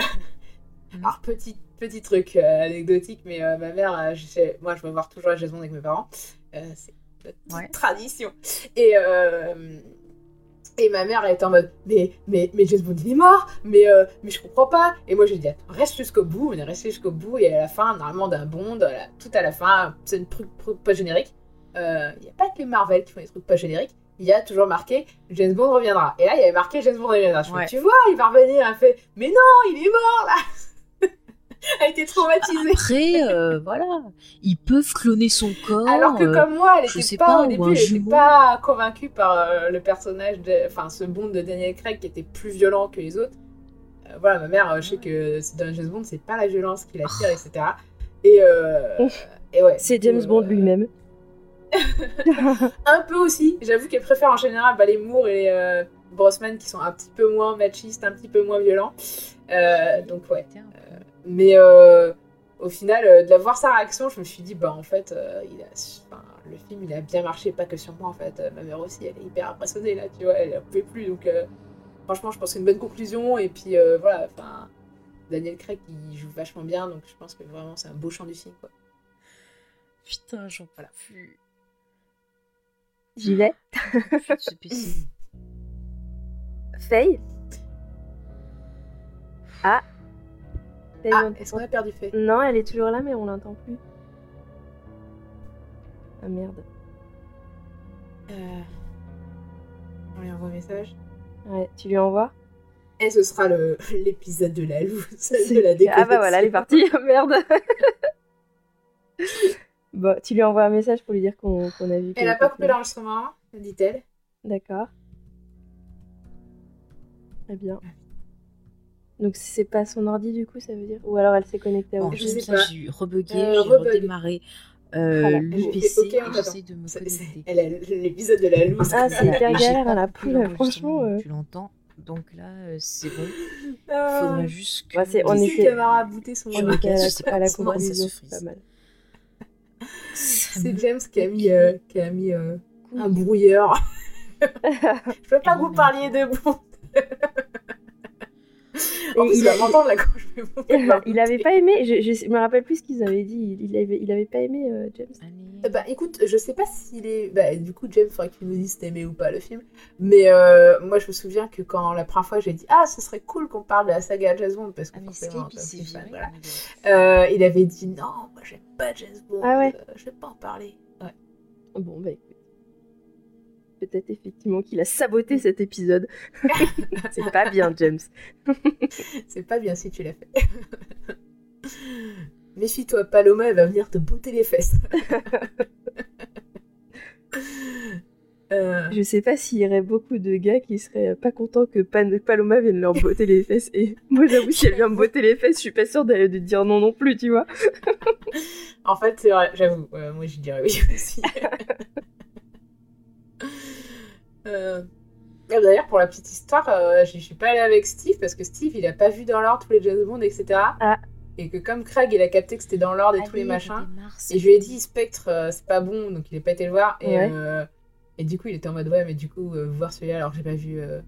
Mhm. Alors, petit, petit truc euh, anecdotique, mais euh, ma mère, euh, je sais- moi, je vais voir toujours la Jason avec mes parents. C'est notre Ouais. tradition. Et, et ma mère, elle était en mode Mais, mais, mais James Bond, il est mort Mais, mais je comprends pas. Et moi, dit Attends, reste jusqu'au bout. On est resté jusqu'au bout. Et à la fin, normalement, d'un Bond, à la- tout à la fin, c'est une truc pas générique. Il n'y a pas que les Marvel qui font des trucs pas génériques. Il y a toujours marqué James Bond reviendra. Et là, il y avait marqué James Bond reviendra. Je Ouais. tu vois, il va revenir. Elle fait Mais non, il est mort là *laughs* Elle était traumatisée. Après euh, voilà, ils peuvent cloner son corps. Alors que comme moi, elle je était sais pas, pas, au début, elle était jumeau. pas convaincue par euh, le personnage, de, enfin ce Bond de Daniel Craig qui était plus violent que les autres. Euh, voilà, ma mère, je sais que c'est- dans James Bond, c'est pas la violence qui l'attire, etc. Et, euh, *laughs* et ouais. C'est James Bond euh, lui-même. *laughs* Un peu aussi. J'avoue qu'elle préfère en général bah, les Moore et les euh, Brosnan qui sont un petit peu moins machistes, un petit peu moins violents. Euh, donc ouais. Mais euh, au final, euh, de la voir sa réaction, je me suis dit, bah en fait, euh, il a, enfin, le film, il a bien marché, pas que sur moi en fait. Euh, ma mère aussi, elle est hyper impressionnée là, tu vois, elle en pouvait plus. Donc euh, franchement, je pense que c'est une bonne conclusion. Et puis euh, voilà, enfin, Daniel Craig, il joue vachement bien, donc je pense que vraiment, c'est un beau champ du film. Quoi. Putain, j'en Voilà. plus. J'y vais. Faye Ah Ah, est-ce qu'on a perdu fait Non, elle est toujours là, mais on l'entend plus. Ah merde. euh... On lui envoie un message. Ouais, tu lui envoies? Et ce sera le- *laughs* l'épisode de la loose, *laughs* de la déconnexion. Ah bah voilà, elle est partie. *laughs* merde. bon, tu lui envoies un message pour lui dire qu'on qu'on a vu. Elle n'a pas coupé l'enregistrement, dit-elle. D'accord. Très bien. Donc si c'est pas son ordi du coup, ça veut dire Ou alors elle s'est connectée à Bon, autre je je chose pas. j'ai rebugué, Euh, j'ai redémarré euh, Voilà. le J'ai fait, PC ok, on et t'attend. j'essaie de me C'est- connecter. c'est- Elle a l'épisode de la *laughs* loose. Ah, c'est hyper galère à la poule, franchement, donc euh. Tu l'entends Donc là, euh, c'est bon. *laughs* Ah. Faudrait juste que... Ouais, c'est- on était- c'est qui a marabouté son On Je était regarde, à la, ça conclusion, frise. pas mal. Ça C'est me- James qui a mis, euh, qui a mis euh, un brouilleur. *laughs* je veux pas que vous parliez de bon. En Et plus, il va m'entendre là quand je vais vous *laughs* il avait pas aimé, je, je me rappelle plus ce qu'ils avaient dit, il, il avait, il avait pas aimé euh, James. Euh, Bah écoute, je sais pas s'il est. Bah du coup, James, faudrait tu nous dises si t'aimais ou pas le film. Mais euh, moi, je me souviens que quand la première fois j'ai dit Ah, ce serait cool qu'on parle de la saga James Bond parce que Ah il viré. voilà. Euh, il avait dit Non, moi j'aime pas James Bond. Ah ouais. euh, je vais pas en parler. Ouais. Bon, bah écoute. Peut-être effectivement qu'il a saboté cet épisode. *laughs* c'est pas bien, James. *laughs* C'est pas bien si tu l'as fait. *laughs* Méfie-toi, Paloma, elle va venir te botter les fesses. Euh, Je sais pas s'il y aurait beaucoup de gars qui seraient pas contents que Pan- Paloma vienne leur botter les fesses. Et moi, j'avoue, si elle vient me botter les fesses, je suis pas sûre de, de dire non non plus, tu vois. En fait, c'est vrai, j'avoue, euh, moi je dirais oui aussi. *laughs* Euh, ah, D'ailleurs, pour la petite histoire, euh, je suis pas allée avec Steve parce que Steve il a pas vu dans l'ordre tous les James Bond, etc. Ah. Et que comme Craig il a capté que c'était dans l'ordre et tous les machins. Et je lui ai dit Spectre, euh, c'est pas bon, donc il est pas été le voir. Et, Ouais. euh, et du coup, il était en mode ouais, mais du coup, euh, voir celui-là alors que j'ai pas vu. euh,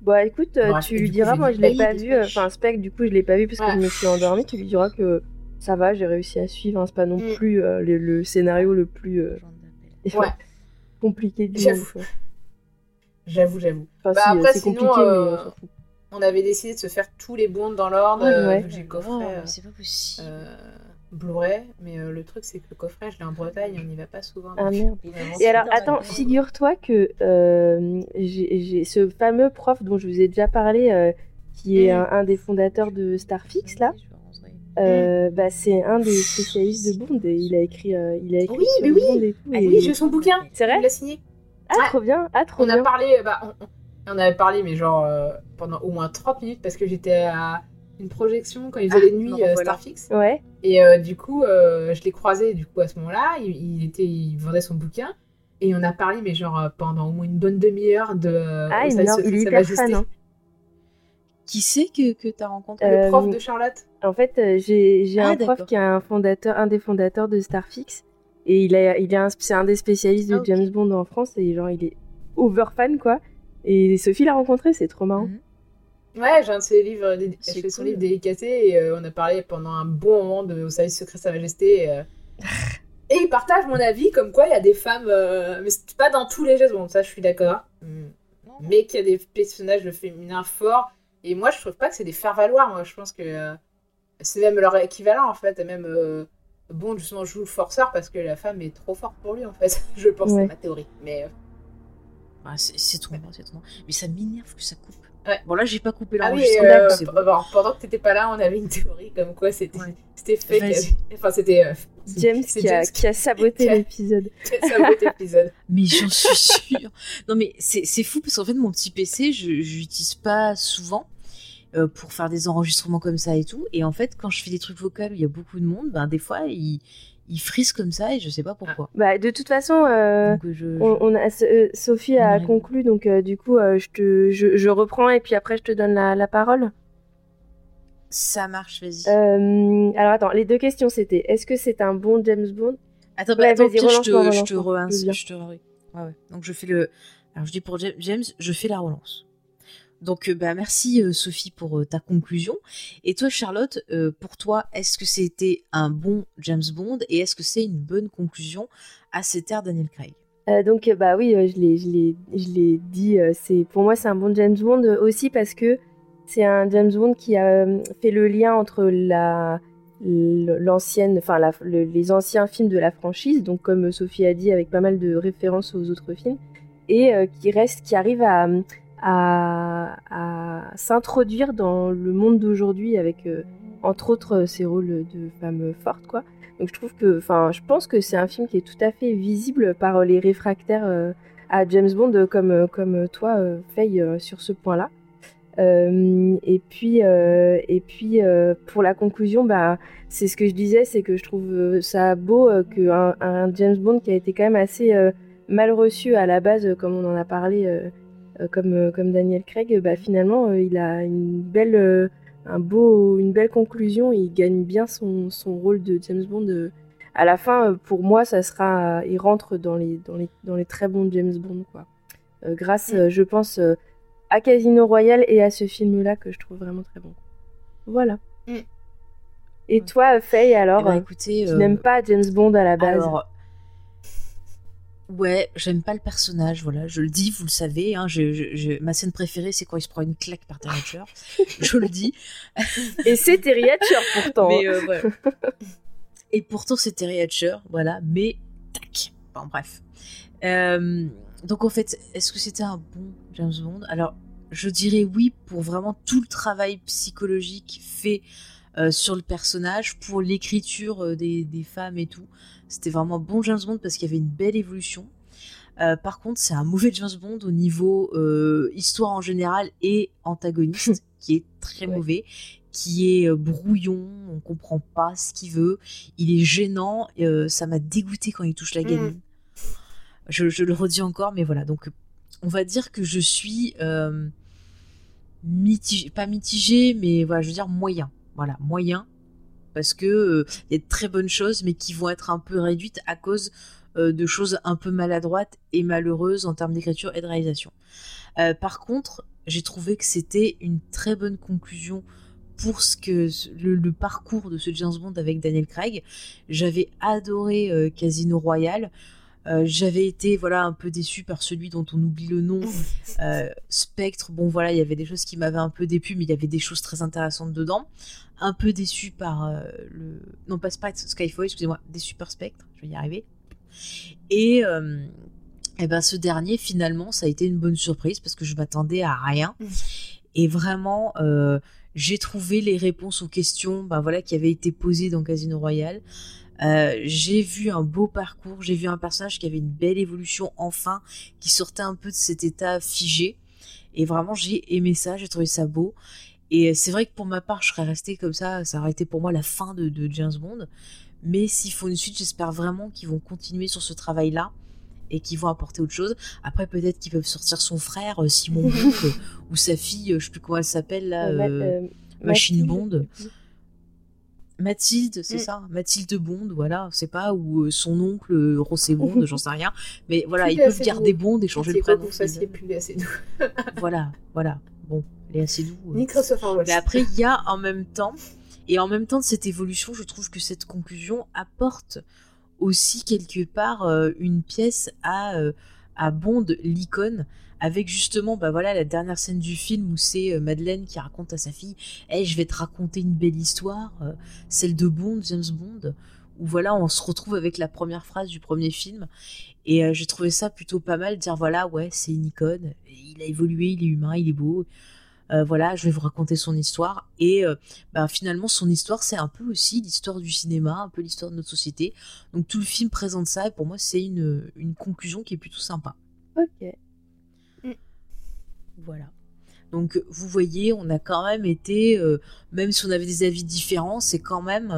Bah écoute, tu lui coup, diras, moi je l'ai pas vu, euh, enfin Spec, du coup je l'ai pas vu parce que je me suis endormie, tu lui diras que ça va, j'ai réussi à suivre. hein, c'est pas non Mm. plus euh, le, le scénario le plus euh. Ouais. Compliqué du J'avoue. J'avoue, j'avoue. Enfin, Bah, si, après, sinon, compliqué, euh, mais on avait décidé de se faire tous les bonds dans l'ordre, Ouais, euh, ouais. j'ai le coffret euh, c'est pas possible. euh, Blu-ray, mais euh, le truc c'est que le coffret, je l'ai en Bretagne, on n'y va pas souvent. Ah merde. Et alors, attends, figure-toi que euh, j'ai j'ai ce fameux prof dont je vous ai déjà parlé, euh, qui est Mm. un, un des fondateurs de Starfix, là. Euh, bah, c'est un des spécialistes de Bond et il a écrit, euh, il a écrit Oui, mais oui. Bond et tout. Ah et- oui, j'ai son bouquin, C'est vrai il l'a signé. Ah, Ouais. trop bien, ah, trop On a bien. parlé, bah, on, on- avait parlé, mais genre euh, pendant au moins 30 minutes parce que j'étais à une projection quand il faisait Ah, les nuits revoilà. euh, Starfix. Ouais, Et euh, du coup, euh, je l'ai croisé du coup à ce moment-là. Il, il était, il vendait son bouquin et on a parlé, mais genre pendant au moins une bonne demi-heure de. ah, il, est hyper fan. hein. Qui c'est que, que t'as rencontré? Euh, Le prof de Charlotte. En fait, euh, j'ai Ah, un prof qui est un fondateur, un des fondateurs de Starfix, et il a, il a un- c'est un des spécialistes de Ah. James Bond en France, et genre il est over fan quoi. Et Sophie l'a rencontré, c'est trop marrant. Mhm. Ouais, j'ai un de ses livres, fait son livre délicaté et euh, on a parlé pendant un bon moment de au service secret de Sa Majesté. euh. et il partage mon avis comme quoi il y a des femmes, euh, mais c'est pas dans tous les James Bond, ça je suis d'accord. Mais qu'il y a des personnages féminins forts. Et moi je trouve pas que c'est des faire-valoir, moi je pense que euh, c'est même leur équivalent en fait. Et même euh, Bond justement joue le forceur parce que la femme est trop forte pour lui en fait. *laughs* je pense, Ouais. c'est ma théorie. Mais euh, Ah, c'est trop bon, c'est trop bon. Mais ça m'énerve que ça coupe. Ouais. Bon, là, j'ai pas coupé Ah oui, l'enregistrement, euh, c'est p- bon. bon, pendant que t'étais pas là, on avait une théorie comme quoi c'était Ouais. c'était fake. Enfin, c'était euh, James qui a, James a saboté qui a- l'épisode. *laughs* qui a saboté l'épisode. Mais j'en suis sûre. Non, mais c'est c'est fou parce qu'en fait, mon petit PC, je je l'utilise pas souvent euh, pour faire des enregistrements comme ça et tout. Et en fait, quand je fais des trucs vocaux où il y a beaucoup de monde, ben, des fois, il, il frise comme ça et je sais pas pourquoi. Bah, de toute façon, euh, Donc, euh, je, je- on, on a, euh, Sophie On a arrive. conclu, donc euh, du coup, euh, je, te, je, je reprends et puis après, je te donne la, la parole. Ça marche, vas-y. Euh, alors attends, les deux questions c'était est-ce que c'est un bon James Bond? Attends, bah, ouais, attends, je te, relance-moi, je te relance, je te ouais, ouais. Donc je fais le. Alors je dis pour Ja- James, je fais la relance. Donc euh, bah merci euh, Sophie pour euh, ta conclusion. Et toi Charlotte, pour toi, est-ce que c'était un bon James Bond et est-ce que c'est une bonne conclusion à cette ère Daniel Craig? Donc bah oui, je l'ai, dit. c'est pour moi c'est un bon James Bond aussi parce que c'est un James Bond qui a fait le lien entre la l'ancienne, enfin les anciens films de la franchise, donc comme Sophie a dit avec pas mal de références aux autres films, et qui reste, qui arrive à à, s'introduire dans le monde d'aujourd'hui avec euh, entre autres euh, ses rôles de femmes fortes quoi. Donc je trouve que, enfin, je pense que c'est un film qui est tout à fait visible par les réfractaires euh, à James Bond comme, comme toi, Faye, sur ce point-là. Et puis, et puis pour la conclusion, bah, c'est ce que je disais, c'est que je trouve ça beau qu'un un James Bond qui a été quand même assez mal reçu à la base, comme on en a parlé, comme, euh, comme Daniel Craig, euh, bah, finalement, euh, il a une belle, euh, un beau, une belle conclusion. Il gagne bien son, son rôle de James Bond. euh. à la fin, euh, pour moi, ça sera, il rentre dans les, dans les, dans les très bons James Bond, quoi. Euh, grâce, euh, je pense, euh, à Casino Royale et à ce film-là que je trouve vraiment très bon. Voilà. Mm. Et toi, Faye, alors, Eh ben, euh, écoutez, tu euh, n'aimes pas James Bond à la base? Alors, ouais, j'aime pas le personnage, voilà, je le dis, vous le savez, hein, je, je- je- ma scène préférée, c'est quand il se prend une claque par Terry Hatcher, *laughs* je le dis. Et c'est Terry Hatcher pourtant. Mais euh, ouais. Et pourtant, c'est Terry Hatcher, voilà, mais tac. Bon, bref. Euh, donc, en fait, est-ce que c'était un bon James Bond? Alors, je dirais oui pour vraiment tout le travail psychologique fait euh, sur le personnage, pour l'écriture des, des femmes et tout. C'était vraiment un bon James Bond parce qu'il y avait une belle évolution. Euh, par contre, c'est un mauvais James Bond au niveau euh, histoire en général et antagoniste, *laughs* qui est très Ouais. mauvais, qui est euh, brouillon, on comprend pas ce qu'il veut, il est gênant, ça m'a dégoûté quand il touche la Mm. gamine. Je, je le redis encore, mais voilà, donc on va dire que je suis mitigé, pas mitigé, mais voilà, je veux dire moyen, voilà, moyen, parce que euh, il y a de très bonnes choses, mais qui vont être un peu réduites à cause euh, de choses un peu maladroites et malheureuses en termes d'écriture et de réalisation. Euh, par contre, j'ai trouvé que c'était une très bonne conclusion pour ce que le, parcours de ce James Bond avec Daniel Craig. J'avais adoré Casino Royale. Euh, j'avais été voilà un peu déçu par celui dont on oublie le nom, *laughs* euh, Spectre. Bon voilà, il y avait des choses qui m'avaient un peu déplu, mais il y avait des choses très intéressantes dedans. Un peu déçu par le non pas Spectre, Skyfall, excusez-moi, déçu par Spectre. Je vais y arriver. Et et ben ce dernier finalement ça a été une bonne surprise parce que je m'attendais à rien. Et vraiment, j'ai trouvé les réponses aux questions ben voilà, qui avaient été posées dans Casino Royale. Euh, j'ai vu un beau parcours, j'ai vu un personnage qui avait une belle évolution enfin, qui sortait un peu de cet état figé. Et vraiment, j'ai aimé ça, j'ai trouvé ça beau. Et c'est vrai que pour ma part, je serais restée comme ça, ça aurait été pour moi la fin de, de James Bond. Mais s'il faut une suite, j'espère vraiment qu'ils vont continuer sur ce travail-là et qu'ils vont apporter autre chose. Après, peut-être qu'ils peuvent sortir son frère, euh, Simon *laughs* Bond, ou sa fille, euh, je sais plus comment elle s'appelle là, euh, Machine Bond. Mathilde, c'est mm. ça, Mathilde Bond, voilà, c'est pas, ou son oncle Rossé Bond, *laughs* j'en sais rien. Mais voilà, ils peuvent garder Bond et changer le prénom. Ça, c'est plus assez doux. *laughs* voilà, voilà. Bon, elle est assez doux. Microsoft Mais après, il y a *laughs* en même temps, et en même temps de cette évolution, je trouve que cette conclusion apporte aussi quelque part euh, une pièce à, euh, à Bond, l'icône, avec justement bah voilà la dernière scène du film où c'est euh, Madeleine qui raconte à sa fille hey, je vais te raconter une belle histoire celle de Bond James Bond où voilà on se retrouve avec la première phrase du premier film et j'ai trouvé ça plutôt pas mal dire voilà ouais c'est une icône il a évolué il est humain il est beau euh, voilà, je vais vous raconter son histoire. Et euh, bah, finalement, son histoire, c'est un peu aussi l'histoire du cinéma, un peu l'histoire de notre société. Donc tout le film présente ça, et pour moi, c'est une conclusion qui est plutôt sympa. Ok. Voilà. Donc vous voyez, on a quand même été, euh, même si on avait des avis différents, c'est quand même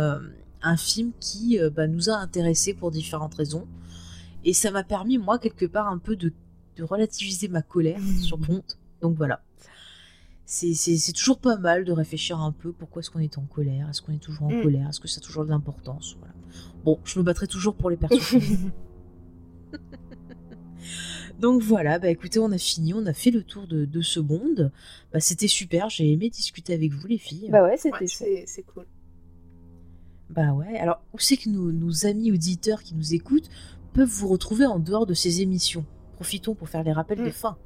un film qui bah, nous a intéressés pour différentes raisons. Et ça m'a permis, moi, quelque part, un peu de, de relativiser ma colère sur Bond. Donc voilà c'est toujours pas mal de réfléchir un peu pourquoi est-ce qu'on est en colère, est-ce qu'on est toujours en mm. colère, est-ce que ça a toujours de l'importance. Voilà. Bon, je me battrai toujours pour les personnes. *laughs* *laughs* Donc voilà, bah écoutez, on a fini, on a fait le tour de, de ce monde. Bah, c'était super, j'ai aimé discuter avec vous les filles. Bah ouais, c'était c'est cool. Bah ouais, alors où c'est que nos, nos, amis auditeurs qui nous écoutent peuvent vous retrouver en dehors de ces émissions? Profitons pour faire les rappels de mm. fin.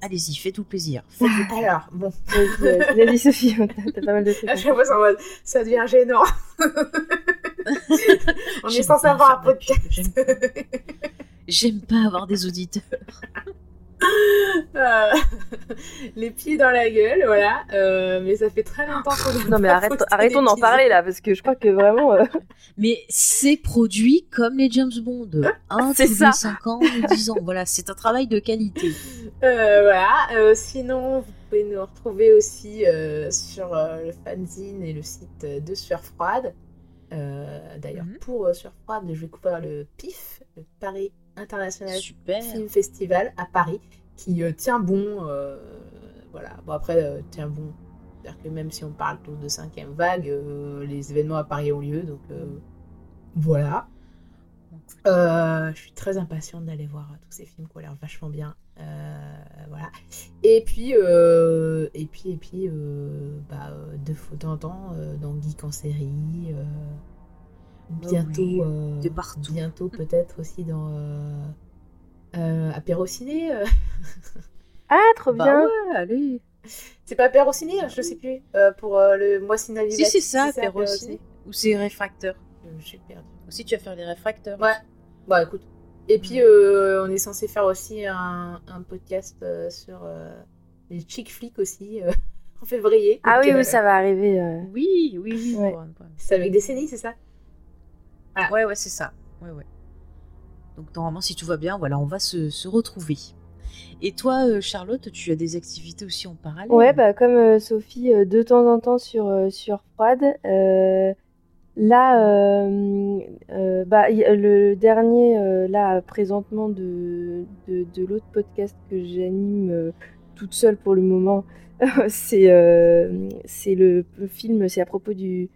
Allez-y, faites-vous plaisir. *laughs* Alors, bon. *laughs* Vas-y, Sophie, *laughs* t'as pas mal de trucs. Je en mode, ça devient gênant. *laughs* On est censé avoir un podcast. J'aime pas avoir des auditeurs. Euh, *laughs* les pieds dans la gueule, voilà. Euh, mais ça fait très longtemps qu'on Non, mais arrête, arrêtons d'en parler là, parce que je crois que vraiment. Euh, *laughs* mais c'est produit comme les James Bond. Un c'est ça. 5 ans, 10 ans. Voilà, c'est un travail de qualité. voilà. sinon, vous pouvez nous retrouver aussi sur le fanzine et le site de Sueur Froide. D'ailleurs, mhm. pour Sueur Froide, je vais couvrir le PIF, le Paris International Film Festival à Paris, qui euh, tient bon. Euh, voilà, bon après, euh, tient bon. C'est-à-dire que même si on parle de cinquième vague, les événements à Paris ont lieu, donc voilà. Je suis très impatiente d'aller voir tous ces films qui ont l'air vachement bien. voilà. Et puis, et puis, et puis, bah, de fois en temps, dans Geek en série, bientôt, de partout. bientôt peut-être aussi dans euh, apéro ciné. Euh. ah, trop bah bien. Ouais, allez. C'est pas apéro ciné, je sais plus. Euh, pour euh, le mois ciné Si, c'est ça, apéro ciné. Ou c'est réfracteur. Suis perdu. Aussi, tu vas faire des réfracteurs. Ouais. Bah écoute. Et puis, euh, on est censé faire aussi un, un podcast sur les chick flicks aussi. *laughs* en février. Ah oui, oui, ça va arriver. Oui, oui, oui. Ouais. C'est avec des c'est ça? Ah. Ouais, ouais, c'est ça. Ouais, ouais. Donc normalement, si tout va bien, voilà, on va se, se retrouver. Et toi, euh, Charlotte, tu as des activités aussi en parallèle? Ouais, bah, comme euh, Sophie, euh, de temps en temps sur, sur Froide. Là, bah, le dernier, là, présentement, de, de, de l'autre podcast que j'anime toute seule pour le moment, *laughs* c'est c'est le, le, film, c'est à propos du,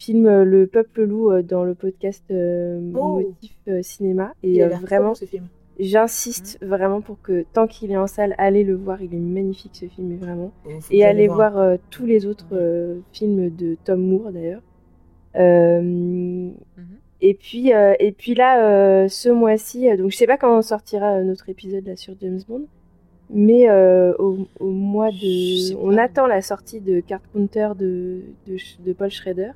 film euh, Le Peuple Loup euh, dans le podcast euh, oh. Motif Cinéma. Et vraiment, ce film. J'insiste vraiment pour que tant qu'il est en salle, allez le voir. Il est magnifique ce film, vraiment. Oh, Et allez voir euh, tous les autres euh, films de Tom Moore d'ailleurs. Euh, Et puis, euh, et puis là, euh, ce mois-ci, euh, donc je sais pas quand sortira notre épisode là sur James Bond, mais au, au mois de, on attend la sortie de Card Counter de, de, Sch- de Paul Schrader.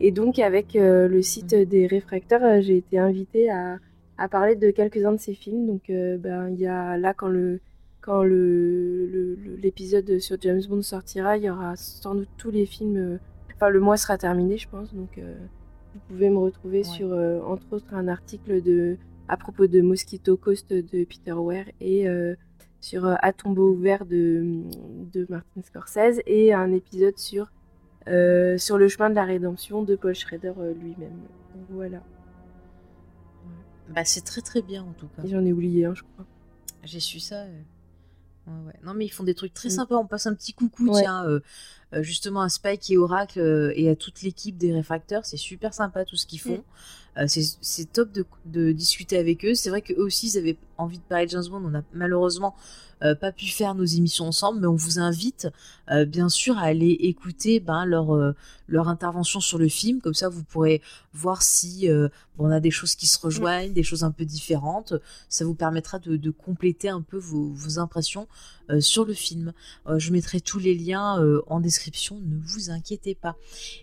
Et donc avec le site des réfracteurs, j'ai été invitée à, à parler de quelques-uns de ces films. Donc ben il y a là quand le quand le- l'épisode sur James Bond sortira, il y aura sans doute tous les films. Enfin le mois sera terminé, je pense. Donc euh, vous pouvez me retrouver Ouais. sur euh, entre autres un article de à propos de Mosquito Coast de Peter Ware et euh, sur À tombeau ouvert de, de Martin Scorsese et un épisode sur sur le chemin de la rédemption de Paul Schrader lui-même. Voilà. Bah, c'est très très bien en tout cas. J'en ai oublié un, je crois. J'ai su ça. Ouais, ouais. Non, mais ils font des trucs très Mm. sympas. On passe un petit coucou, Ouais. tiens, euh, euh, justement à Spike et Oracle euh, et à toute l'équipe des réfracteurs. C'est super sympa tout ce qu'ils font. Euh, c'est top de, de discuter avec eux. C'est vrai qu'eux aussi, ils avaient envie de parler de James Bond. On a malheureusement euh, pas pu faire nos émissions ensemble, mais on vous invite euh, bien sûr à aller écouter ben, leur, leur intervention sur le film. Comme ça, vous pourrez voir si on a des choses qui se rejoignent, des choses un peu différentes. Ça vous permettra de, de compléter un peu vos, vos impressions sur le film. Je mettrai tous les liens en description, ne vous inquiétez pas.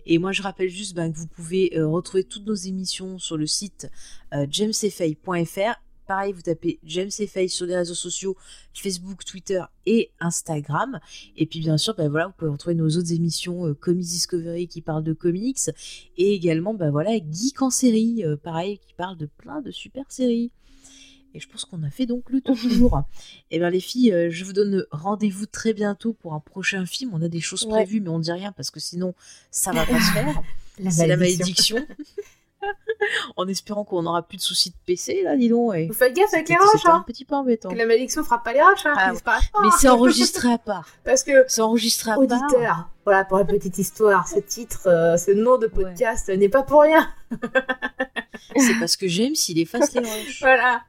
Et moi, je rappelle juste ben, que vous pouvez retrouver toutes nos émissions sur le site euh, jamesfay.fr. Pareil, vous tapez James Fay sur les réseaux sociaux, Facebook, Twitter et Instagram. Et puis bien sûr, ben voilà, vous pouvez retrouver nos autres émissions euh, Comics Discovery qui parlent de comics et également ben voilà Geek en série, euh, pareil, qui parle de plein de super séries. Et je pense qu'on a fait donc le tour du jour. *laughs* Et bien les filles, euh, je vous donne rendez-vous très bientôt pour un prochain film. On a des choses Ouais. prévues, mais on dit rien parce que sinon ça va pas se faire. *laughs* C'est la malédiction. *laughs* *laughs* en espérant qu'on n'aura plus de soucis de PC là, dis donc. et Vous faites gaffe avec les roches, c'était un hein petit peu embêtant. Que la malédiction frappe pas les roches, hein Ah, pas, Mais hein. c'est *laughs* enregistré à part. Parce que, C'est enregistré à part. auditeur, voilà, pour la petite histoire, ce titre, euh, ce nom de podcast n'est pas pour rien. *laughs* C'est parce que j'aime s'il efface les roches. Voilà.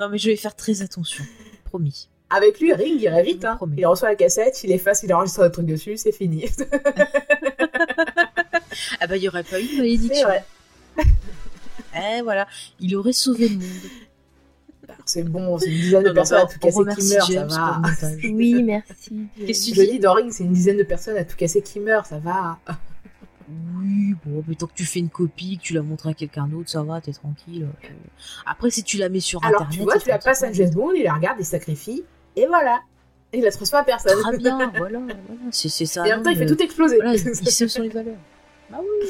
Non mais je vais faire très attention. Promis. Avec lui, Ring irait vite, hein. Il reçoit la cassette, il efface, il enregistre un truc dessus, c'est fini. *laughs* Ah bah il y aurait pas eu de malédiction. *laughs* Eh voilà, il aurait sauvé le monde. C'est bon, c'est une dizaine de personnes bah, à tout casser qui meurent, ça va. *laughs* Oui, merci. Qu'est-ce que Je tu dis, dis dans Ring, c'est une dizaine de personnes à tout casser qui meurent, ça va. Oui, bon, mais tant que tu fais une copie, que tu la montres à quelqu'un d'autre, ça va, t'es tranquille. Euh, Après, si tu la mets sur Alors, internet. tu vois, tu la pas passes à James Bond, il la regarde, il sacrifie, et voilà. Il la transmet à personne. Très bien, voilà, voilà. C'est c'est ça. Et en même temps, il fait tout exploser. Voilà, il il sait sur les valeurs. Bah oui.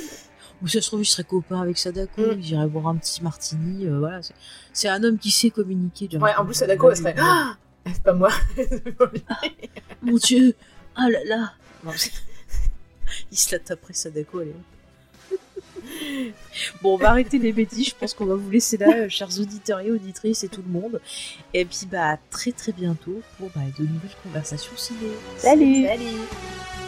Ou ça se trouve, il serait copain avec Sadako, Mm. il irait boire un petit martini, euh, voilà. c'est- un homme qui sait communiquer. Ouais, en plus, Sadako, elle serait. Ah *laughs* C'est pas moi. Mon dieu Ah là là Non, Il se la taperait Sadako, allez. Bon, on va arrêter les bêtises. Je pense qu'on va vous laisser là, euh, chers auditeurs et auditrices et tout le monde. Et puis, bah, à très très bientôt pour bah, de nouvelles conversations ciné. Salut Salut